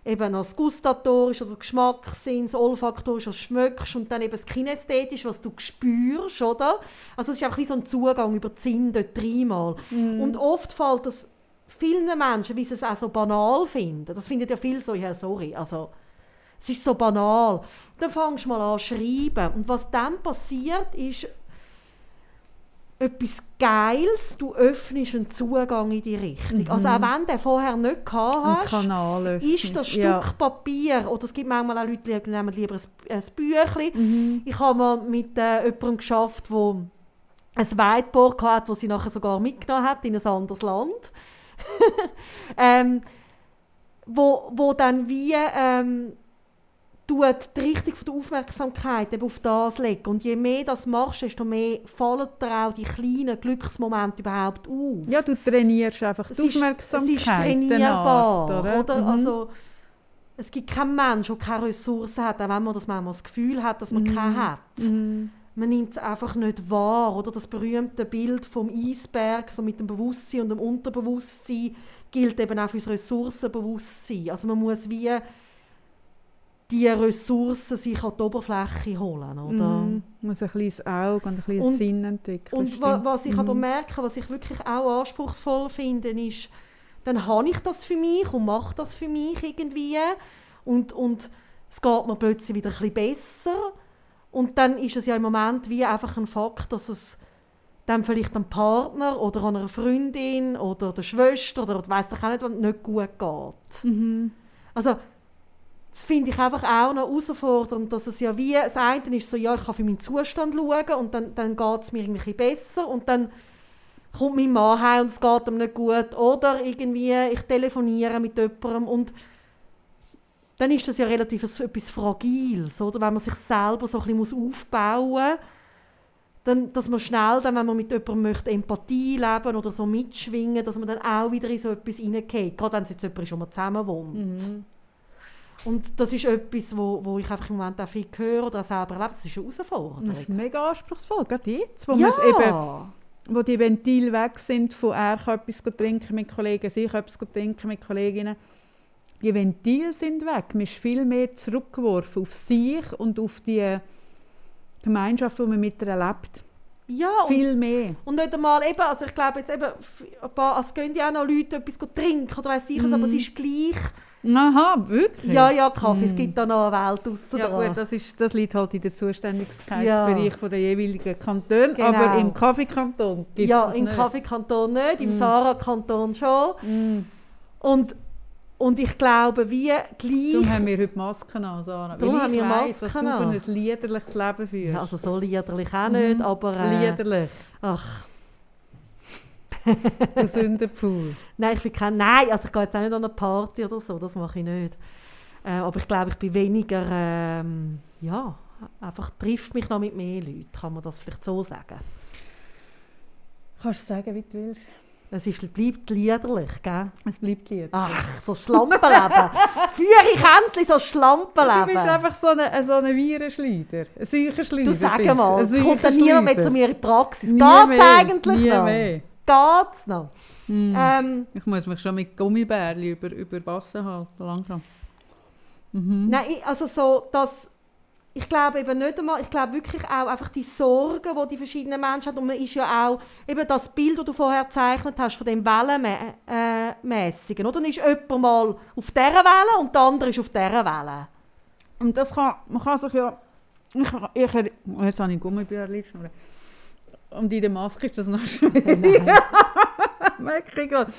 Speaker 2: eben noch das Gustatorische oder Geschmackssinn, das Olfaktorische, was du schmeckst und dann eben das Kinästhetische, was du spürst, oder? Also es ist einfach wie so ein Zugang über die Sinne dort dreimal. Und oft fällt das vielen Menschen, wie sie es auch so banal finden. Das finden ja viele so, ja sorry, also es ist so banal. Dann fängst du mal an zu schreiben. Und was dann passiert, ist etwas Geiles, du öffnest einen Zugang in die Richtung. Also auch wenn du vorher nicht gehabt hast, ist das Stück
Speaker 1: Ja.
Speaker 2: Papier, oder es gibt manchmal auch Leute, die nehmen lieber ein, ein Büchlein.
Speaker 1: Mhm.
Speaker 2: Ich habe mal mit äh, jemandem geschafft, der ein Whiteboard hatte, das sie nachher sogar mitgenommen hat in ein anderes Land. ähm, wo, wo dann wie ähm, tut die Richtung von der Aufmerksamkeit eben auf das legen. Und je mehr das machst, desto mehr fallen dir auch die kleinen Glücksmomente überhaupt auf.
Speaker 1: Ja, du trainierst einfach
Speaker 2: Es
Speaker 1: die
Speaker 2: ist-
Speaker 1: Aufmerksamkeit.
Speaker 2: Es ist trainierbar,
Speaker 1: Art,
Speaker 2: oder?
Speaker 1: Mhm.
Speaker 2: Also, es gibt keinen Menschen, der keine Ressourcen hat, auch wenn man das manchmal das Gefühl hat, dass man
Speaker 1: Mhm.
Speaker 2: keine hat.
Speaker 1: Mhm.
Speaker 2: Man nimmt es einfach nicht wahr, oder? Das berühmte Bild vom Eisberg, so mit dem Bewusstsein und dem Unterbewusstsein, gilt eben auch für das Ressourcenbewusstsein. Also man muss wie die Ressourcen sich an die Oberfläche holen, oder?
Speaker 1: Mhm. Muss ein kleines Auge und ein kleines
Speaker 2: Und-
Speaker 1: Sinn entwickeln.
Speaker 2: Und wa was ich aber
Speaker 1: Mhm.
Speaker 2: merke, was ich wirklich auch anspruchsvoll finde, ist, dann habe ich das für mich und mache das für mich irgendwie und, und es geht mir plötzlich wieder ein bisschen besser und dann ist es ja im Moment wie einfach ein Fakt, dass es dann vielleicht einem Partner oder einer Freundin oder der Schwester oder weiß doch auch nicht, nicht gut geht.
Speaker 1: Mhm.
Speaker 2: Also, das finde ich einfach auch noch herausfordernd, dass es ja wie, das eine ist so, ja, ich kann für meinen Zustand schauen und dann, dann geht es mir irgendwie besser und dann kommt mein Mann heim und es geht ihm nicht gut oder irgendwie ich telefoniere mit jemandem und dann ist das ja relativ etwas- Fragiles, oder? Wenn man sich selber so ein bisschen aufbauen muss, dann, dass man schnell, dann, wenn man mit jemandem möchte, Empathie leben oder so mitschwingen, dass man dann auch wieder in so etwas hineingeht, gerade wenn es jetzt jemand wo man zusammen wohnt.
Speaker 1: Mhm.
Speaker 2: Und das ist etwas, wo, wo ich einfach im Moment auch viel höre oder selber erlebe. Das ist eine
Speaker 1: Das
Speaker 2: Herausforderung.
Speaker 1: ist mega anspruchsvoll, gerade jetzt, wo,
Speaker 2: ja,
Speaker 1: eben, wo die Ventile weg sind, von er kann etwas trinken mit Kollegen, sie kann etwas trinken mit Kolleginnen. Die Ventile sind weg. Man ist viel mehr zurückgeworfen auf sich und auf die Gemeinschaft, die man mit erlebt.
Speaker 2: ja und,
Speaker 1: Viel mehr.
Speaker 2: und nicht einmal eben, also ich glaube jetzt eben, ein paar, es gehen ja auch noch Leute etwas trinken oder weiss ich was,
Speaker 1: Mhm.
Speaker 2: aber es ist gleich,
Speaker 1: Aha, wirklich?
Speaker 2: ja, ja, Kaffee, es
Speaker 1: Mhm.
Speaker 2: gibt da noch eine Welt aussen
Speaker 1: Ja gut, das, ist, das liegt halt in den Zuständigkeitsbereich von der jeweiligen Kantone,
Speaker 2: Genau.
Speaker 1: aber im Kaffeekanton gibt es
Speaker 2: ja, im
Speaker 1: nicht.
Speaker 2: Kaffeekanton nicht, im
Speaker 1: Mhm.
Speaker 2: Sarah-Kanton schon.
Speaker 1: Mm.
Speaker 2: Und, und ich glaube, wie gleich...
Speaker 1: Darum haben wir heute Masken an, Sarah.
Speaker 2: Darum haben wir
Speaker 1: weiss, was
Speaker 2: Masken
Speaker 1: du für ein liederliches Leben führst.
Speaker 2: ja, also so liederlich auch nicht,
Speaker 1: Mhm.
Speaker 2: aber... Äh,
Speaker 1: Liederlich.
Speaker 2: ach,
Speaker 1: Du Sündenpfuhl.
Speaker 2: Nein, ich bin kein, nein, also ich gehe jetzt auch nicht an eine Party oder so, das mache ich nicht. Äh, aber ich glaube, ich bin weniger, ähm, ja, einfach trifft mich noch mit mehr Leuten, kann man das vielleicht so sagen.
Speaker 1: Kannst du sagen, wie du willst.
Speaker 2: Es ist, bleibt liederlich, gell?
Speaker 1: Es bleibt Lied.
Speaker 2: Ach, so Schlampenleben. Führe ich endlich so
Speaker 1: Du bist
Speaker 2: Schlampenleben.
Speaker 1: einfach so ein so eine Virenschleider. Ein Seuchenschleider.
Speaker 2: Du sag mal, es kommt dann niemand mehr zu mir in die Praxis.
Speaker 1: Nie
Speaker 2: Geht's
Speaker 1: mehr,
Speaker 2: eigentlich
Speaker 1: nie
Speaker 2: noch?
Speaker 1: Mehr.
Speaker 2: Geht's noch?
Speaker 1: Mm.
Speaker 2: Ähm,
Speaker 1: Ich muss mich schon mit Gummibärchen über, über Wasser halten, langsam. Mhm.
Speaker 2: Nein, also so, dass ich glaube eben nicht einmal, ich glaube wirklich auch einfach die Sorgen, die die verschiedenen Menschen haben und man ist ja auch, eben das Bild, das du vorher gezeichnet hast, von dem Wellenmäßigen, oder? Dann ist jemand mal auf dieser Welle und der andere ist auf dieser Welle.
Speaker 1: Und das kann, man kann sich ja... Ich, ich, jetzt habe ich Gummibärchen Und in der Maske ist das noch schwierig. Merke ich gerade.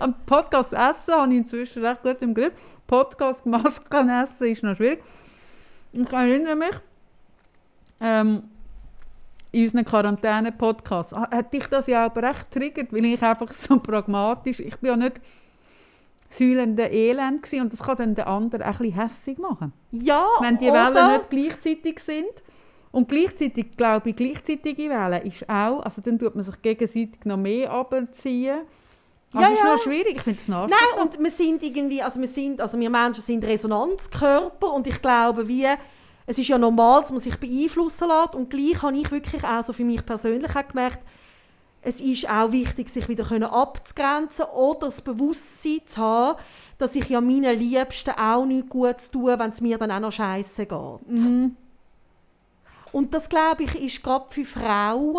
Speaker 1: Am Podcast essen habe ich inzwischen recht gut im Griff. Podcast Masken essen ist noch schwierig. Ich erinnere mich, ähm, in unseren Quarantäne-Podcast ha- hat dich das ja aber recht triggert, weil ich einfach so pragmatisch, ich bin ja nicht säulende Elend gewesen, und das kann dann den anderen auch ein bisschen hässig machen.
Speaker 2: Ja,
Speaker 1: Wenn die? Wellen nicht gleichzeitig sind. Und gleichzeitig, glaube ich, gleichzeitige Wellen ist auch, also dann tut man sich gegenseitig noch mehr abziehen. Also
Speaker 2: Ja,
Speaker 1: es ist
Speaker 2: ja.
Speaker 1: noch schwierig, ich finde es
Speaker 2: Nein, und wir sind irgendwie, also wir sind, also wir Menschen sind Resonanzkörper und ich glaube, wie, es ist ja normal, dass man sich beeinflussen lässt und gleich habe ich wirklich auch so für mich persönlich auch gemerkt, es ist auch wichtig, sich wieder abzugrenzen oder das Bewusstsein zu haben, dass ich ja meinen Liebsten auch nichts Gutes tue, wenn es mir dann auch noch scheiße geht.
Speaker 1: Mhm.
Speaker 2: Und das, glaube ich, ist gerade für Frauen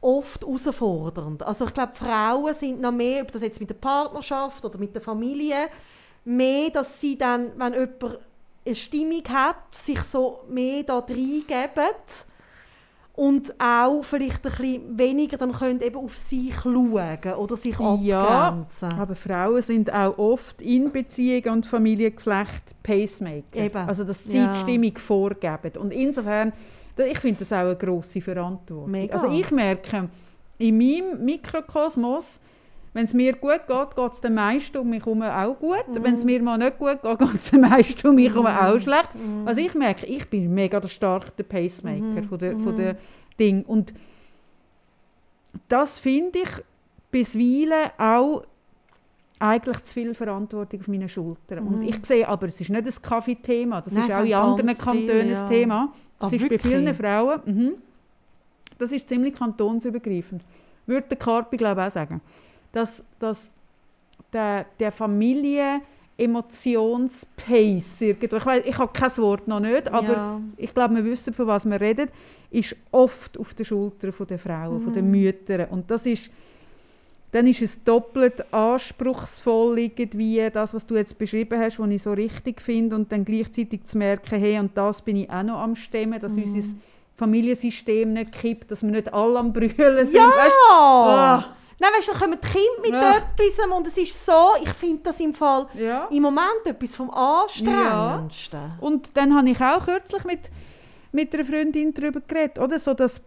Speaker 2: oft herausfordernd. Also ich glaube, Frauen sind noch mehr, ob das jetzt mit der Partnerschaft oder mit der Familie, mehr, dass sie dann, wenn jemand eine Stimmung hat, sich so mehr da reingeben und auch vielleicht ein bisschen weniger dann können eben auf sich schauen oder sich
Speaker 1: Ja,
Speaker 2: abgrenzen.
Speaker 1: aber Frauen sind auch oft in Beziehung und Familiengeflecht Pacemaker.
Speaker 2: Eben.
Speaker 1: Also, dass sie
Speaker 2: Ja.
Speaker 1: die Stimmung vorgeben. Und insofern, ich finde das auch eine grosse Verantwortung.
Speaker 2: Mega.
Speaker 1: Also ich merke, in meinem Mikrokosmos, wenn es mir gut geht, geht es den meisten um mich herum auch gut.
Speaker 2: Mhm.
Speaker 1: Wenn es mir mal nicht gut geht, geht es den meisten um mich herum auch schlecht. Also ich merke, ich bin mega der starke Pacemaker
Speaker 2: Mhm.
Speaker 1: von der, von der Ding. Und das finde ich bisweilen auch eigentlich zu viel Verantwortung auf meinen Schultern. Und ich sehe aber, es ist nicht ein Kaffeethema, das
Speaker 2: Mhm. Nein,
Speaker 1: ist auch in anderen Kantonen
Speaker 2: ja.
Speaker 1: ein Thema. Das
Speaker 2: Ah,
Speaker 1: ist bei vielen Frauen. Mhm. Das ist ziemlich kantonsübergreifend. Würde der Carpi, glaube ich, auch sagen. Dass, dass der, der Familie Emotionspace irgendwo, ich, weiss, ich habe kein Wort noch nicht, aber
Speaker 2: Ja.
Speaker 1: ich glaube, wir wissen, von was wir reden, ist oft auf den Schultern der Frauen, von
Speaker 2: Mhm.
Speaker 1: den Müttern. Und das ist, dann ist es doppelt anspruchsvoll, irgendwie das, was du jetzt beschrieben hast, was ich so richtig finde, und dann gleichzeitig zu merken, hey, und das bin ich auch noch am Stemmen, dass
Speaker 2: Mhm.
Speaker 1: unser Familiensystem nicht kippt, dass wir nicht alle am Brüllen sind.
Speaker 2: Ja!
Speaker 1: Weisst,
Speaker 2: Ah. Nein, weißt du, dann kommen die Kinder mit
Speaker 1: Ja.
Speaker 2: etwas und es ist so, ich finde das im Fall
Speaker 1: ja.
Speaker 2: im Moment etwas vom Anstrengendsten.
Speaker 1: Und dann habe ich auch kürzlich mit, mit einer Freundin darüber geredet, oder? So das,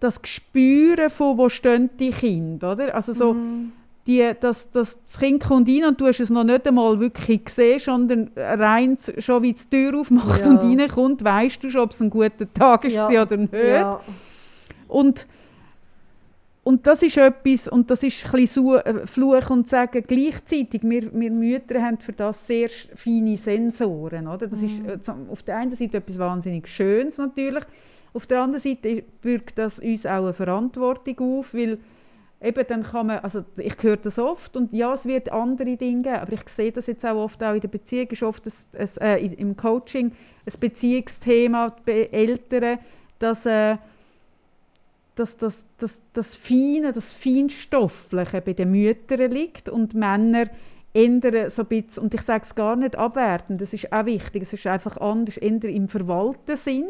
Speaker 1: das Gespüren von, wo stehen die Kinder, oder? Also so,
Speaker 2: Mhm.
Speaker 1: die, dass, dass das Kind kommt rein und du hast es noch nicht einmal wirklich gesehen, sondern rein schon wie die Tür aufmacht
Speaker 2: Ja.
Speaker 1: und reinkommt, weißt du schon, ob es ein guter Tag ist
Speaker 2: Ja.
Speaker 1: oder nicht.
Speaker 2: Ja.
Speaker 1: Und, und das ist etwas, und das ist ein Su- äh, Fluch und Sagen gleichzeitig. Wir, wir Mütter haben für das sehr feine Sensoren. Oder? Das ist äh, zum- auf der einen Seite etwas wahnsinnig Schönes natürlich. Auf der anderen Seite bürgt das uns auch eine Verantwortung auf, weil eben dann kann man, also ich höre das oft und ja, es wird andere Dinge geben, aber ich sehe das jetzt auch oft auch in der Beziehung, ist oft ein, äh, im Coaching ein Beziehungsthema bei Eltern, dass äh, dass das, das, das Feine, das Feinstoffliche bei den Müttern liegt und Männer ändern so ein bisschen, und ich sage es gar nicht abwertend, das ist auch wichtig, es ist einfach anders, eher im Verwalten sind.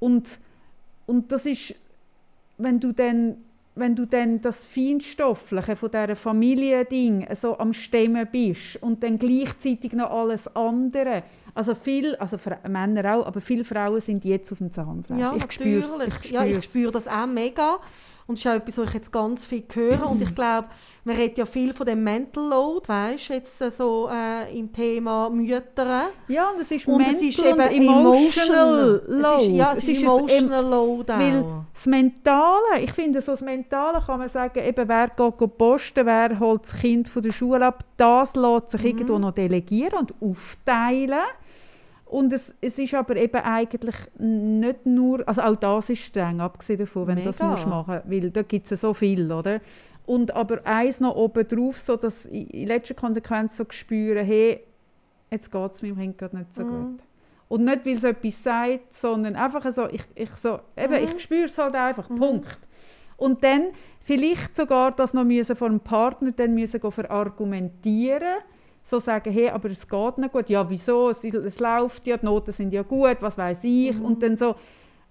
Speaker 1: Und, und das ist, wenn du dann wenn du dann das Feinstoffliche von dieser Familiending so am Stemmen bist und dann gleichzeitig noch alles andere, also viel, also Männer auch, aber viele Frauen sind jetzt auf dem Zahnfleisch.
Speaker 2: Ja,
Speaker 1: ich spüre. Ich
Speaker 2: ja, ich
Speaker 1: spür's.
Speaker 2: spüre das auch mega. Und das ist auch etwas, was ich jetzt ganz viel höre. Und ich glaube, man redet ja viel von dem Mental Load, weißt du, jetzt äh, so äh, im Thema Mütter.
Speaker 1: Ja, und es ist
Speaker 2: Und
Speaker 1: mental
Speaker 2: es ist eben
Speaker 1: emotional load.
Speaker 2: Es ist, ja, es ist,
Speaker 1: ein Em-
Speaker 2: emotional Load auch.
Speaker 1: Weil das Mentale, ich finde, so das Mentale kann man sagen, eben, wer geht posten, wer holt das Kind von der Schule ab, das lässt sich irgendwo
Speaker 2: Mhm.
Speaker 1: noch delegieren und aufteilen. Und es, es ist aber eben eigentlich nicht nur, also auch das ist streng, abgesehen davon, wenn du das
Speaker 2: Mega.
Speaker 1: musst machen weil da gibt es ja so viel, oder? Und aber eins noch oben drauf, so dass ich in letzter Konsequenz so spüren, hey, jetzt geht es meinem Kind gerade nicht so
Speaker 2: Mhm.
Speaker 1: gut. Und nicht, weil es etwas sagt, sondern einfach so, ich, ich, so, eben,
Speaker 2: Mhm.
Speaker 1: ich spüre es halt einfach, Punkt. Und dann vielleicht sogar das noch müssen vor dem Partner dann müssen verargumentieren so sagen, hey, aber es geht nicht gut. Ja, wieso? Es, es läuft ja, die Noten sind ja gut, was weiß ich.
Speaker 2: Mhm.
Speaker 1: Und dann so,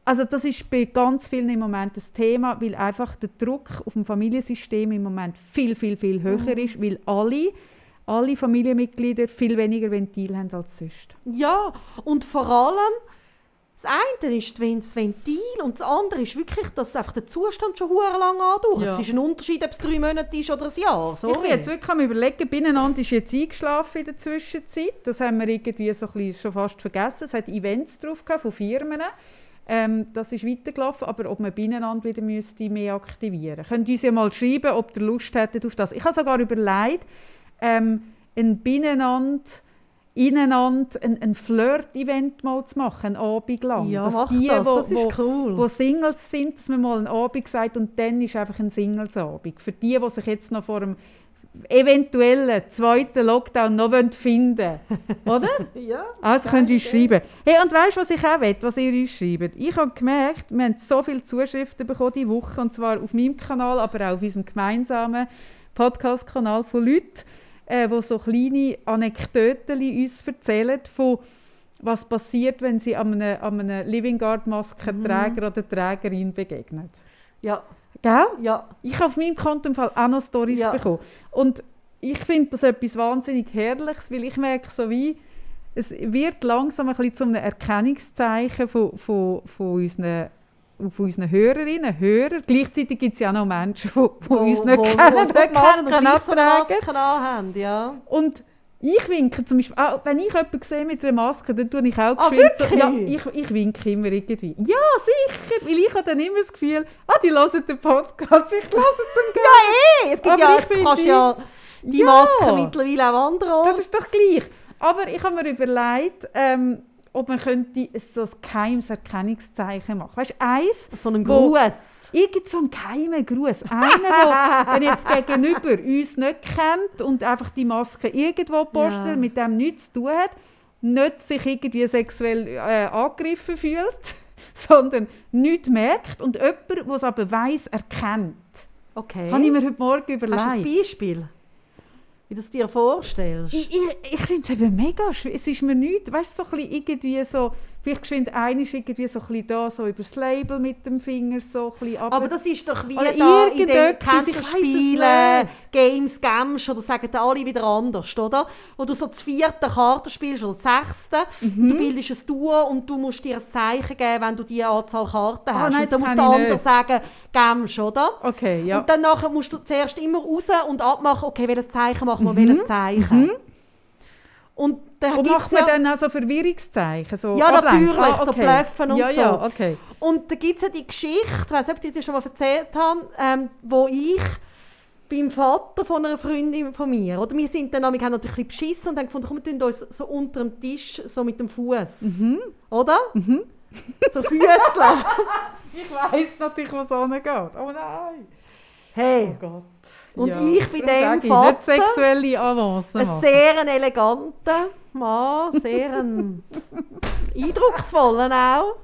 Speaker 1: also das ist bei ganz vielen im Moment das Thema, weil einfach der Druck auf dem Familiensystem im Moment viel, viel, viel höher
Speaker 2: Mhm.
Speaker 1: ist, weil alle, alle Familienmitglieder viel weniger Ventil haben als sonst.
Speaker 2: Ja, und vor allem, das eine ist das Ventil und das andere ist wirklich, dass einfach der Zustand schon hure lang andauert.
Speaker 1: Ja.
Speaker 2: Es ist ein Unterschied, ob es drei Monate ist oder ein Jahr.
Speaker 1: Ich
Speaker 2: Sorry.
Speaker 1: bin jetzt wirklich am überlegen, Binnenland ist jetzt eingeschlafen in der Zwischenzeit. Das haben wir irgendwie so ein bisschen schon fast vergessen. Es hat Events drauf von Firmen. Ähm, das ist weitergelaufen, aber ob man Binnenland wieder müsste mehr aktivieren Könnt ihr uns ja mal schreiben, ob ihr Lust hättet auf das. Ich habe sogar überlegt, ähm, ein Binnenland ineinander ein, ein Flirt-Event mal zu machen, einen Abend lang.
Speaker 2: Ja,
Speaker 1: dass
Speaker 2: mach
Speaker 1: die,
Speaker 2: das,
Speaker 1: wo,
Speaker 2: das ist cool.
Speaker 1: wo Singles sind, dass man mal einen Abend sagt und dann ist einfach ein Singles-Abend. Für die, die sich jetzt noch vor einem eventuellen zweiten Lockdown noch finden wollen. Oder?
Speaker 2: ja.
Speaker 1: Also könnt ihr uns schreiben. Hey, und weißt du, was ich auch will, was ihr uns schreibt? Ich habe gemerkt, wir haben so viele Zuschriften bekommen diese Woche, und zwar auf meinem Kanal, aber auch auf unserem gemeinsamen Podcast-Kanal von Leuten, äh, die so kleine Anekdoten uns erzählen von was passiert, wenn sie einem, einem Living Guard Maskenträger oder Trägerin begegnet.
Speaker 2: Ja,
Speaker 1: Gell?
Speaker 2: ja.
Speaker 1: Ich habe auf meinem Konto im Fall auch noch Storys
Speaker 2: Ja.
Speaker 1: bekommen. Und ich finde das etwas wahnsinnig Herrliches, weil ich merke so wie, es wird langsam ein bisschen zu einem Erkennungszeichen von, von, von, unseren, von unseren Hörerinnen, Hörern. Gleichzeitig gibt es ja auch noch Menschen, die, die uns nicht
Speaker 2: wo-
Speaker 1: kennen, die
Speaker 2: und
Speaker 1: Masken abtragen.
Speaker 2: Anhaben, ja.
Speaker 1: Und ich winke zum Beispiel, auch wenn ich jemanden sehe mit einer Maske, dann tue ich auch
Speaker 2: Ah,
Speaker 1: geschwind ja, ich, ich winke immer irgendwie. Ja, sicher, weil ich habe dann immer das Gefühl, ah, die hören den Podcast, ich lasse es zum
Speaker 2: Hey, es gibt
Speaker 1: Aber
Speaker 2: ja,
Speaker 1: ich
Speaker 2: kannst
Speaker 1: die-
Speaker 2: ja die
Speaker 1: Ja.
Speaker 2: Maske mittlerweile auch anderen
Speaker 1: Das ist doch gleich. Aber ich habe mir überlegt, ähm, ob man könnte so ein geheimes Erkennungszeichen machen. Weißt du, eins,
Speaker 2: So einen Gruß.
Speaker 1: irgend so ein geheimer Gruß. Einer, der jetzt gegenüber uns nicht kennt und einfach die Maske irgendwo postet,
Speaker 2: Ja.
Speaker 1: mit dem nichts zu tun hat, nicht sich irgendwie sexuell äh, angegriffen fühlt, sondern nichts merkt und jemand, der es aber weiss, erkennt.
Speaker 2: Okay.
Speaker 1: Habe ich mir heute Morgen überlegt.
Speaker 2: Hast du ein Beispiel? Wie du es dir vorstellst?
Speaker 1: Ich, ich, ich finde es eben mega schwer. Es ist mir nichts, weißt du, so ein bisschen irgendwie so, vielleicht geschwind einisch irgendwie so ein bisschen da, so über das Label mit dem Finger, so ein bisschen
Speaker 2: Aber das ist doch wie
Speaker 1: Oder
Speaker 2: da in den
Speaker 1: irgendetwas,
Speaker 2: kennst
Speaker 1: ich
Speaker 2: du
Speaker 1: weiss es
Speaker 2: Spiele,
Speaker 1: nicht.
Speaker 2: Games, Games oder sagen da alle wieder anders, oder? Wo du so das vierte Karte spielst oder das sechste,
Speaker 1: Mhm.
Speaker 2: du bildest ein Duo und du musst dir ein Zeichen geben, wenn du die Anzahl Karten
Speaker 1: Ah,
Speaker 2: hast.
Speaker 1: nein,
Speaker 2: und dann muss der andere sagen, Games, oder?
Speaker 1: Okay, ja.
Speaker 2: Und dann nachher musst du zuerst immer raus und abmachen, okay, welches Zeichen machen wir, welches Zeichen. Und
Speaker 1: Mhm. Und macht man
Speaker 2: ja,
Speaker 1: dann auch so Verwirrungszeichen? So
Speaker 2: Ja,
Speaker 1: ablenken?
Speaker 2: natürlich, so bluffen und
Speaker 1: ja,
Speaker 2: so.
Speaker 1: Ja, okay.
Speaker 2: Und da gibt es ja die Geschichte, ich weiß ob ich dir schon mal erzählt habe, ähm, wo ich beim Vater von einer Freundin von mir, oder wir sind dann, wir haben natürlich ein bisschen beschissen und haben gefunden, komm, wir tun uns so unter dem Tisch, so mit dem Fuß,
Speaker 1: Mhm.
Speaker 2: oder? So Füßle.
Speaker 1: Ich weiss natürlich, wo es hingeht. Oh nein.
Speaker 2: hey,
Speaker 1: Oh Gott.
Speaker 2: Und
Speaker 1: Ja,
Speaker 2: ich bei
Speaker 1: darum
Speaker 2: dem Vater-
Speaker 1: Nicht sexuelle Avancen
Speaker 2: ein sehr eleganter Mann, sehr ein eindrucksvoller auch.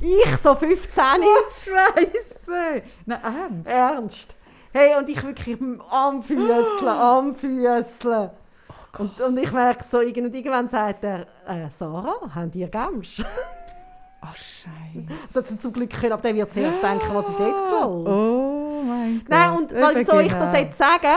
Speaker 2: Ich, so 15,
Speaker 1: Scheiße. Nein, ernst?
Speaker 2: Ernst. Hey, und ich wirklich am Füßeln, am Füßeln. Und, und ich merke so, irgendwann sagt er, äh, Sarah, haben die Gams?
Speaker 1: Ach, Scheiße.
Speaker 2: Das hat zum Glück können, aber der wird zuerst denken, was ist jetzt los?
Speaker 1: Oh mein Gott.
Speaker 2: Nein, und was
Speaker 1: Eben
Speaker 2: soll ich das jetzt sagen,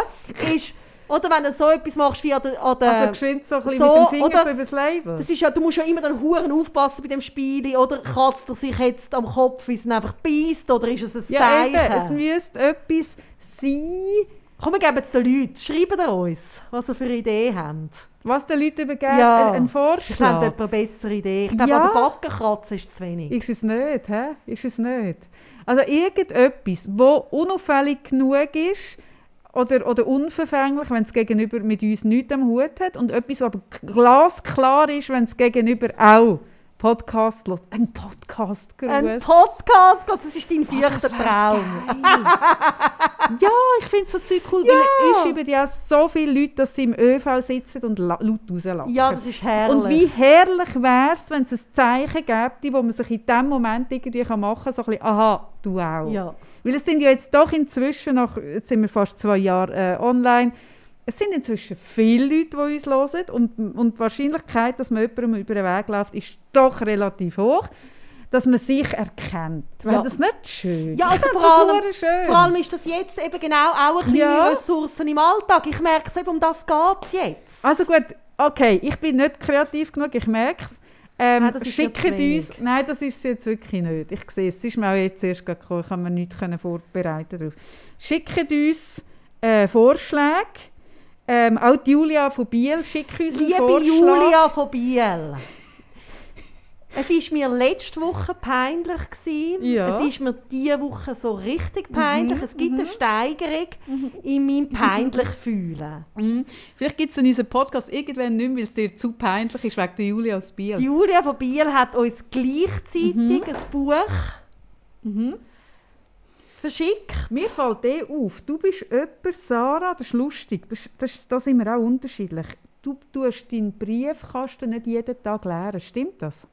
Speaker 2: ist, oder wenn du so etwas machst wie an der, an der
Speaker 1: Also geschwind so ein bisschen
Speaker 2: so,
Speaker 1: mit dem Finger
Speaker 2: oder?
Speaker 1: so übers Label.
Speaker 2: das ist ja, du musst ja immer dann Huren aufpassen bei dem Spiel, oder kratzt er sich jetzt am Kopf, wie es ihn einfach beißt, oder ist es ein
Speaker 1: ja, eben,
Speaker 2: Zeichen?
Speaker 1: es müsste etwas sein,
Speaker 2: Komm, wir geben es den Leuten, schreiben ihr uns, was ihr für Ideen habt.
Speaker 1: was den Leuten übergeben,
Speaker 2: Ja.
Speaker 1: ein, ein
Speaker 2: Ich habe
Speaker 1: Vorschlag.
Speaker 2: eine bessere Idee. Ich glaube,
Speaker 1: Ja.
Speaker 2: an der Backe kratzen ist zu wenig.
Speaker 1: Ist es nicht, hä? Ist es nicht. Also irgendetwas, wo unauffällig genug ist oder, oder unverfänglich, wenn es gegenüber mit uns nichts am Hut hat und etwas, was aber glasklar ist, wenn es gegenüber auch Podcast hört. Ein podcast
Speaker 2: Ein Podcast, das ist dein vierter Traum.
Speaker 1: Ja, ich finde so Zeug cool,
Speaker 2: Ja.
Speaker 1: weil es schreiben ja so viele Leute, dass sie im ÖV sitzen und la- laut rauslachen.
Speaker 2: Ja, das ist herrlich.
Speaker 1: Und wie herrlich wäre es, wenn es ein Zeichen gäbe, wo man sich in dem Moment irgendwie machen kann, so ein bisschen, aha, du auch.
Speaker 2: Ja.
Speaker 1: Weil es sind ja jetzt doch inzwischen, nach, jetzt sind wir fast zwei Jahre äh, online, es sind inzwischen viele Leute, die uns hören und, und die Wahrscheinlichkeit, dass man jemandem über den Weg läuft, ist doch relativ hoch, dass man sich erkennt. Wäre
Speaker 2: Ja.
Speaker 1: das nicht schön?
Speaker 2: Ja, also vor allem-. Vor allem ist das jetzt eben genau auch eine kleine
Speaker 1: Ja.
Speaker 2: Ressourcen im Alltag. Ich merke es eben, um das geht es jetzt.
Speaker 1: Also gut, okay, ich bin nicht kreativ genug, ich merke es. Ähm,
Speaker 2: Nein, mir zu
Speaker 1: uns, nein, das ist es jetzt wirklich nicht. Ich sehe es, es ist mir auch jetzt erst gekommen, ich kann mir nichts vorbereiten darauf. Schickt uns äh, Vorschläge. Ähm, auch die Julia von Biel schickt uns
Speaker 2: Liebe
Speaker 1: Vorschlag.
Speaker 2: Julia von Biel. Es war mir letzte Woche peinlich. Gewesen.
Speaker 1: Ja.
Speaker 2: Es ist mir diese Woche so richtig peinlich. Es gibt eine Steigerung in meinem peinlich fühlen.
Speaker 1: Mhm. Vielleicht gibt es in unserem Podcast irgendwann nicht mehr, weil es dir zu peinlich ist wegen der Julia aus Biel.
Speaker 2: Die Julia von Biel hat uns gleichzeitig ein Buch verschickt.
Speaker 1: Mir fällt eh auf, du bist jemand, Sarah, das ist lustig, das, das, da sind wir auch unterschiedlich. Du tust deinen Briefkasten nicht jeden Tag leeren, stimmt das?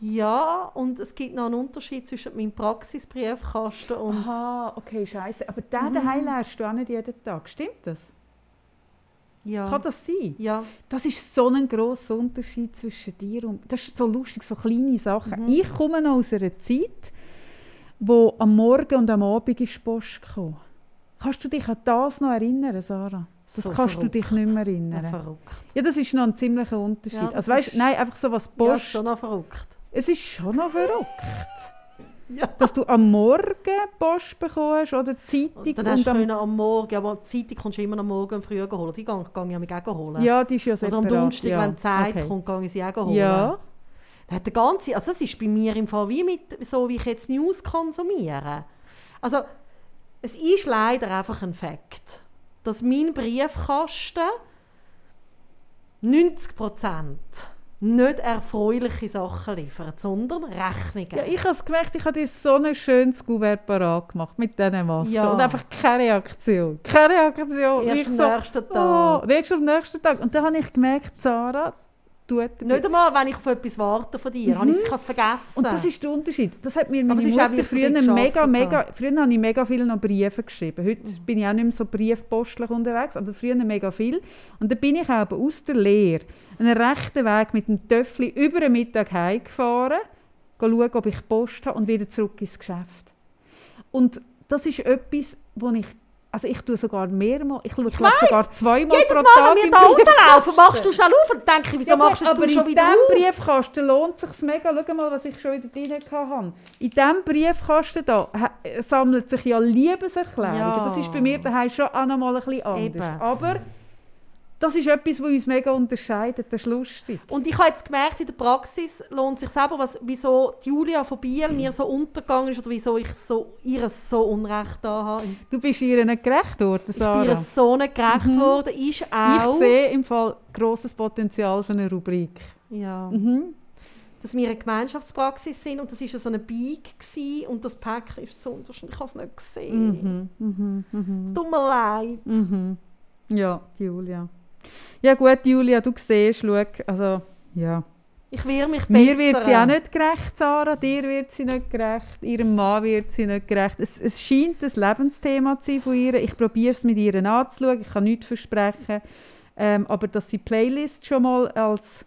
Speaker 2: Ja, und es gibt noch einen Unterschied zwischen meinem Praxisbriefkasten und...
Speaker 1: Aha, okay, scheiße. Aber den daheim leerst du auch nicht jeden Tag, stimmt das?
Speaker 2: Ja.
Speaker 1: Kann das sein?
Speaker 2: ja.
Speaker 1: Das ist so ein grosser Unterschied zwischen dir und... Das ist so lustig, so kleine Sachen. Ich komme noch aus einer Zeit, wo am Morgen und am Abend ist Post kam. Kannst du dich an das noch erinnern, Sarah? Das
Speaker 2: So
Speaker 1: kannst du dich
Speaker 2: verrückt.
Speaker 1: nicht mehr
Speaker 2: Ja,
Speaker 1: erinnern.
Speaker 2: verrückt.
Speaker 1: Ja, das ist noch ein ziemlicher Unterschied.
Speaker 2: Ja,
Speaker 1: also weißt,
Speaker 2: ist-
Speaker 1: nein, einfach so was
Speaker 2: Ja,
Speaker 1: Post.
Speaker 2: schon noch verrückt.
Speaker 1: es ist schon noch verrückt,
Speaker 2: Ja.
Speaker 1: dass du am Morgen Post bekommst oder Zeitung
Speaker 2: Und dann hast du
Speaker 1: am,
Speaker 2: Morgen, aber die Zeitung kommst du immer am Morgen früh holen. Die gehe ich mich auch holen.
Speaker 1: ja, die ist ja
Speaker 2: Oder
Speaker 1: separat.
Speaker 2: am Donnerstag,
Speaker 1: ja.
Speaker 2: wenn die Zeit
Speaker 1: okay.
Speaker 2: kommt, gehe ich sie auch holen.
Speaker 1: Ja,
Speaker 2: hat der ganze, also das ist bei mir im Fall wie mit, so wie ich jetzt News konsumiere. Also es ist leider einfach ein Fakt, dass mein Briefkasten 90% nicht erfreuliche Sachen liefert, sondern Rechnungen.
Speaker 1: ja ich habe es gemerkt, ich habe dir so ein schönes Kuvert parat gemacht mit diesen Masken
Speaker 2: Ja.
Speaker 1: und einfach keine Reaktion. Keine Reaktion.
Speaker 2: Erst
Speaker 1: ich
Speaker 2: am
Speaker 1: so,
Speaker 2: nächsten Tag.
Speaker 1: Oh, erst am nächsten Tag. Und dann habe ich gemerkt, Sarah tut
Speaker 2: Nicht einmal, wenn ich auf etwas warte von dir. habe Ich es vergessen.
Speaker 1: Mhm. Und das ist der Unterschied. Das hat mir
Speaker 2: Aber
Speaker 1: meine Mutter früher mega, mega... Früher habe ich mega viel noch Briefe geschrieben. Heute
Speaker 2: Mhm.
Speaker 1: bin ich auch nicht mehr so briefpostlich unterwegs, aber früher mega viel. Und dann bin ich auch aus der Lehre einen rechten Weg mit dem Töffel über den Mittag heimgefahren, schauen, ob ich Post habe und wieder zurück ins Geschäft. Und das ist etwas, wo ich... Also ich tue sogar mehrmal... Ich schaue glaub,
Speaker 2: weiss.
Speaker 1: sogar zweimal
Speaker 2: Jedes
Speaker 1: pro
Speaker 2: Mal,
Speaker 1: Tag
Speaker 2: wenn wir da rauslaufen, machst du schnell auf und denke, wieso
Speaker 1: ja,
Speaker 2: machst du
Speaker 1: aber
Speaker 2: das schon
Speaker 1: in
Speaker 2: wieder
Speaker 1: diesem
Speaker 2: auf?
Speaker 1: Briefkasten lohnt es sich mega. Schau mal, was ich schon wieder drin hatte. In diesem Briefkasten da ha- sammelt sich ja Liebeserklärungen.
Speaker 2: Ja.
Speaker 1: Das ist bei mir daheim schon auch noch mal ein bisschen anders.
Speaker 2: Eben.
Speaker 1: Aber das ist etwas, was uns mega unterscheidet. Das ist lustig.
Speaker 2: Und ich habe jetzt gemerkt, in der Praxis lohnt sich selber, was, wieso Julia von Biel mir so untergegangen ist oder wieso ich so, ihr so Unrecht da habe.
Speaker 1: Du bist ihr nicht gerecht worden,
Speaker 2: Ich bin ihr
Speaker 1: Sarah.
Speaker 2: so nicht gerecht worden, ist auch,
Speaker 1: Ich sehe im Fall grosses Potenzial für eine Rubrik.
Speaker 2: ja,
Speaker 1: Mhm.
Speaker 2: dass wir eine Gemeinschaftspraxis sind und das war so eine Bike gewesen, und das Päckchen ist so unterschiedlich, ich habe es nicht gesehen.
Speaker 1: Mhm. Mhm. Mhm.
Speaker 2: Es tut mir leid.
Speaker 1: Mhm. Ja, Julia. Ja gut, Julia, du siehst, schau, also, ja.
Speaker 2: Ich wehre mich
Speaker 1: Mir wird sie
Speaker 2: bessern.
Speaker 1: auch nicht gerecht, Sarah. Dir wird sie nicht gerecht. Ihrem Mann wird sie nicht gerecht. Es, es scheint ein Lebensthema zu sein von ihr. Ich probiere es mit ihr anzuschauen. Ich kann nichts versprechen. Ähm, aber dass sie die Playlist schon mal als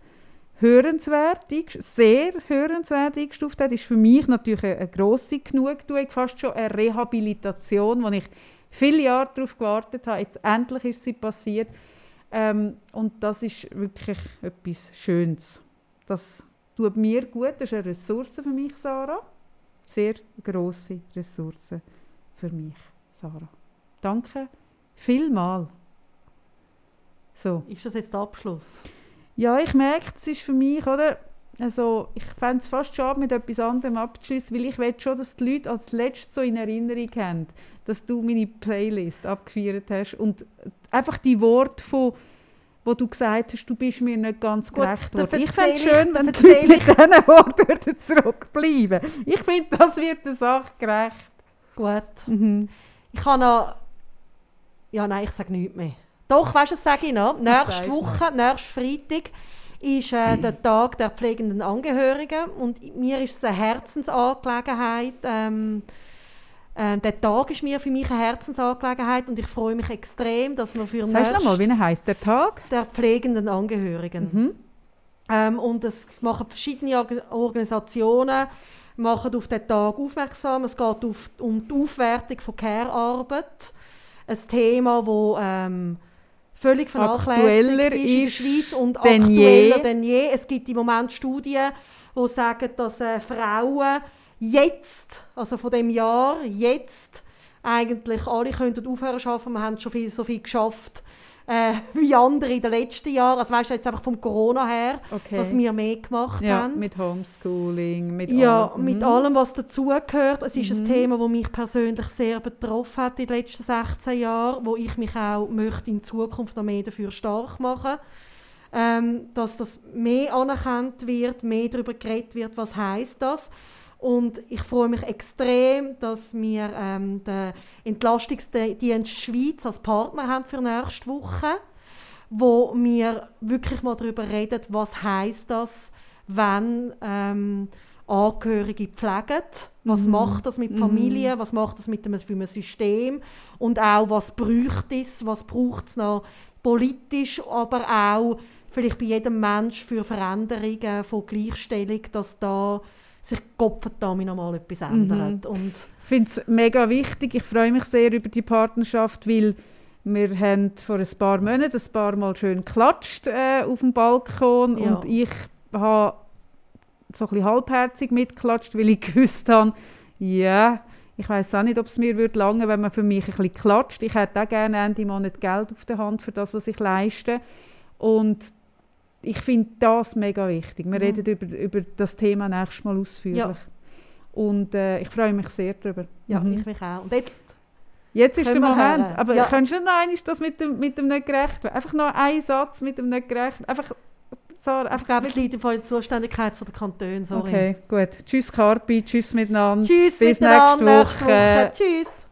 Speaker 1: hörenswert, sehr hörenswert eingestuft hat, ist für mich natürlich eine, eine grosse Genugtuung, fast schon eine Rehabilitation, wo ich viele Jahre darauf gewartet habe. Jetzt endlich ist sie passiert. Ähm, und das ist wirklich etwas Schönes. Das tut mir gut. Das ist eine Ressource für mich, Sarah. Sehr grosse Ressource für mich, Sarah. Danke vielmal. So.
Speaker 2: Ist das jetzt der Abschluss?
Speaker 1: Ja, ich merke, es ist für mich, oder? Also, ich fände es fast schade, mit etwas anderem abzuschließen, weil ich will schon, dass die Leute als letztes so in Erinnerung haben, dass du meine Playlist abgefeiert hast und einfach die Worte von wo du gesagt hast, du bist mir nicht ganz
Speaker 2: Gut,
Speaker 1: gerecht worden. Ich fände es schön, wenn die Leute mit diesen Worten zurückbleiben Ich finde, das wird der Sache gerecht.
Speaker 2: Gut.
Speaker 1: Mhm.
Speaker 2: Ich habe noch... Ja, nein, ich sage nichts mehr. Doch, weißt du, was sage ich noch? Nächste Woche, nächsten Freitag, ist äh, der Tag der pflegenden Angehörigen. Und mir ist es eine Herzensangelegenheit. Ähm, äh, der Tag ist mir für mich eine Herzensangelegenheit und ich freue mich extrem, dass wir für
Speaker 1: Sagst du nochmal,
Speaker 2: nächst-
Speaker 1: wie heißt der Tag?
Speaker 2: der pflegenden Angehörigen.
Speaker 1: Mhm.
Speaker 2: Ähm, und es machen verschiedene Org- Organisationen machen auf den Tag aufmerksam. Es geht auf, um die Aufwertung von Care-Arbeit. Ein Thema, das ähm, völlig vernachlässigt ist in der Schweiz und
Speaker 1: denn
Speaker 2: aktueller
Speaker 1: je.
Speaker 2: denn je. Es gibt im Moment Studien, die sagen, dass äh, Frauen jetzt, also von dem Jahr, jetzt eigentlich alle könnten aufhören zu arbeiten. Wir haben schon viel, so viel geschafft, äh, wie andere in den letzten Jahren. Also weißt du, jetzt einfach vom Corona her,
Speaker 1: Okay.
Speaker 2: was wir mehr gemacht
Speaker 1: ja,
Speaker 2: haben.
Speaker 1: mit Homeschooling, mit
Speaker 2: Ja,
Speaker 1: allem.
Speaker 2: mit
Speaker 1: Mhm.
Speaker 2: allem, was dazugehört. Es ist
Speaker 1: Mhm.
Speaker 2: ein Thema, das mich persönlich sehr betroffen hat in den letzten 16 Jahren, wo ich mich auch möchte in Zukunft noch mehr dafür stark machen ähm, dass das mehr anerkannt wird, mehr darüber geredet wird, was heißt das. Und ich freue mich extrem, dass wir ähm, den Entlastungsdienst Schweiz als Partner haben für nächste Woche, wo wir wirklich mal darüber reden, was heißt das, wenn ähm, Angehörige pflegen. Was
Speaker 1: Mhm.
Speaker 2: macht das mit Familie? Was macht das mit dem für ein System? Und auch, was braucht es? Was braucht es noch politisch, aber auch vielleicht bei jedem Mensch für Veränderungen von Gleichstellung, dass da sich Kopfverdammt noch mal etwas ändert. Und
Speaker 1: Ich finde es mega wichtig. Ich freue mich sehr über die Partnerschaft, weil wir haben vor ein paar Monaten ein paar Mal schön geklatscht äh, auf dem Balkon
Speaker 2: Ja.
Speaker 1: und ich habe so ein bisschen halbherzig mitgeklatscht, weil ich gewusst habe, ja, ich weiß auch nicht, ob es mir würde lange, wenn man für mich ein bisschen klatscht. Ich hätte auch gerne Ende Monat Geld auf der Hand für das, was ich leiste. Und ich finde das mega wichtig. Wir
Speaker 2: Mhm.
Speaker 1: reden über, über das Thema nächstes Mal ausführlich.
Speaker 2: Ja.
Speaker 1: Und äh, ich freue mich sehr darüber.
Speaker 2: ja,
Speaker 1: Mhm.
Speaker 2: ich mich auch. Und jetzt
Speaker 1: Jetzt ist der Moment.
Speaker 2: hören.
Speaker 1: Aber
Speaker 2: Ja.
Speaker 1: kannst du noch einmal das mit dem, mit dem nicht gerecht werden? Einfach noch einen Satz mit dem nicht gerecht. Einfach, Sarah,
Speaker 2: Ich
Speaker 1: einfach
Speaker 2: glaube, es liegt im Fall in der Zuständigkeit der Kantone. Sorry.
Speaker 1: Okay, gut. Tschüss Carpi, tschüss miteinander.
Speaker 2: Tschüss
Speaker 1: Bis
Speaker 2: miteinander,
Speaker 1: nächste Woche.
Speaker 2: Tschüss.